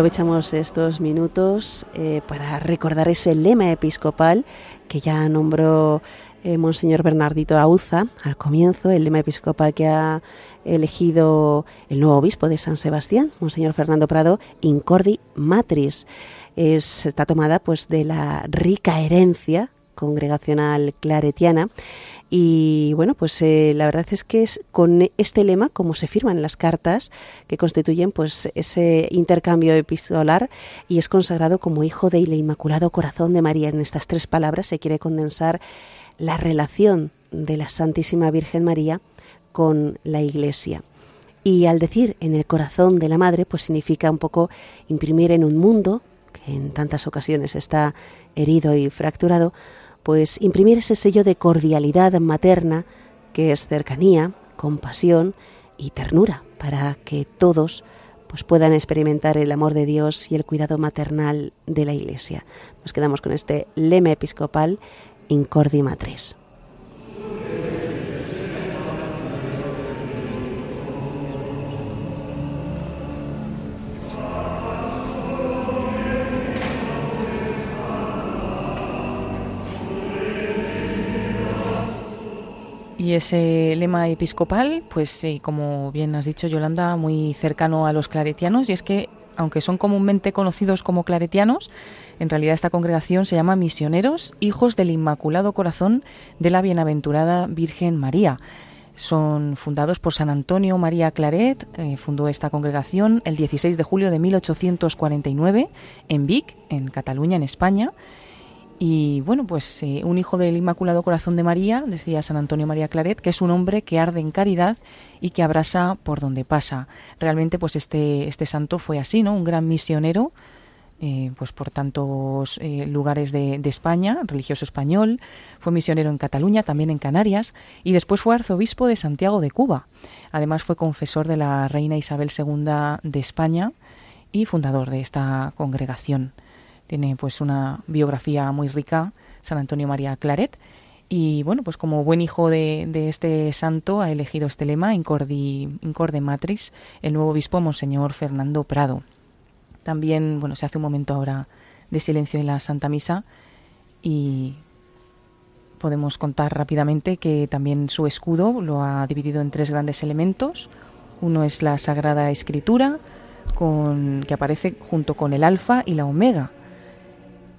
S1: Aprovechamos estos minutos eh, para recordar ese lema episcopal que ya nombró eh, Monseñor Bernardito Auza al comienzo, el lema episcopal que ha elegido el nuevo obispo de San Sebastián, Monseñor Fernando Prado, Incordi Matris. está tomada pues de la rica herencia congregacional claretiana y bueno, pues eh, la verdad es que es con este lema como se firman las cartas que constituyen pues ese intercambio epistolar y es consagrado como hijo del Inmaculado Corazón de María. En estas tres palabras se quiere condensar la relación de la Santísima Virgen María con la Iglesia. Y al decir en el corazón de la Madre, pues significa un poco imprimir en un mundo que en tantas ocasiones está herido y fracturado, pues imprimir ese sello de cordialidad materna que es cercanía, compasión y ternura para que todos pues puedan experimentar el amor de Dios y el cuidado maternal de la Iglesia. Nos quedamos con este lema episcopal Incordi Matris. Y ese lema episcopal, pues como bien has dicho Yolanda, muy cercano a los claretianos, y es que aunque son comúnmente conocidos como claretianos, en realidad esta congregación se llama Misioneros, Hijos del Inmaculado Corazón de la Bienaventurada Virgen María. Son fundados por San Antonio María Claret, eh, fundó esta congregación el 16 de julio de 1849 en Vic, en Cataluña, en España, y bueno, pues eh, un hijo del Inmaculado Corazón de María, decía San Antonio María Claret, que es un hombre que arde en caridad y que abrasa por donde pasa. Realmente, pues este, este santo fue así, ¿no? Un gran misionero eh, pues por tantos eh, lugares de, España, religioso español, fue misionero en Cataluña, también en Canarias, y después fue arzobispo de Santiago de Cuba. Además fue confesor de la reina Isabel II de España y fundador de esta congregación. Tiene pues una biografía muy rica, San Antonio María Claret, y bueno, pues como buen hijo de, este santo ha elegido este lema, Incordi, Incorde Matris, el nuevo obispo Monseñor Fernando Prado. También, bueno, se hace un momento ahora de silencio en la Santa Misa y podemos contar rápidamente que también su escudo lo ha dividido en tres grandes elementos. Uno es la Sagrada Escritura, con, que aparece junto con el Alfa y la Omega.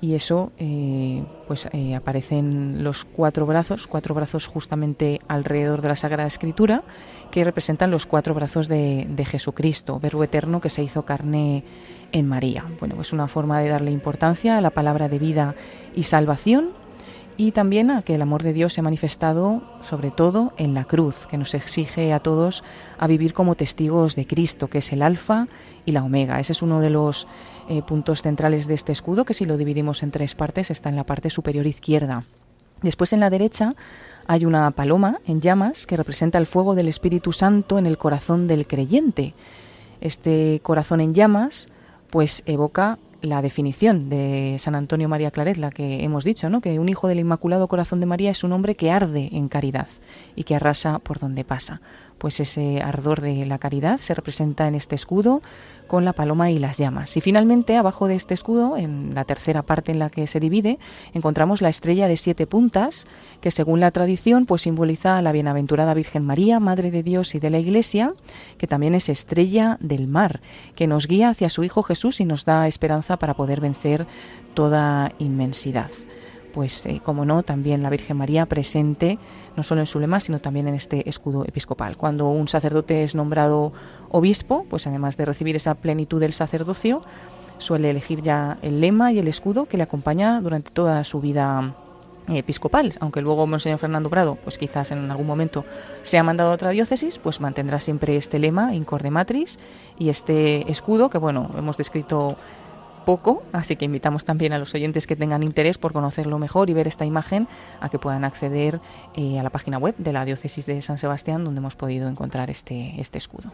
S1: Y eso, eh, pues eh, aparecen los cuatro brazos, cuatro brazos justamente alrededor de la Sagrada Escritura, que representan los cuatro brazos de, de Jesucristo, Verbo eterno que se hizo carne en María. Bueno, es una forma de darle importancia a la palabra de vida y salvación y también a que el amor de Dios se ha manifestado sobre todo en la cruz, que nos exige a todos a vivir como testigos de Cristo, que es el alfa y la omega. Ese es uno de los eh, puntos centrales de este escudo, que si lo dividimos en tres partes está en la parte superior izquierda. Después en la derecha hay una paloma en llamas que representa el fuego del Espíritu Santo en el corazón del creyente. Este corazón en llamas pues evoca la definición de San Antonio María Claret, la que hemos dicho, ¿no? que un hijo del Inmaculado Corazón de María es un hombre que arde en caridad y que arrasa por donde pasa pues ese ardor de la caridad se representa en este escudo con la paloma y las llamas. Y finalmente, abajo de este escudo, en la tercera parte en la que se divide, encontramos la estrella de siete puntas, que según la tradición, pues simboliza a la bienaventurada Virgen María, Madre de Dios y de la Iglesia, que también es estrella del mar, que nos guía hacia su Hijo Jesús y nos da esperanza para poder vencer toda inmensidad pues eh, como no, también la Virgen María presente no solo en su lema, sino también en este escudo episcopal. Cuando un sacerdote es nombrado obispo, pues además de recibir esa plenitud del sacerdocio, suele elegir ya el lema y el escudo que le acompaña durante toda su vida episcopal, aunque luego Monseñor Fernando Prado, pues quizás en algún momento sea mandado a otra diócesis, pues mantendrá siempre este lema, Incorde Matris, y este escudo que, bueno, hemos descrito poco, así que invitamos también a los oyentes que tengan interés por conocerlo mejor y ver esta imagen a que puedan acceder eh, a la página web de la diócesis de San Sebastián donde hemos podido encontrar este, este escudo.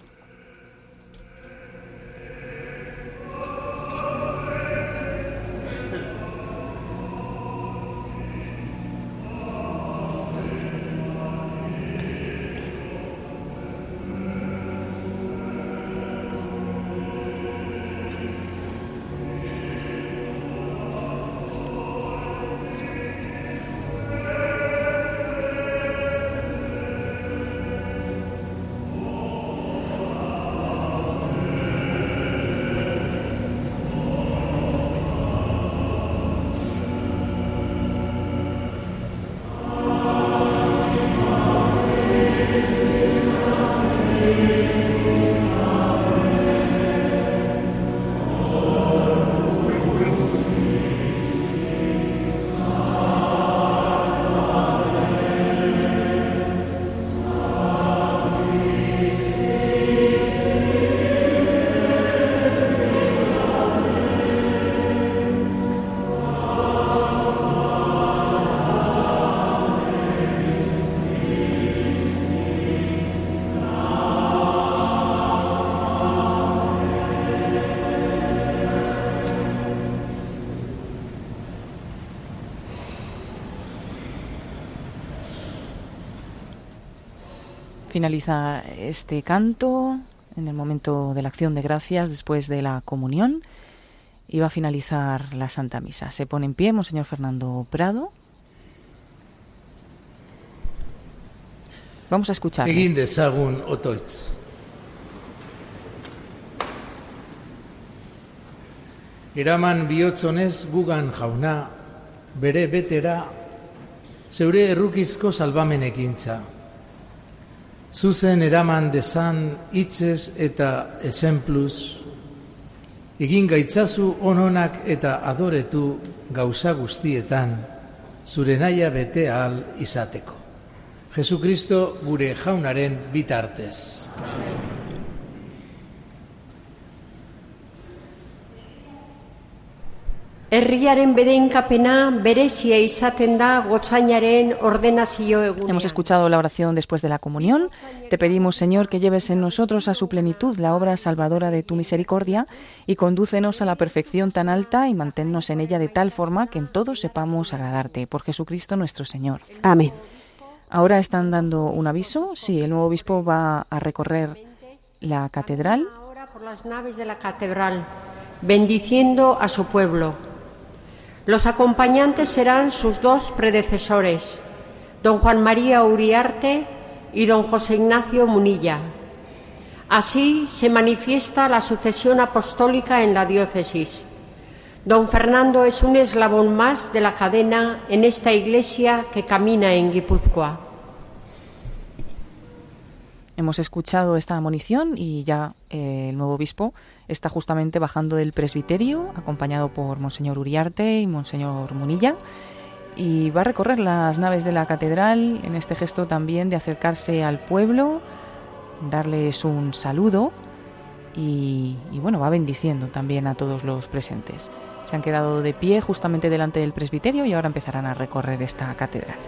S1: Finaliza este canto en el momento de la acción de gracias después de la comunión y va a finalizar la Santa Misa. Se pone en pie Monseñor Fernando Prado. Vamos a escuchar.
S15: Gugan bere betera, zuzen eraman dezan hitzez eta esenpluz, egin gaitzazu ononak eta adoretu gauza guztietan, zure naia bete ahal izateko. Jesukristo gure jaunaren bitartez.
S12: Herriaren bedenkapena berezia izaten da gotzainaren ordenazio egunean.
S1: Hemos escuchado la oración después de la comunión. Te pedimos, Señor, que lleves en nosotros a su plenitud la obra salvadora de tu misericordia y condúcenos a la perfección tan alta y manténnos en ella de tal forma que en todo sepamos agradarte. Por Jesucristo nuestro Señor.
S2: Amén.
S1: Ahora están dando un aviso. Sí, el nuevo obispo va a recorrer la catedral.
S12: Ahora por las naves de la catedral, bendiciendo a su pueblo. Los acompañantes serán sus dos predecesores, don Juan María Uriarte y don José Ignacio Munilla. Así se manifiesta la sucesión apostólica en la diócesis. Don Fernando es un eslabón más de la cadena en esta iglesia que camina en Guipúzcoa.
S1: Hemos escuchado esta munición y ya eh, el nuevo obispo está justamente bajando del presbiterio, acompañado por Monseñor Uriarte y Monseñor Munilla, y va a recorrer las naves de la catedral en este gesto también de acercarse al pueblo, darles un saludo y, y bueno, va bendiciendo también a todos los presentes. Se han quedado de pie justamente delante del presbiterio y ahora empezarán a recorrer esta catedral.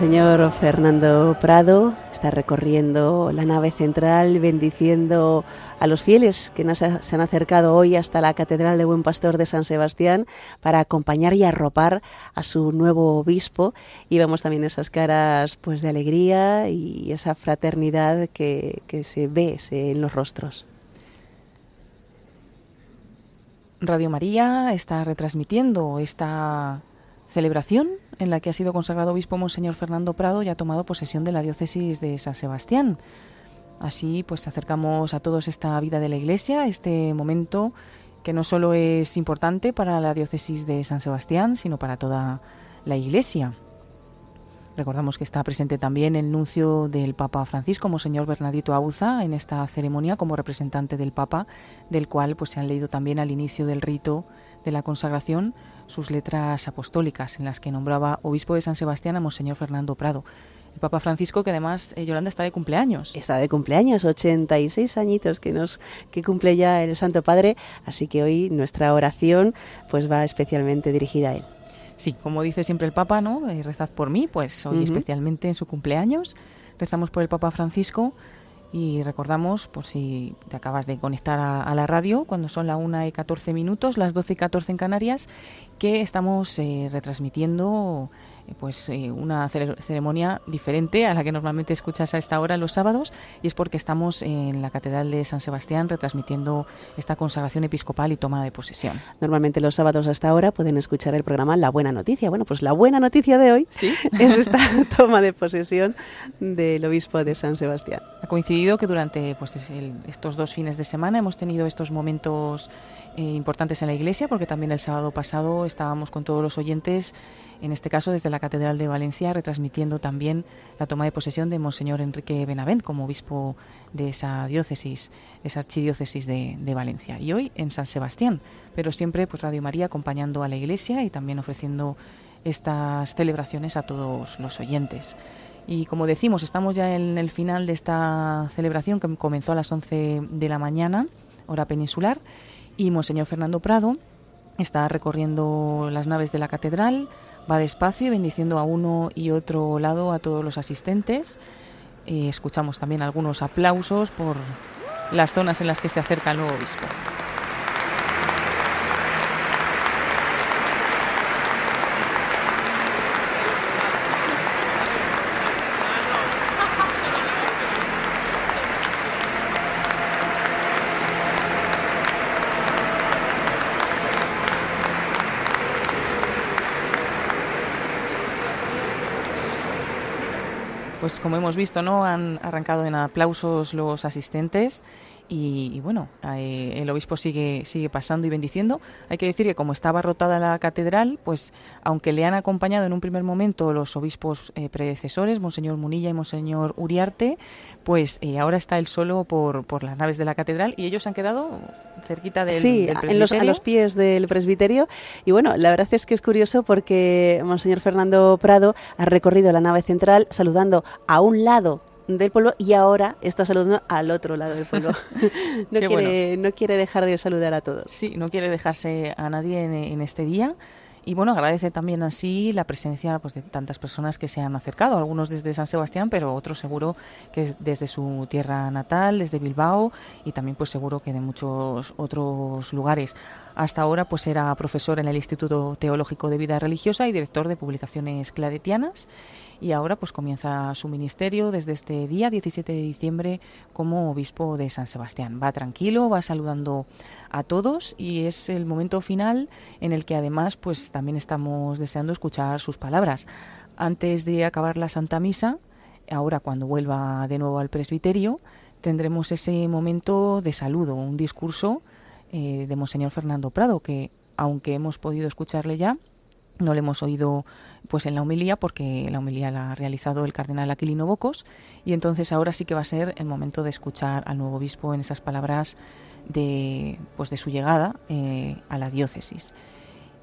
S2: Monseñor Fernando Prado está recorriendo la nave central, bendiciendo a los fieles que se han acercado hoy hasta la Catedral de Buen Pastor de San Sebastián para acompañar y arropar a su nuevo obispo. Y vemos también esas caras pues de alegría y esa fraternidad que se ve en los rostros.
S1: Radio María está retransmitiendo esta celebración en la que ha sido consagrado obispo Monseñor Fernando Prado y ha tomado posesión de la diócesis de San Sebastián. Así pues acercamos a todos esta vida de la Iglesia, este momento que no solo es importante para la diócesis de San Sebastián, sino para toda la Iglesia. Recordamos que está presente también el nuncio del Papa Francisco, Monseñor Bernardito Auza, en esta ceremonia como representante del Papa, del cual pues se han leído también al inicio del rito de la consagración sus letras apostólicas en las que nombraba obispo de San Sebastián a Monseñor Fernando Prado. El Papa Francisco, que además eh, Yolanda está de cumpleaños.
S2: Está de cumpleaños, 86 añitos que nos que cumple ya el Santo Padre, así que hoy nuestra oración pues va especialmente dirigida a él.
S1: Sí, como dice siempre el Papa, ¿no? Eh, rezad por mí, pues hoy especialmente en su cumpleaños rezamos por el Papa Francisco y recordamos, por si te acabas de conectar a, la radio, cuando son las 1 y 14 minutos, las 12 y 14 en Canarias, que estamos eh, retransmitiendo pues eh, una ceremonia diferente a la que normalmente escuchas a esta hora los sábados y es porque estamos en la Catedral de San Sebastián retransmitiendo esta consagración episcopal y toma de posesión.
S2: Normalmente los sábados hasta ahora pueden escuchar el programa La Buena Noticia. Bueno, pues la buena noticia de hoy <laughs> es esta <laughs> toma de posesión del obispo de San Sebastián.
S1: Ha coincidido que durante pues, estos dos fines de semana hemos tenido estos momentos eh, importantes en la iglesia porque también el sábado pasado estábamos con todos los oyentes en este caso desde la Catedral de Valencia, retransmitiendo también la toma de posesión de Monseñor Enrique Benavent como obispo de esa diócesis, esa archidiócesis de, Valencia. Y hoy en San Sebastián, pero siempre pues Radio María acompañando a la Iglesia y también ofreciendo estas celebraciones a todos los oyentes. Y como decimos, estamos ya en el final de esta celebración que comenzó a las 11 de la mañana, hora peninsular, y Monseñor Fernando Prado está recorriendo las naves de la catedral, va despacio bendiciendo a uno y otro lado a todos los asistentes. Eh, escuchamos también algunos aplausos por las zonas en las que se acerca el nuevo obispo. Pues como hemos visto, ¿no? Han arrancado en aplausos los asistentes y, bueno, eh, el obispo sigue, sigue pasando y bendiciendo. Hay que decir que como estaba rotada la catedral, pues aunque le han acompañado en un primer momento los obispos eh, predecesores, Monseñor Munilla y Monseñor Uriarte, pues eh, ahora está él solo por, por las naves de la catedral y ellos han quedado cerquita del,
S2: sí, En los, a los pies del presbiterio. Y bueno, la verdad es que es curioso porque Monseñor Fernando Prado ha recorrido la nave central saludando a un lado del pueblo y ahora está saludando al otro lado del pueblo. <laughs> <laughs> no, quiere, no quiere dejar de saludar a todos.
S1: Sí, no quiere dejarse a nadie en, este día. Y bueno, agradece también así la presencia pues, de tantas personas que se han acercado, algunos desde San Sebastián, pero otros seguro que desde su tierra natal, desde Bilbao y también pues seguro que de muchos otros lugares. Hasta ahora pues era profesor en el Instituto Teológico de Vida Religiosa y director de publicaciones claretianas y ahora pues comienza su ministerio desde este día 17 de diciembre como obispo de San Sebastián. Va tranquilo, va saludando a todos y es el momento final en el que además pues también estamos deseando escuchar sus palabras. Antes de acabar la Santa Misa, ahora cuando vuelva de nuevo al presbiterio, tendremos ese momento de saludo, un discurso eh, de Monseñor Fernando Prado que aunque hemos podido escucharle ya, no le hemos oído pues en la homilía porque la homilía la ha realizado el cardenal Aquilino Bocos y entonces ahora sí que va a ser el momento de escuchar al nuevo obispo en esas palabras de pues de su llegada eh, a la diócesis.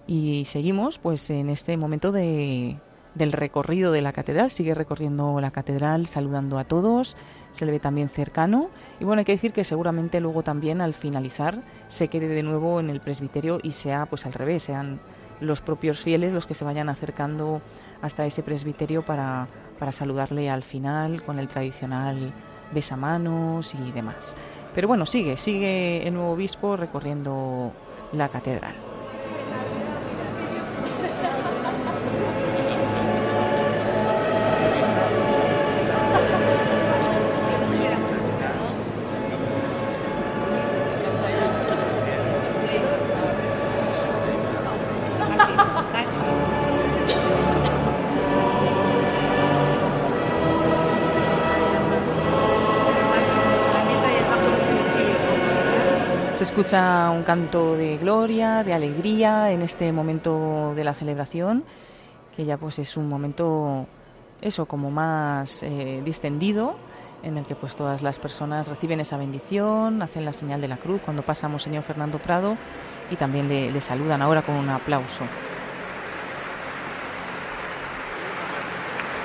S1: Y seguimos pues en este momento de, del recorrido de la catedral. Sigue recorriendo la catedral saludando a todos. Se le ve también cercano. Y bueno hay que decir que seguramente luego también al finalizar se quede de nuevo en el presbiterio y sea pues al revés los propios fieles los que se vayan acercando hasta ese presbiterio para, para saludarle al final con el tradicional besamanos y demás. Pero bueno, sigue, sigue el nuevo obispo recorriendo la catedral. Escucha un canto de gloria, de alegría en este momento de la celebración, que ya pues es un momento eso como más eh, distendido en el que pues todas las personas reciben esa bendición, hacen la señal de la cruz cuando pasamos señor Fernando Prado y también le, le saludan ahora con un aplauso.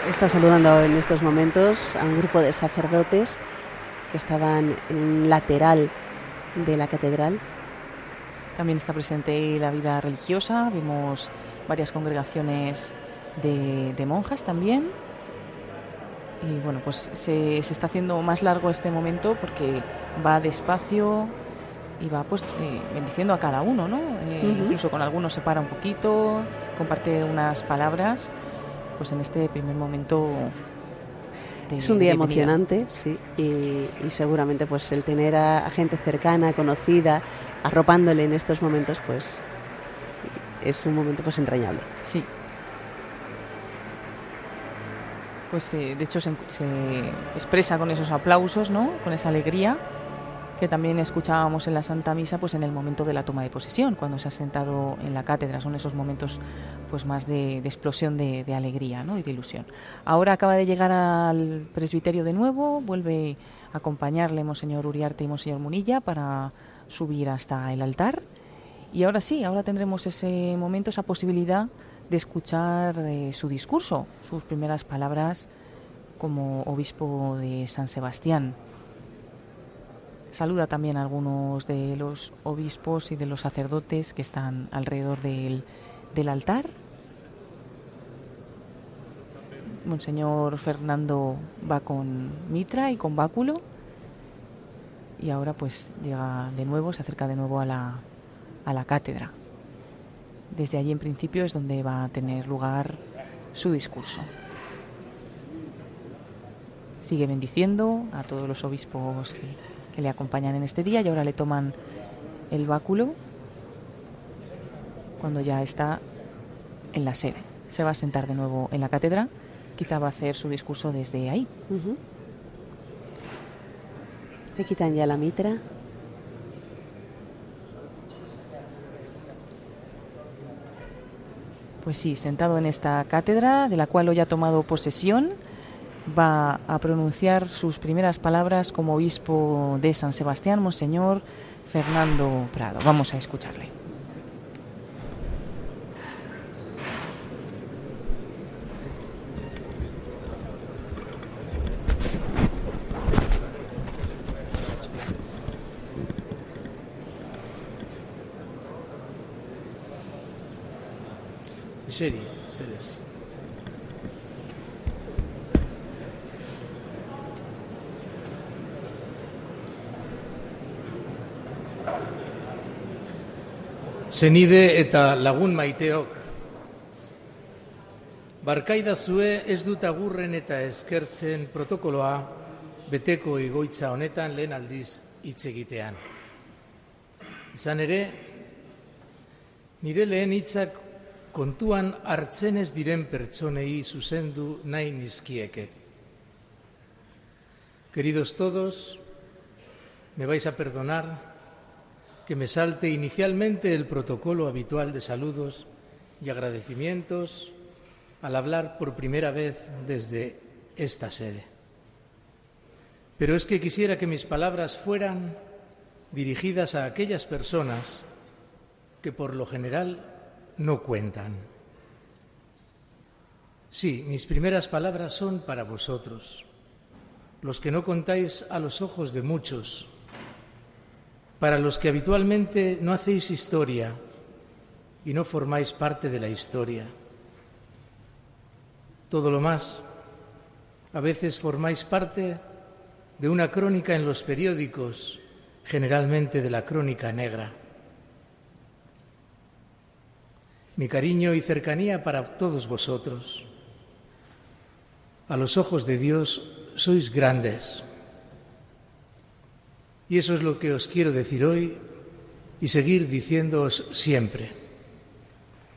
S2: Está saludando en estos momentos a un grupo de sacerdotes que estaban en un lateral de la catedral.
S1: También está presente la vida religiosa, vemos varias congregaciones de, monjas también. Y bueno, pues se, está haciendo más largo este momento porque va despacio y va pues eh, bendiciendo a cada uno, ¿no? Eh, incluso con algunos se para un poquito, comparte unas palabras pues en este primer momento
S2: es un día emocionante, sí, y, seguramente pues el tener a, gente cercana, conocida, arropándole en estos momentos, pues es un momento pues entrañable.
S1: Sí. Pues eh, de hecho se, se, expresa con esos aplausos, ¿no? Con esa alegría que también escuchábamos en la Santa Misa, pues en el momento de la toma de posesión, cuando se ha sentado en la cátedra, son esos momentos pues más de, explosión de, alegría ¿no? y de ilusión. Ahora acaba de llegar al presbiterio de nuevo, vuelve a acompañarle Monseñor Uriarte y Monseñor Munilla para subir hasta el altar. Y ahora sí, ahora tendremos ese momento, esa posibilidad de escuchar eh, su discurso, sus primeras palabras como obispo de San Sebastián. Saluda también a algunos de los obispos y de los sacerdotes que están alrededor del, altar. Monseñor Fernando va con mitra y con báculo y ahora pues llega de nuevo, se acerca de nuevo a la, a la cátedra. Desde allí en principio es donde va a tener lugar su discurso. Sigue bendiciendo a todos los obispos que que le acompañan en este día y ahora le toman el báculo cuando ya está en la sede. Se va a sentar de nuevo en la cátedra, quizá va a hacer su discurso desde ahí.
S2: Le quitan ya la mitra.
S1: Pues sí, sentado en esta cátedra, de la cual hoy ha tomado posesión va a pronunciar sus primeras palabras como obispo de San Sebastián, Monseñor Fernando Prado. Vamos a escucharle.
S15: Zenide eta lagun maiteok, barkaida zue ez dut agurren eta eskertzen protokoloa beteko igoitza honetan lehen aldiz hitz egitean. Izan ere, nire lehen hitzak kontuan hartzen ez diren pertsonei zuzendu nahi nizkieke. Queridos todos, me vais a perdonar que me salte inicialmente el protocolo habitual de saludos y agradecimientos al hablar por primera vez desde esta sede. Pero es que quisiera que mis palabras fueran dirigidas a aquellas personas que por lo general no cuentan. Sí, mis primeras palabras son para vosotros, los que no contáis a los ojos de muchos, para los que habitualmente no hacéis historia y no formáis parte de la historia. Todo lo más, a veces formáis parte de una crónica en los periódicos, generalmente de la crónica negra. Mi cariño y cercanía para todos vosotros. A los ojos de Dios sois grandes y eso es lo que os quiero decir hoy y seguir diciéndoos siempre.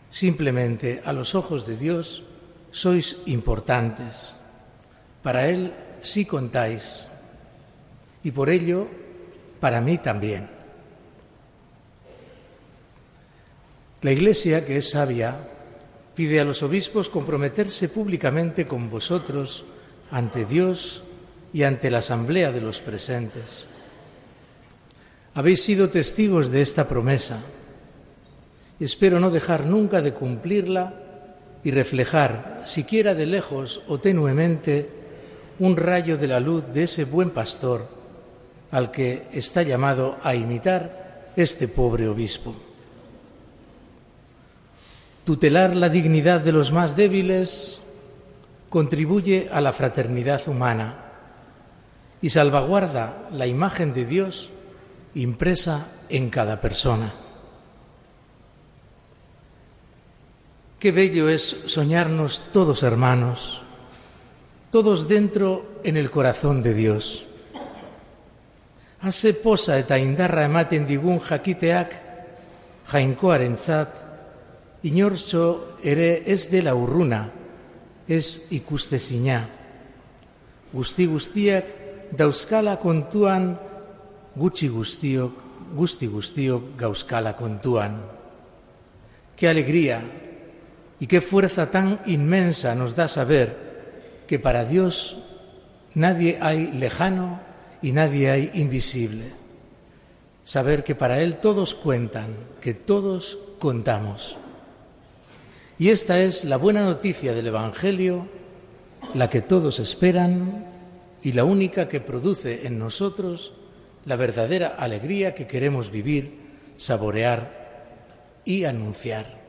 S15: Simplemente a los ojos de Dios sois importantes. Para Él sí contáis. Y por ello, para mí también. La Iglesia, que es sabia, pide a los obispos comprometerse públicamente con vosotros ante Dios y ante la asamblea de los presentes habéis sido testigos de esta promesa espero no dejar nunca de cumplirla y reflejar, siquiera de lejos o tenuemente, un rayo de la luz de ese buen pastor al que está llamado a imitar este pobre obispo. Tutelar la dignidad de los más débiles contribuye a la fraternidad humana y salvaguarda la imagen de Dios impresa en cada persona. Qué bello es soñarnos todos hermanos, todos dentro en el corazón de Dios. Haze posa eta indarra ematen digun jakiteak jainkoarentzat inortxo ere ez dela urruna, ez ikustezina. Guzti guztiak dauzkala kontuan gutxi guztiok, guzti guztiok. Qué alegría Y qué fuerza tan inmensa nos da saber que para Dios nadie hay lejano y nadie hay invisible. Saber que para Él todos cuentan, que todos contamos. Y esta es la buena noticia del Evangelio, la que todos esperan y la única que produce en nosotros la verdadera alegría que queremos vivir, saborear y anunciar.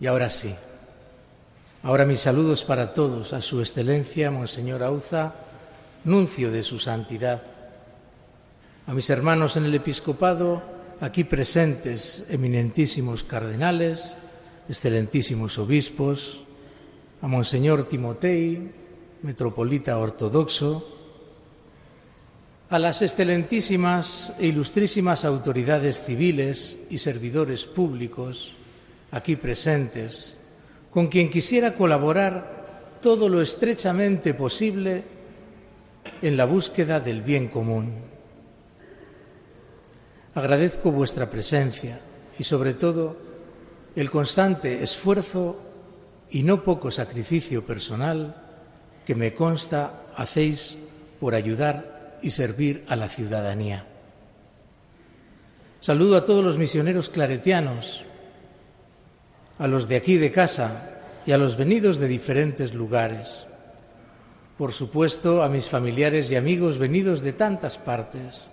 S15: Y ahora sí, ahora mis saludos para todos, a Su Excelencia, Monseñor Auza, nuncio de su santidad, a mis hermanos en el episcopado, aquí presentes, eminentísimos cardenales, excelentísimos obispos, a Monseñor Timotei, metropolita ortodoxo, a las excelentísimas e ilustrísimas autoridades civiles y servidores públicos, aquí presentes, con quien quisiera colaborar todo lo estrechamente posible en la búsqueda del bien común. Agradezco vuestra presencia y sobre todo el constante esfuerzo y no poco sacrificio personal que me consta hacéis por ayudar y servir a la ciudadanía. Saludo a todos los misioneros claretianos a los de aquí de casa y a los venidos de diferentes lugares. Por supuesto, a mis familiares y amigos venidos de tantas partes,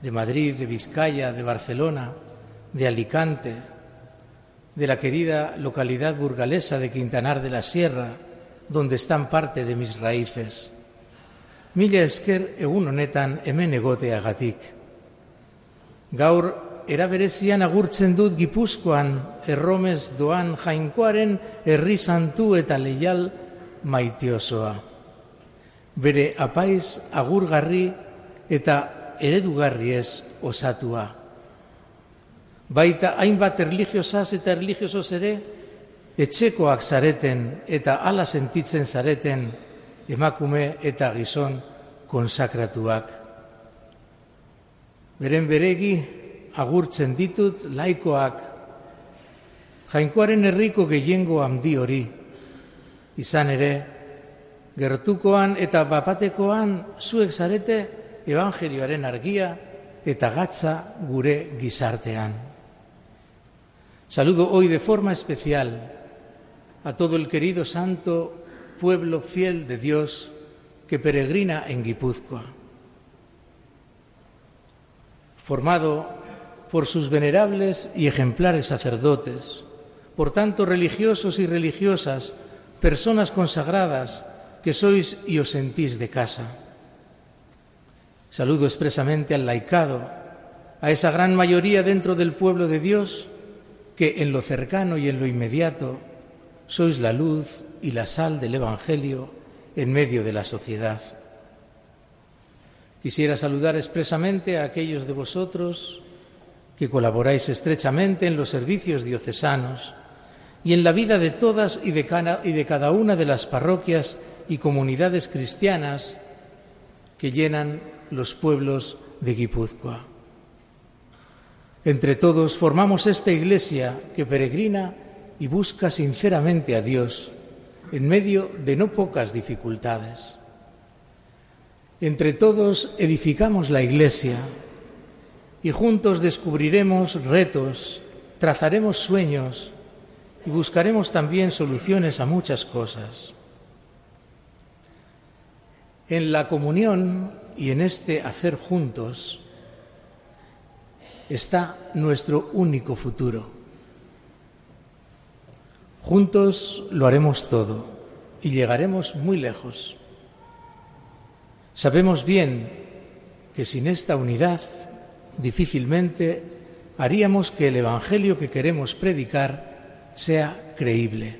S15: de Madrid, de Vizcaya, de Barcelona, de Alicante, de la querida localidad burgalesa de Quintanar de la Sierra, donde están parte de mis raíces. Mila esker egun honetan hemen egoteagatik. Gaur era berezian agurtzen dut Gipuzkoan erromez doan jainkoaren herri santu eta leial maitiosoa. Bere apaiz agurgarri eta eredugarri ez osatua. Baita hainbat erligiosaz eta erligiosoz ere, etxekoak zareten eta ala sentitzen zareten emakume eta gizon konsakratuak. Beren beregi, agurtzen ditut laikoak jainkoaren herriko gehiengo handi hori izan ere gertukoan eta bapatekoan zuek zarete evangelioaren argia eta gatza gure gizartean. Saludo hoy de forma especial a todo el querido santo pueblo fiel de Dios que peregrina en Guipúzcoa. Formado por sus venerables y ejemplares sacerdotes, por tanto religiosos y religiosas, personas consagradas que sois y os sentís de casa. Saludo expresamente al laicado, a esa gran mayoría dentro del pueblo de Dios que en lo cercano y en lo inmediato sois la luz y la sal del Evangelio en medio de la sociedad. Quisiera saludar expresamente a aquellos de vosotros que colaboráis estrechamente en los servicios diocesanos y en la vida de todas y de, cada, una de las parroquias y comunidades cristianas que llenan los pueblos de Guipúzcoa. Entre todos formamos esta iglesia que peregrina y busca sinceramente a Dios en medio de no pocas dificultades. Entre todos edificamos la iglesia y juntos descubriremos retos, trazaremos sueños y buscaremos también soluciones a muchas cosas. En la comunión y en este hacer juntos está nuestro único futuro. Juntos lo haremos todo y llegaremos muy lejos. Sabemos bien que sin esta unidad difícilmente haríamos que el Evangelio que queremos predicar sea creíble.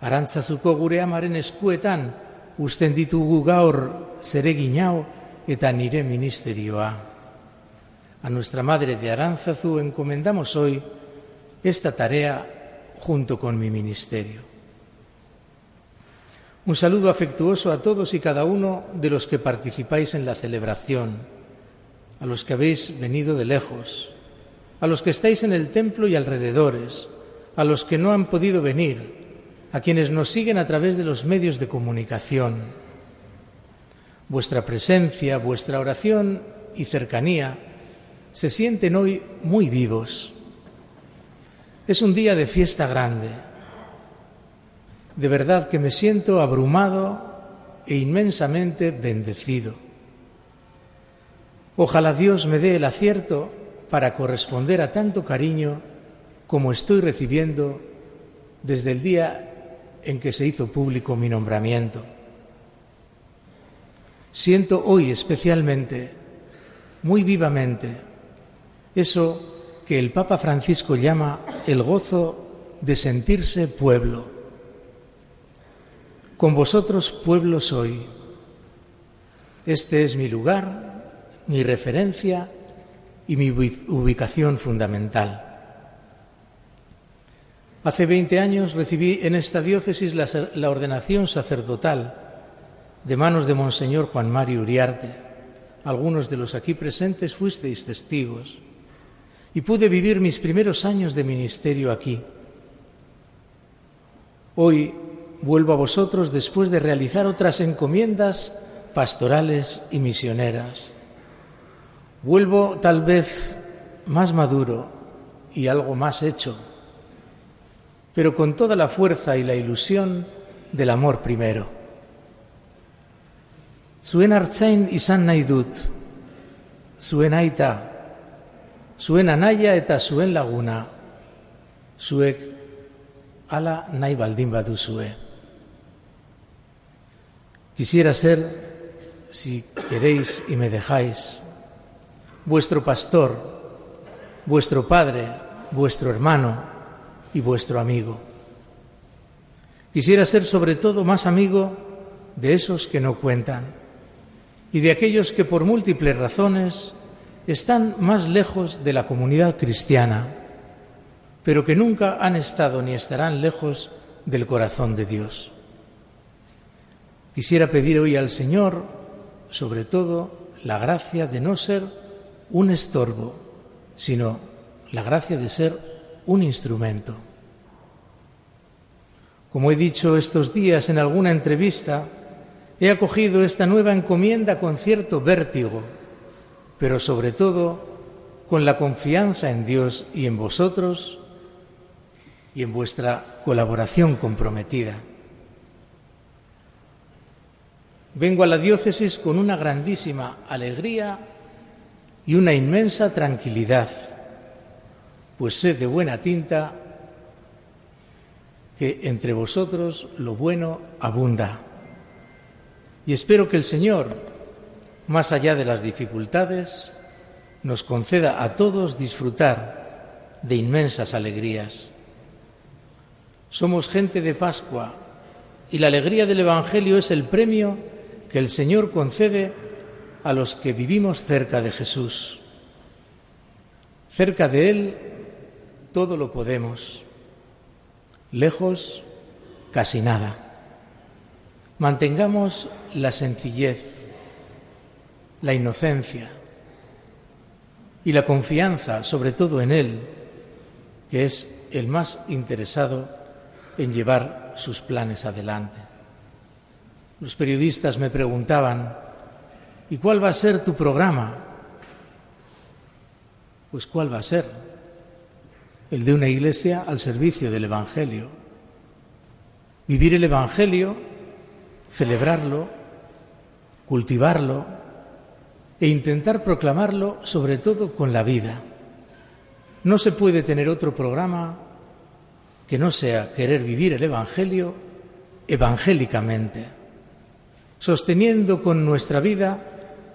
S15: Arantzazuko gure amaren eskuetan usten ditugu gaur zeregin hau eta nire ministerioa. A nuestra madre de Arantzazu encomendamos hoy esta tarea junto con mi ministerio. Un saludo afectuoso a todos y cada uno de los que participáis en la celebración, a los que habéis venido de lejos, a los que estáis en el templo y alrededores, a los que no han podido venir, a quienes nos siguen a través de los medios de comunicación. Vuestra presencia, vuestra oración y cercanía se sienten hoy muy vivos. Es un día de fiesta grande de verdad que me siento abrumado e inmensamente bendecido. Ojalá Dios me dé el acierto para corresponder a tanto cariño como estoy recibiendo desde el día en que se hizo público mi nombramiento. Siento hoy especialmente, muy vivamente, eso que el Papa Francisco llama el gozo de sentirse pueblo con vosotros pueblo soy. Este es mi lugar, mi referencia y mi ubicación fundamental. Hace 20 años recibí en esta diócesis la, ordenación sacerdotal de manos de Monseñor Juan Mario Uriarte. Algunos de los aquí presentes fuisteis testigos. Y pude vivir mis primeros años de ministerio aquí. Hoy vuelvo a vosotros después de realizar otras encomiendas pastorales y misioneras. Vuelvo tal vez más maduro y algo más hecho, pero con toda la fuerza y la ilusión del amor primero. Zuen hartzain izan nahi dut, zuen aita, zuen anaia eta zuen laguna, zuek ala nahi baldin. Quisiera ser, si queréis y me dejáis, vuestro pastor, vuestro padre, vuestro hermano y vuestro amigo. Quisiera ser sobre todo más amigo de esos que no cuentan y de aquellos que por múltiples razones están más lejos de la comunidad cristiana, pero que nunca han estado ni estarán lejos del corazón de Dios. Quisiera pedir hoy al Señor, sobre todo, la gracia de no ser un estorbo, sino la gracia de ser un instrumento. Como he dicho estos días en alguna entrevista, he acogido esta nueva encomienda con cierto vértigo, pero sobre todo con la confianza en Dios y en vosotros y en vuestra colaboración comprometida. Vengo a la diócesis con una grandísima alegría y una inmensa tranquilidad, pues sé de buena tinta que entre vosotros lo bueno abunda. Y espero que el Señor, más allá de las dificultades, nos conceda a todos disfrutar de inmensas alegrías. Somos gente de Pascua y la alegría del Evangelio es el premio que el Señor concede a los que vivimos cerca de Jesús. Cerca de Él todo lo podemos, lejos casi nada. Mantengamos la sencillez, la inocencia y la confianza, sobre todo en Él, que es el más interesado en llevar sus planes adelante. Los periodistas me preguntaban, ¿y cuál va a ser tu programa? Pues ¿cuál va a ser? El de una iglesia al servicio del Evangelio. Vivir el Evangelio, celebrarlo, cultivarlo e intentar proclamarlo sobre todo con la vida. No se puede tener otro programa que no sea querer vivir el Evangelio evangélicamente sosteniendo con nuestra vida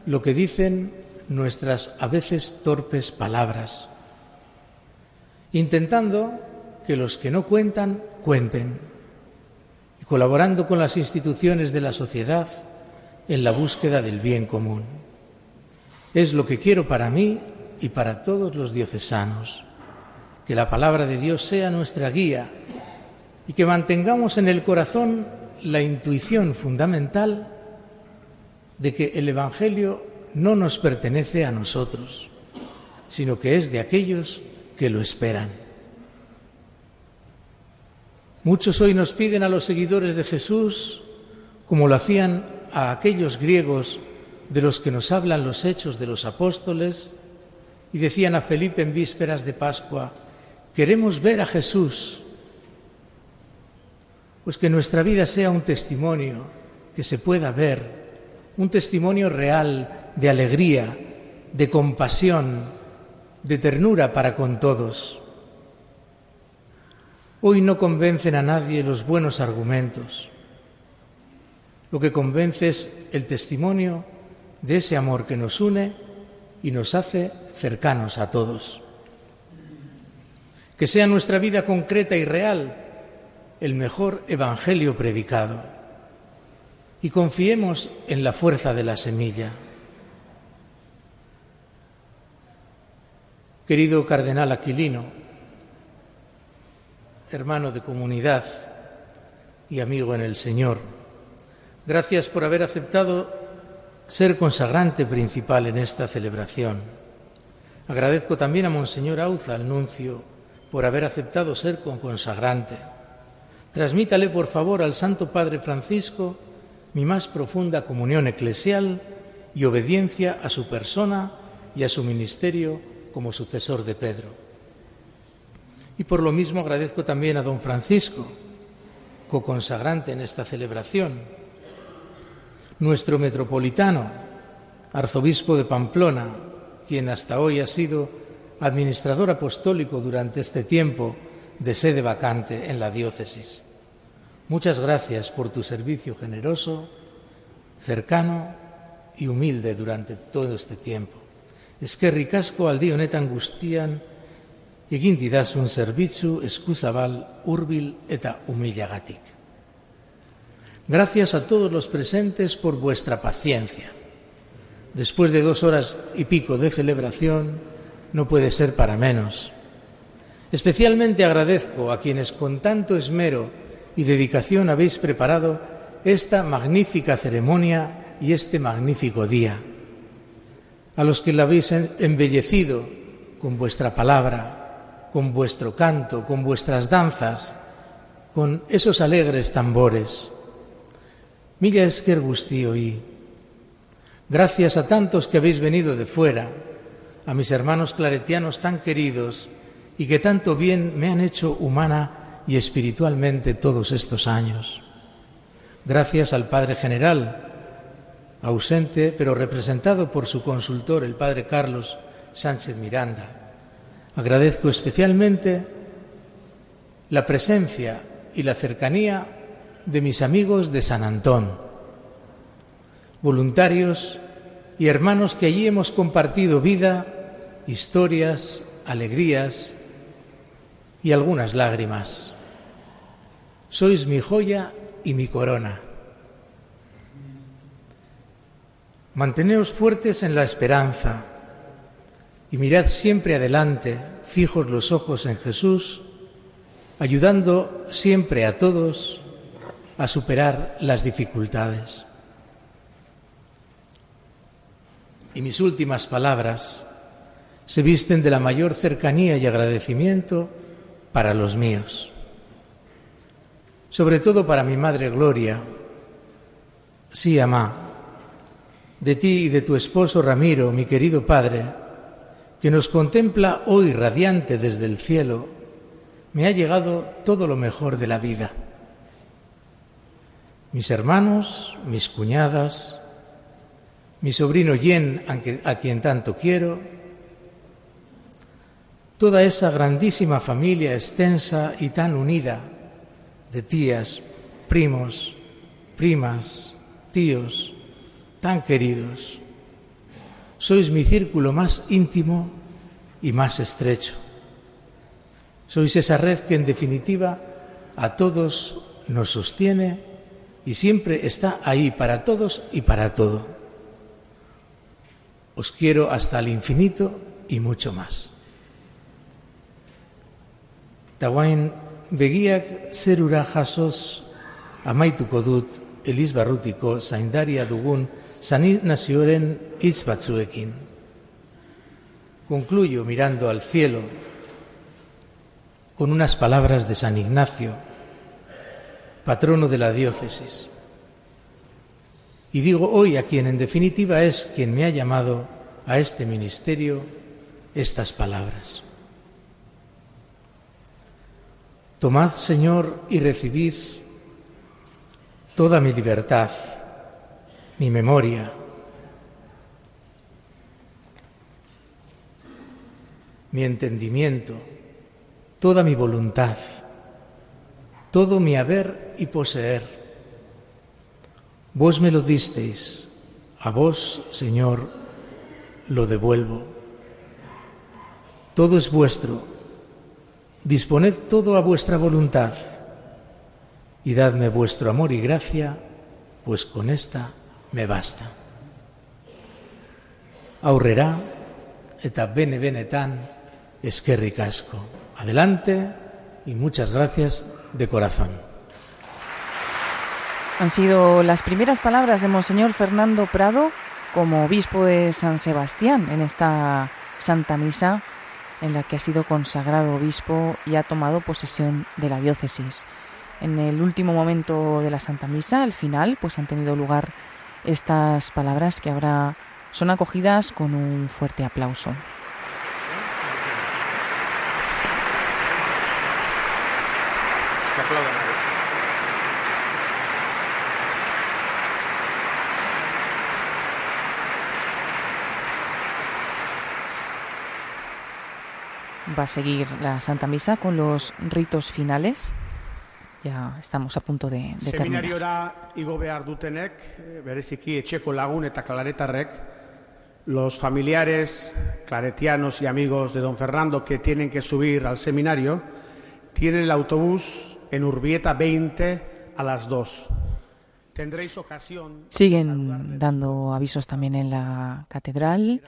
S15: lo que dicen nuestras a veces torpes palabras, intentando que los que no cuentan, cuenten, y colaborando con las instituciones de la sociedad en la búsqueda del bien común. Es lo que quiero para mí y para todos los diocesanos, que la palabra de Dios sea nuestra guía y que mantengamos en el corazón la intuición fundamental de que el Evangelio no nos pertenece a nosotros, sino que es de aquellos que lo esperan. Muchos hoy nos piden a los seguidores de Jesús, como lo hacían a aquellos griegos de los que nos hablan los hechos de los apóstoles, y decían a Felipe en vísperas de Pascua, queremos ver a Jesús. Pues que nuestra vida sea un testimonio que se pueda ver, un testimonio real de alegría, de compasión, de ternura para con todos. Hoy no convencen a nadie los buenos argumentos. Lo que convence es el testimonio de ese amor que nos une y nos hace cercanos a todos. Que sea nuestra vida concreta y real el mejor evangelio predicado. Y confiemos en la fuerza de la semilla. Querido cardenal Aquilino, hermano de comunidad y amigo en el Señor, gracias por haber aceptado ser consagrante principal en esta celebración. Agradezco también a Monseñor Auza, el nuncio, por haber aceptado ser consagrante. Transmítale, por favor, al Santo Padre Francisco mi más profunda comunión eclesial y obediencia a su persona y a su ministerio como sucesor de Pedro. Y por lo mismo agradezco también a don Francisco, co-consagrante en esta celebración, nuestro metropolitano, arzobispo de Pamplona, quien hasta hoy ha sido administrador apostólico durante este tiempo de sede vacante en la diócesis. Muchas gracias por tu servicio generoso, cercano y humilde durante todo este tiempo. Eskerrik asko aldi honetan guztian egin didazun zerbitzu eskuzabal hurbil eta humilagatik. Gracias a todos los presentes por vuestra paciencia. Después de dos horas y pico de celebración, no puede ser para menos. Especialmente agradezco a quienes con tanto esmero y dedicación habéis preparado esta magnífica ceremonia y este magnífico día. A los que la habéis embellecido con vuestra palabra, con vuestro canto, con vuestras danzas, con esos alegres tambores Milla esker y Gracias a tantos que habéis venido de fuera, a mis hermanos claretianos tan queridos y que tanto bien me han hecho humana y espiritualmente todos estos años. Gracias al Padre General, ausente pero representado por su consultor, el Padre Carlos Sánchez Miranda. Agradezco especialmente la presencia y la cercanía de mis amigos de San Antón, voluntarios y hermanos que allí hemos compartido vida, historias, alegrías y algunas lágrimas. Sois mi joya y mi corona. Manteneos fuertes en la esperanza y mirad siempre adelante, fijos los ojos en Jesús, ayudando siempre a todos a superar las dificultades. Y mis últimas palabras se visten de la mayor cercanía y agradecimiento para los míos, sobre todo para mi Madre Gloria. Sí, amá, de ti y de tu esposo Ramiro, mi querido Padre, que nos contempla hoy radiante desde el cielo, me ha llegado todo lo mejor de la vida mis hermanos, mis cuñadas, mi sobrino Yen, a quien tanto quiero, toda esa grandísima familia extensa y tan unida de tías, primos, primas, tíos, tan queridos. Sois mi círculo más íntimo y más estrecho. Sois esa red que en definitiva a todos nos sostiene y siempre está ahí para todos y para todo. Os quiero hasta el infinito y mucho más. Tawain begiak zerura jasoz amaituko dut Elizbarrutiko zaindaria dugun sani nazioaren hitz batzuekin. Concluyo mirando al cielo con unas palabras de San Ignacio, patrono de la diócesis. Y digo hoy a quien en definitiva es quien me ha llamado a este ministerio estas palabras. Tomad, Señor, y recibid toda mi libertad, mi memoria, mi entendimiento, toda mi voluntad, todo mi haber y poseer. Vos me lo disteis, a vos, Señor, lo devuelvo. Todo es vuestro, disponed todo a vuestra voluntad y dadme vuestro amor y gracia, pues con esta me basta. Aurrera eta bene benetan eskerrik asko. Adelante y muchas gracias de corazón.
S1: Han sido las primeras palabras de Monseñor Fernando Prado como obispo de San Sebastián en esta Santa Misa en la que ha sido consagrado obispo y ha tomado posesión de la diócesis. En el último momento de la Santa Misa, al final, pues han tenido lugar estas palabras que ahora son acogidas con un fuerte aplauso. Va a seguir la Santa Misa con los ritos finales. Ya estamos a punto de, de
S16: Seminariora igo behar dutenek, eh, bereziki etxeko lagun eta klaretarrek, los familiares claretianos y amigos de don Fernando que tienen que subir al seminario, tienen el autobús en Urbieta 20 a las 2. Tendréis ocasión...
S1: Siguen dando avisos también en la catedral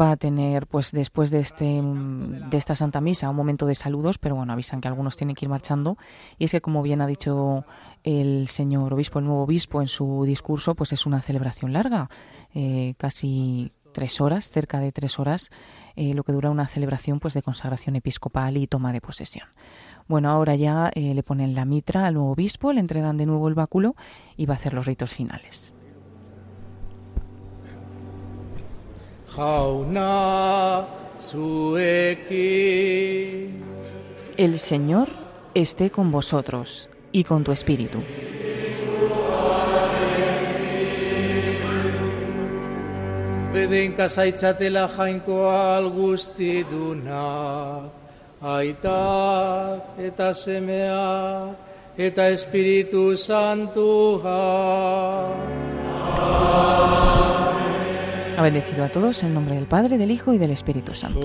S1: va a tener, pues después de, este, de esta Santa Misa, un momento de saludos, pero bueno, avisan que algunos tienen que ir marchando. Y es que, como bien ha dicho el señor obispo, el nuevo obispo, en su discurso, pues es una celebración larga, eh, casi tres horas, cerca de tres horas, eh, lo que dura una celebración pues de consagración episcopal y toma de posesión. Bueno, ahora ya eh, le ponen la mitra al nuevo obispo, le entregan de nuevo el báculo y va a hacer los ritos finales. El Señor esté con vosotros y con tu espíritu.
S15: Bedenka zaitzatela jainkoa algustidunak, aitak eta semea eta Espiritu Santua.
S1: Ha bendecido a todos en nombre del Padre, del Hijo y del Espíritu Santo.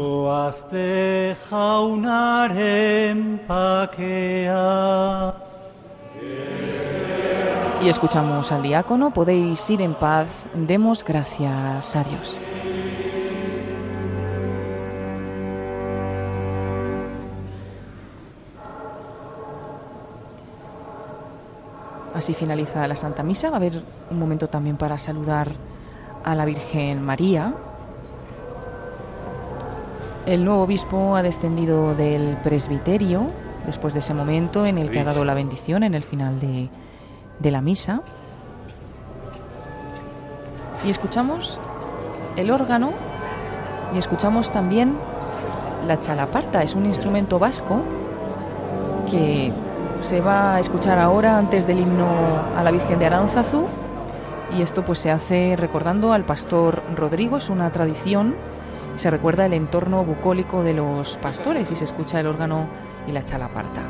S1: Y escuchamos al diácono, podéis ir en paz, demos gracias a Dios. Así finaliza la Santa Misa. Va a haber un momento también para saludar a la Virgen María. El nuevo obispo ha descendido del presbiterio después de ese momento en el que ha dado la bendición en el final de, de la misa. Y escuchamos el órgano y escuchamos también la chalaparta. Es un instrumento vasco que se va a escuchar ahora antes del himno a la Virgen de Aránzazu y esto pues se hace recordando al pastor Rodrigo, es una tradición, se recuerda el entorno bucólico de los pastores y se escucha el órgano y la chalaparta.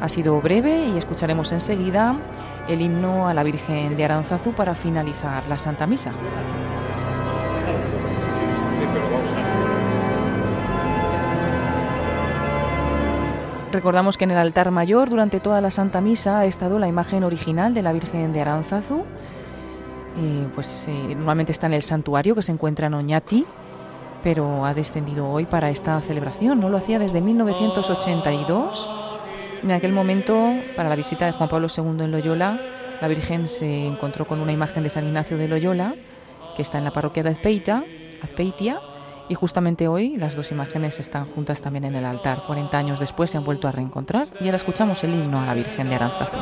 S1: Ha sido breve y escucharemos enseguida el himno a la Virgen de Aranzazu para finalizar la Santa Misa. Recordamos que en el altar mayor durante toda la Santa Misa ha estado la imagen original de la Virgen de Aranzazu. Eh, pues eh, normalmente está en el santuario que se encuentra en Oñati, pero ha descendido hoy para esta celebración. No lo hacía desde 1982. En aquel momento, para la visita de Juan Pablo II en Loyola, la Virgen se encontró con una imagen de San Ignacio de Loyola, que está en la parroquia de Azpeita, Azpeitia, y justamente hoy las dos imágenes están juntas también en el altar. 40 años después se han vuelto a reencontrar y ahora escuchamos el himno a la Virgen de Aranzazu.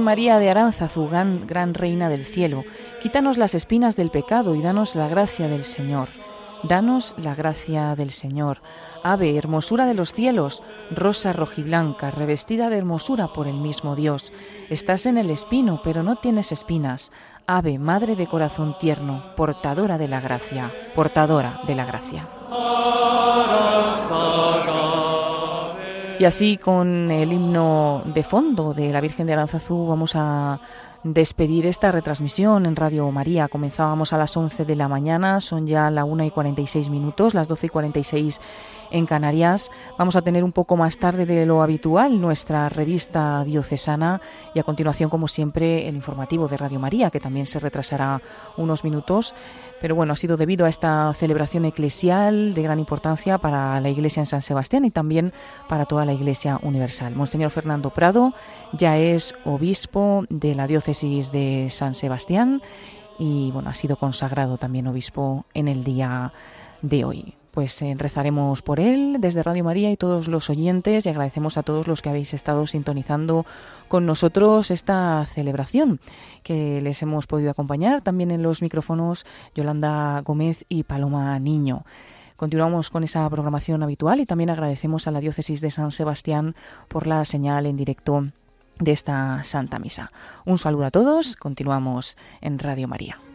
S1: María de Aranzazu, gran, gran reina del cielo, quítanos las espinas del pecado y danos la gracia del Señor. Danos la gracia del Señor. Ave, hermosura de los cielos, rosa rojiblanca, revestida de hermosura por el mismo Dios. Estás en el espino, pero no tienes espinas. Ave, madre de corazón tierno, portadora de la gracia, portadora de la gracia. Y así con el himno de fondo de la Virgen de Aranzazú vamos a despedir esta retransmisión en Radio María. Comenzábamos a las 11 de la mañana, son ya la 1 y 46 minutos, las 12 y 46 en Canarias. Vamos a tener un poco más tarde de lo habitual nuestra revista diocesana y a continuación, como siempre, el informativo de Radio María, que también se retrasará unos minutos. Pero bueno, ha sido debido a esta celebración eclesial de gran importancia para la Iglesia en San Sebastián y también para toda la Iglesia universal. Monseñor Fernando Prado ya es obispo de la diócesis de San Sebastián y bueno, ha sido consagrado también obispo en el día de hoy pues eh, rezaremos por él desde Radio María y todos los oyentes y agradecemos a todos los que habéis estado sintonizando con nosotros esta celebración que les hemos podido acompañar también en los micrófonos Yolanda Gómez y Paloma Niño. Continuamos con esa programación habitual y también agradecemos a la diócesis de San Sebastián por la señal en directo de esta Santa Misa. Un saludo a todos, continuamos en Radio María.